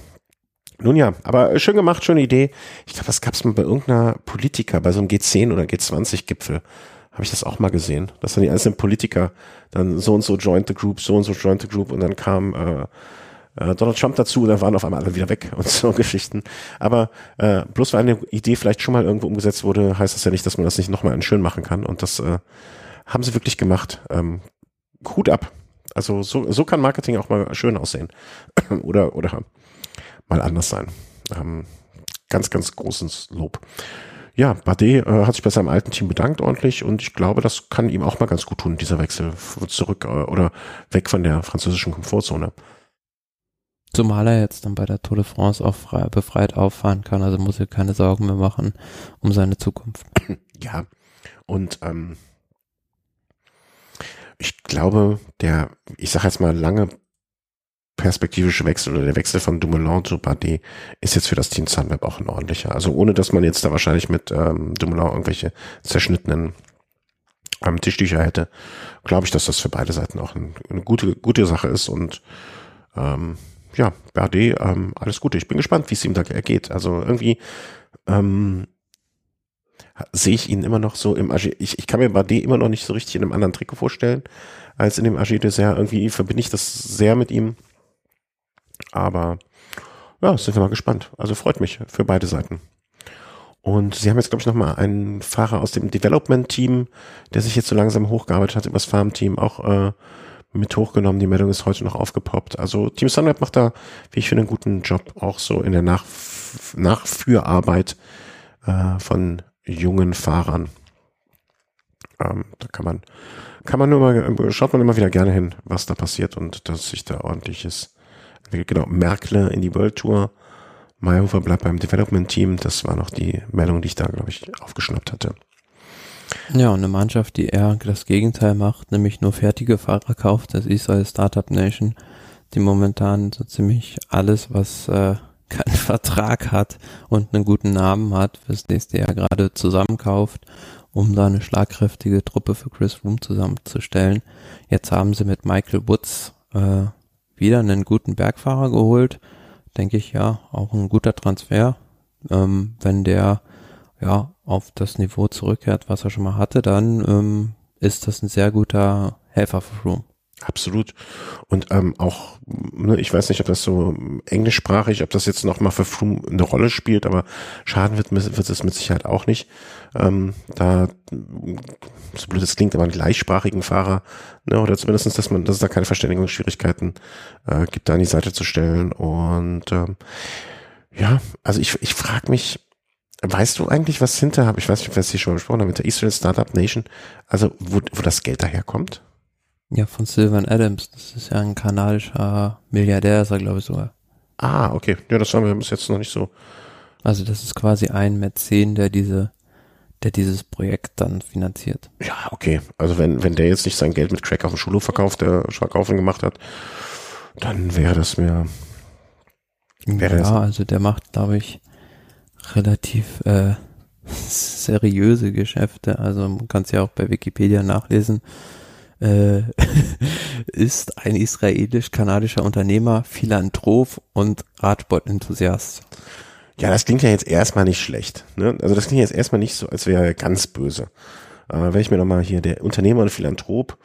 Nun ja, aber schön gemacht, schöne Idee. Ich glaube, das gab es mal bei irgendeiner Politiker, bei so einem G10 oder G20-Gipfel. Habe ich das auch mal gesehen, dass dann die einzelnen Politiker dann so und so joined the group, so und so joined the group und dann kam äh, äh, Donald Trump dazu und dann waren auf einmal alle wieder weg und so Geschichten. Aber äh, bloß weil eine Idee vielleicht schon mal irgendwo umgesetzt wurde, heißt das ja nicht, dass man das nicht nochmal schön machen kann. Und das äh, haben sie wirklich gemacht. Ähm, Hut ab. Also so, so kann Marketing auch mal schön aussehen. oder, oder mal anders sein. Ähm, ganz, ganz großes Lob. Ja, Bade äh, hat sich bei seinem alten Team bedankt ordentlich und ich glaube, das kann ihm auch mal ganz gut tun, dieser Wechsel zurück äh, oder weg von der französischen Komfortzone. Zumal er jetzt dann bei der Tour de France auch frei, befreit auffahren kann, also muss er keine Sorgen mehr machen um seine Zukunft. Ja, und ähm, ich glaube, der, ich sage jetzt mal, lange perspektivische Wechsel oder der Wechsel von Dumoulin zu Bardet ist jetzt für das Team Sunweb auch ein ordentlicher. Also ohne, dass man jetzt da wahrscheinlich mit ähm, Dumoulin irgendwelche zerschnittenen ähm, Tischtücher hätte, glaube ich, dass das für beide Seiten auch ein, eine gute, gute Sache ist und ähm, ja, Bardet, ähm, alles Gute. Ich bin gespannt, wie es ihm da ergeht. Also irgendwie ähm, sehe ich ihn immer noch so im AG. Ich, ich kann mir Bardet immer noch nicht so richtig in einem anderen Trikot vorstellen als in dem AG Dessert. Irgendwie verbinde ich das sehr mit ihm. Aber ja, sind wir mal gespannt. Also freut mich für beide Seiten. Und sie haben jetzt, glaube ich, nochmal einen Fahrer aus dem Development-Team, der sich jetzt so langsam hochgearbeitet hat, übers Farm-Team, auch äh, mit hochgenommen. Die Meldung ist heute noch aufgepoppt. Also Team Sunweb macht da, wie ich finde, einen guten Job, auch so in der Nach Nachführarbeit äh, von jungen Fahrern. Ähm, da kann man, kann man nur mal, schaut man immer wieder gerne hin, was da passiert und dass sich da ordentliches genau, Merkle in die World Tour. Meyerhofer bleibt beim Development Team. Das war noch die Meldung, die ich da, glaube ich, aufgeschnappt hatte. Ja, und eine Mannschaft, die eher das Gegenteil macht, nämlich nur fertige Fahrer kauft, das Israel Startup Nation, die momentan so ziemlich alles, was äh, keinen Vertrag hat und einen guten Namen hat, fürs nächste Jahr gerade zusammenkauft, um da eine schlagkräftige Truppe für Chris Room zusammenzustellen. Jetzt haben sie mit Michael Woods äh, wieder einen guten Bergfahrer geholt. Denke ich ja, auch ein guter Transfer. Ähm, wenn der ja auf das Niveau zurückkehrt, was er schon mal hatte, dann ähm, ist das ein sehr guter Helfer für Froome. Absolut. Und ähm, auch, ne, ich weiß nicht, ob das so englischsprachig, ob das jetzt nochmal für Froome eine Rolle spielt, aber schaden wird, wird es mit Sicherheit auch nicht. Ähm, da, so blöd es klingt, aber einen gleichsprachigen Fahrer, ne, oder zumindestens, dass man, dass es da keine Verständigungsschwierigkeiten äh, gibt, da an die Seite zu stellen. Und ähm, ja, also ich, ich frage mich, weißt du eigentlich, was hinter, ich weiß nicht, es hier schon besprochen haben, mit der Israel Startup Nation, also wo, wo das Geld daherkommt? Ja, von Sylvan Adams. Das ist ja ein kanadischer Milliardär, ist er, glaube ich, sogar. Ah, okay. Ja, das haben wir bis jetzt noch nicht so. Also das ist quasi ein Mäzen, der diese, der dieses Projekt dann finanziert. Ja, okay. Also wenn, wenn der jetzt nicht sein Geld mit Crack auf dem Schulhof verkauft, der Schlagaufen gemacht hat, dann wäre das mir. Wäre ja, das also der macht, glaube ich, relativ äh, seriöse Geschäfte. Also man kann es ja auch bei Wikipedia nachlesen äh, ist ein israelisch-kanadischer Unternehmer, Philanthrop und Radsportenthusiast. Ja, das klingt ja jetzt erstmal nicht schlecht. Ne? Also das klingt jetzt erstmal nicht so, als wäre er ganz böse. Äh, wenn ich mir nochmal hier der Unternehmer und Philanthrop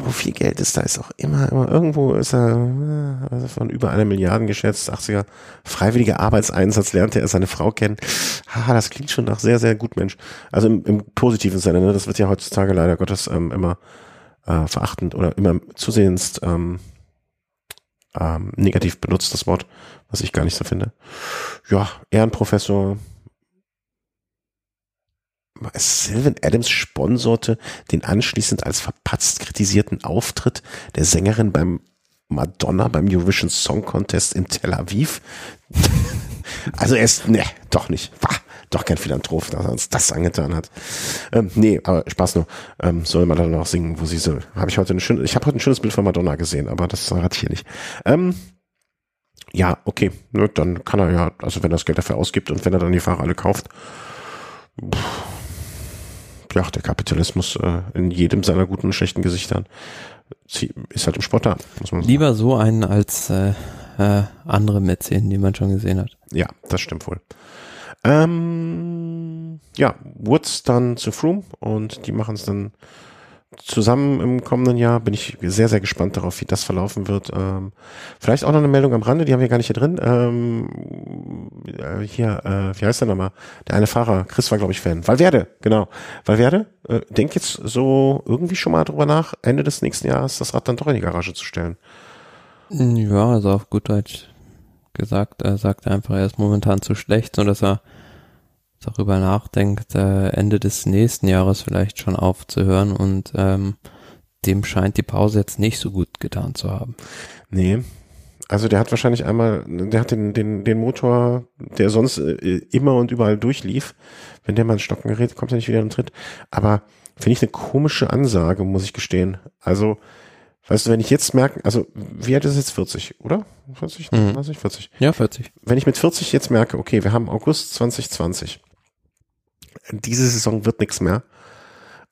wo viel Geld ist, da ist auch immer, immer irgendwo ist er also von über einer Milliarde geschätzt, 80er freiwilliger Arbeitseinsatz lernte er seine Frau kennen. Haha, das klingt schon nach sehr, sehr gut Mensch. Also im, im positiven Sinne, ne? das wird ja heutzutage leider Gottes ähm, immer äh, verachtend oder immer zusehends ähm, ähm, negativ benutzt, das Wort, was ich gar nicht so finde. Ja, Ehrenprofessor, Sylvan Adams sponserte den anschließend als verpatzt kritisierten Auftritt der Sängerin beim Madonna beim Eurovision Song Contest in Tel Aviv. also er ist, ne, doch nicht. War doch kein Philanthrop, dass er uns das angetan hat. Ähm, nee, aber Spaß nur. Ähm, soll Madonna noch singen, wo sie so. Habe ich heute ein schönes, ich habe heute ein schönes Bild von Madonna gesehen, aber das hatte ich hier nicht. Ähm, ja, okay, ne, dann kann er ja, also wenn er das Geld dafür ausgibt und wenn er dann die Fahrer alle kauft, pff, ja, der Kapitalismus äh, in jedem seiner guten und schlechten Gesichtern ist halt im Sport da, muss man sagen. Lieber so einen als äh, äh, andere Mäzen, die man schon gesehen hat. Ja, das stimmt wohl. Ähm, ja, Woods dann zu Froome und die machen es dann zusammen im kommenden Jahr. Bin ich sehr, sehr gespannt darauf, wie das verlaufen wird. Ähm, vielleicht auch noch eine Meldung am Rande, die haben wir gar nicht hier drin. Ähm, äh, hier, äh, wie heißt der nochmal? Der eine Fahrer, Chris war, glaube ich, Fan. Valverde, genau. Valverde, äh, denk jetzt so irgendwie schon mal drüber nach, Ende des nächsten Jahres das Rad dann doch in die Garage zu stellen. Ja, also auf gut Deutsch gesagt, er sagt einfach, er ist momentan zu schlecht, so dass er darüber nachdenkt, äh, Ende des nächsten Jahres vielleicht schon aufzuhören und ähm, dem scheint die Pause jetzt nicht so gut getan zu haben. Nee. Also der hat wahrscheinlich einmal, der hat den, den, den Motor, der sonst äh, immer und überall durchlief. Wenn der mal ins Stocken gerät, kommt er nicht wieder in den Tritt. Aber finde ich eine komische Ansage, muss ich gestehen. Also, weißt du, wenn ich jetzt merke, also wie alt ist es jetzt 40, oder? 40, Mhm. 30, 40. Ja, 40. Wenn ich mit 40 jetzt merke, okay, wir haben August 2020. Diese Saison wird nichts mehr.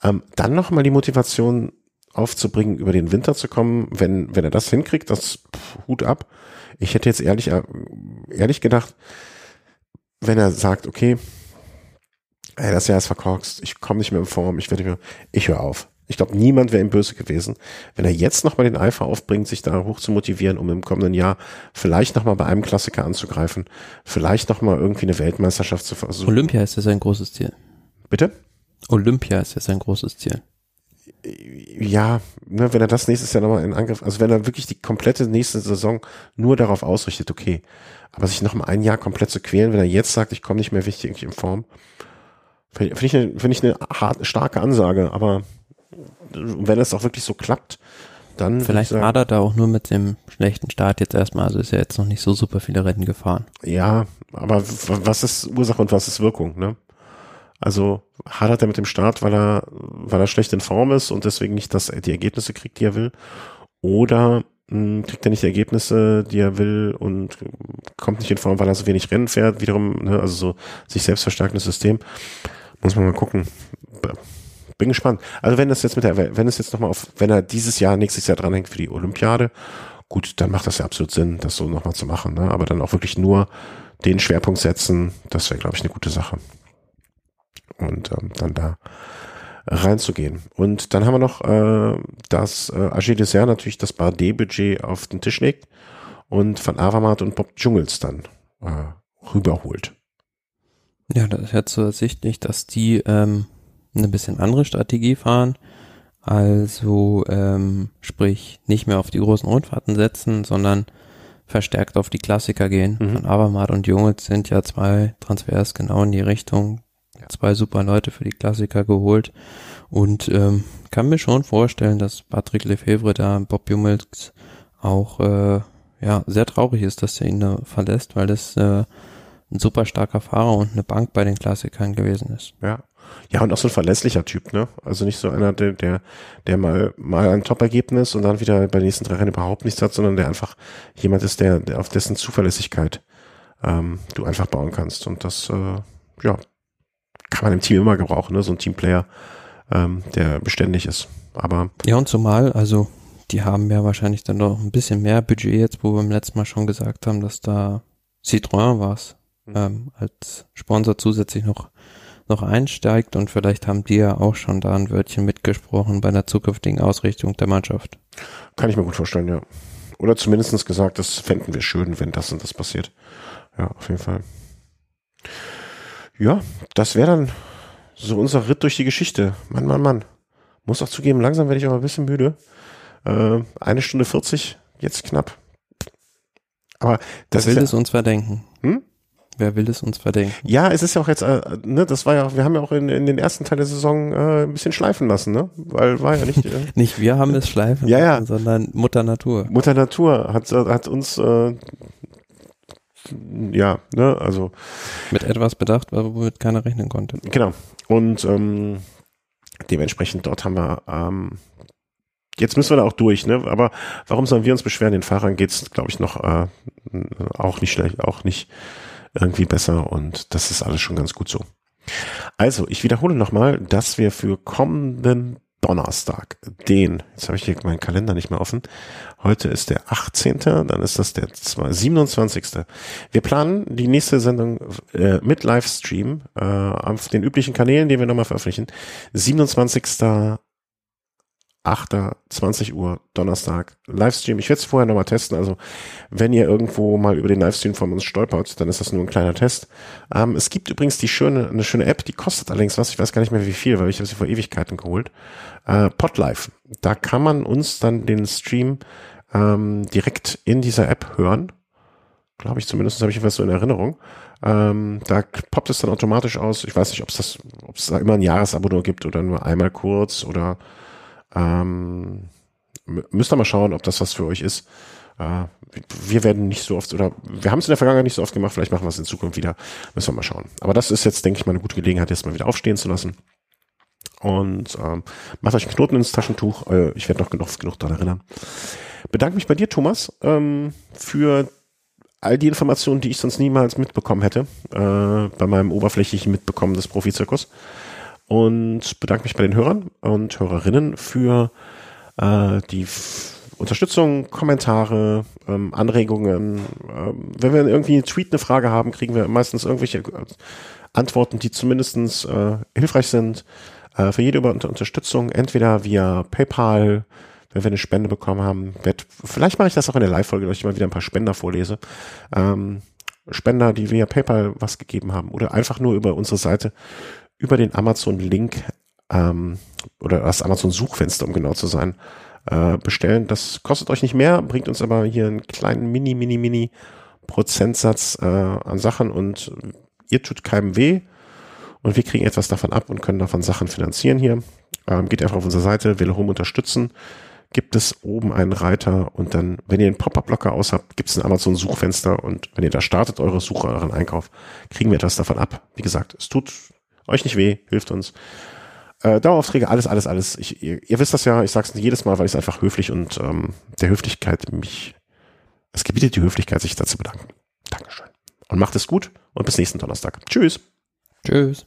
Ähm, dann nochmal die Motivation aufzubringen, über den Winter zu kommen, wenn, wenn er das hinkriegt, das pff, Hut ab. Ich hätte jetzt ehrlich, äh, ehrlich gedacht, wenn er sagt, okay, ey, das Jahr ist verkorkst, ich komme nicht mehr in Form, ich werde ich höre auf. Ich glaube, niemand wäre ihm böse gewesen, wenn er jetzt nochmal den Eifer aufbringt, sich da hoch zu motivieren, um im kommenden Jahr vielleicht nochmal bei einem Klassiker anzugreifen, vielleicht nochmal irgendwie eine Weltmeisterschaft zu versuchen. Olympia ist ja sein großes Ziel. Bitte? Olympia ist ja sein großes Ziel. Ja, ne, wenn er das nächstes Jahr nochmal in Angriff, also wenn er wirklich die komplette nächste Saison nur darauf ausrichtet, okay. Aber sich noch mal ein Jahr komplett zu quälen, wenn er jetzt sagt, ich komme nicht mehr richtig in Form, finde find ich, eine- finde ich eine hart, starke Ansage, aber wenn es auch wirklich so klappt, dann Vielleicht sagen, hadert er auch nur mit dem schlechten Start jetzt erstmal. Also ist er jetzt noch nicht so super viele Rennen gefahren. Ja, aber was ist Ursache und was ist Wirkung, ne? Also hadert er mit dem Start, weil er, weil er schlecht in Form ist und deswegen nicht das, die Ergebnisse kriegt, die er will? Oder mh, kriegt er nicht die Ergebnisse, die er will und kommt nicht in Form, weil er so wenig Rennen fährt? Wiederum, ne, also so sich selbst verstärkendes System. Muss man mal gucken. Bin gespannt. Also wenn das jetzt mit der, wenn es jetzt nochmal auf, wenn er dieses Jahr, nächstes Jahr dranhängt für die Olympiade, gut, dann macht das ja absolut Sinn, das so nochmal zu machen. Ne? Aber dann auch wirklich nur den Schwerpunkt setzen, das wäre, glaube ich, eine gute Sache. Und ähm, dann da reinzugehen. Und dann haben wir noch, äh, dass äh, AG Dessert natürlich das Bardet-Budget auf den Tisch legt und Van Avermaet und Bob Jungels dann äh, rüberholt. Ja, das ist jetzt so ersichtlich, dass die ähm, eine bisschen andere Strategie fahren. Also ähm, sprich nicht mehr auf die großen Rundfahrten setzen, sondern verstärkt auf die Klassiker gehen. Mhm. Von Abermatt und Jungels sind ja zwei Transfers genau in die Richtung. Zwei super Leute für die Klassiker geholt. Und ähm, kann mir schon vorstellen, dass Patrick Lefebvre da Bob Jungels auch äh, ja sehr traurig ist, dass er ihn da verlässt, weil das äh, ein super starker Fahrer und eine Bank bei den Klassikern gewesen ist. Ja. Ja, und auch so ein verlässlicher Typ, ne? Also nicht so einer, der, der, der mal, mal ein Top-Ergebnis und dann wieder bei den nächsten drei Rennen überhaupt nichts hat, sondern der einfach jemand ist, der, der auf dessen Zuverlässigkeit ähm, du einfach bauen kannst. Und das, äh, ja, kann man im Team immer gebrauchen, ne? So ein Teamplayer, ähm, der beständig ist. Aber Ja, und zumal, also die haben ja wahrscheinlich dann noch ein bisschen mehr Budget jetzt, wo wir beim letzten Mal schon gesagt haben, dass da Citroën war's, Mhm. ähm, als Sponsor zusätzlich noch noch einsteigt und vielleicht haben die ja auch schon da ein Wörtchen mitgesprochen bei der zukünftigen Ausrichtung der Mannschaft. kann ich mir gut vorstellen, ja. Oder zumindestens gesagt, das fänden wir schön, wenn das und das passiert. Ja, auf jeden Fall. Ja, das wäre dann so unser Ritt durch die Geschichte. Mann, Mann, Mann. Muss auch zugeben, langsam werde ich aber ein bisschen müde. Äh, eine Stunde 40, jetzt knapp. Aber das will es uns verdenken? Hm? Wer will es uns verdenken? ja, es ist ja auch jetzt, äh, ne, das war ja, wir haben ja auch in, in den ersten Teil der Saison äh, ein bisschen schleifen lassen, ne? Weil war ja nicht. Äh, Nicht wir haben es schleifen Ja, ja. lassen, sondern Mutter Natur. Mutter Natur hat, hat uns, äh, ja, ne, also, Mit etwas bedacht, womit keiner rechnen konnte. genau. Und ähm, dementsprechend dort haben wir, ähm, jetzt müssen wir da auch durch, ne? Aber warum sollen wir uns beschweren? Den Fahrern geht's, glaube ich, noch äh, auch nicht schlecht, auch nicht irgendwie besser und das ist alles schon ganz gut so. Also, ich wiederhole nochmal, dass wir für kommenden Donnerstag, den, jetzt habe ich hier meinen Kalender nicht mehr offen. Heute ist der 18., dann ist das der 27. Wir planen die nächste Sendung äh, mit Livestream äh, auf den üblichen Kanälen, die wir nochmal veröffentlichen. 27. 8. 20 Uhr Donnerstag Livestream. Ich werde es vorher nochmal testen. Also wenn ihr irgendwo mal über den Livestream von uns stolpert, dann ist das nur ein kleiner Test. Ähm, es gibt übrigens die schöne, eine schöne App, die kostet allerdings was. Ich weiß gar nicht mehr wie viel, weil ich habe sie vor Ewigkeiten geholt. Äh, Podlife. Da kann man uns dann den Stream ähm, direkt in dieser App hören. Glaube ich zumindest, habe ich was so in Erinnerung. Ähm, da poppt es dann automatisch aus. Ich weiß nicht, ob es das, ob es da immer ein Jahresabo nur gibt oder nur einmal kurz oder ähm, müsst ihr mal schauen, ob das was für euch ist. Äh, wir werden nicht so oft, oder wir haben es in der Vergangenheit nicht so oft gemacht, vielleicht machen wir es in Zukunft wieder. Müssen wir mal schauen. Aber das ist jetzt, denke ich, mal eine gute Gelegenheit, jetzt mal wieder aufstehen zu lassen. Und ähm, macht euch einen Knoten ins Taschentuch. Äh, ich werde noch genug, genug daran erinnern. Bedanke mich bei dir, Thomas, ähm, für all die Informationen, die ich sonst niemals mitbekommen hätte, äh, bei meinem oberflächlichen Mitbekommen des Profizirkus und bedanke mich bei den Hörern und Hörerinnen für äh, die Unterstützung, Kommentare, ähm, Anregungen. Ähm, wenn wir irgendwie einen Tweet eine Frage haben, kriegen wir meistens irgendwelche äh, Antworten, die zumindestens äh, hilfreich sind. Äh, für jede Unterstützung, entweder via PayPal, wenn wir eine Spende bekommen haben. Wird, vielleicht mache ich das auch in der Live-Folge, dass ich mal wieder ein paar Spender vorlese. Ähm, Spender, die via PayPal was gegeben haben oder einfach nur über unsere Seite über den Amazon-Link ähm, oder das Amazon-Suchfenster, um genau zu sein, äh, bestellen. Das kostet euch nicht mehr, bringt uns aber hier einen kleinen mini, mini, mini Prozentsatz äh, an Sachen und ihr tut keinem weh und wir kriegen etwas davon ab und können davon Sachen finanzieren hier. Ähm, geht einfach auf unsere Seite, will Home unterstützen, gibt es oben einen Reiter und dann, wenn ihr den Pop-Up-Blocker aus habt, gibt es ein Amazon-Suchfenster und wenn ihr da startet, eure Suche, euren Einkauf, kriegen wir etwas davon ab. Wie gesagt, es tut euch nicht weh, hilft uns. Äh, Daueraufträge, alles, alles, alles. Ich, ihr, ihr wisst das ja, ich sag's jedes Mal, weil ich es einfach höflich und ähm, der Höflichkeit mich, es gebietet die Höflichkeit, sich dazu bedanken. Dankeschön. Und macht es gut und bis nächsten Donnerstag. Tschüss. Tschüss.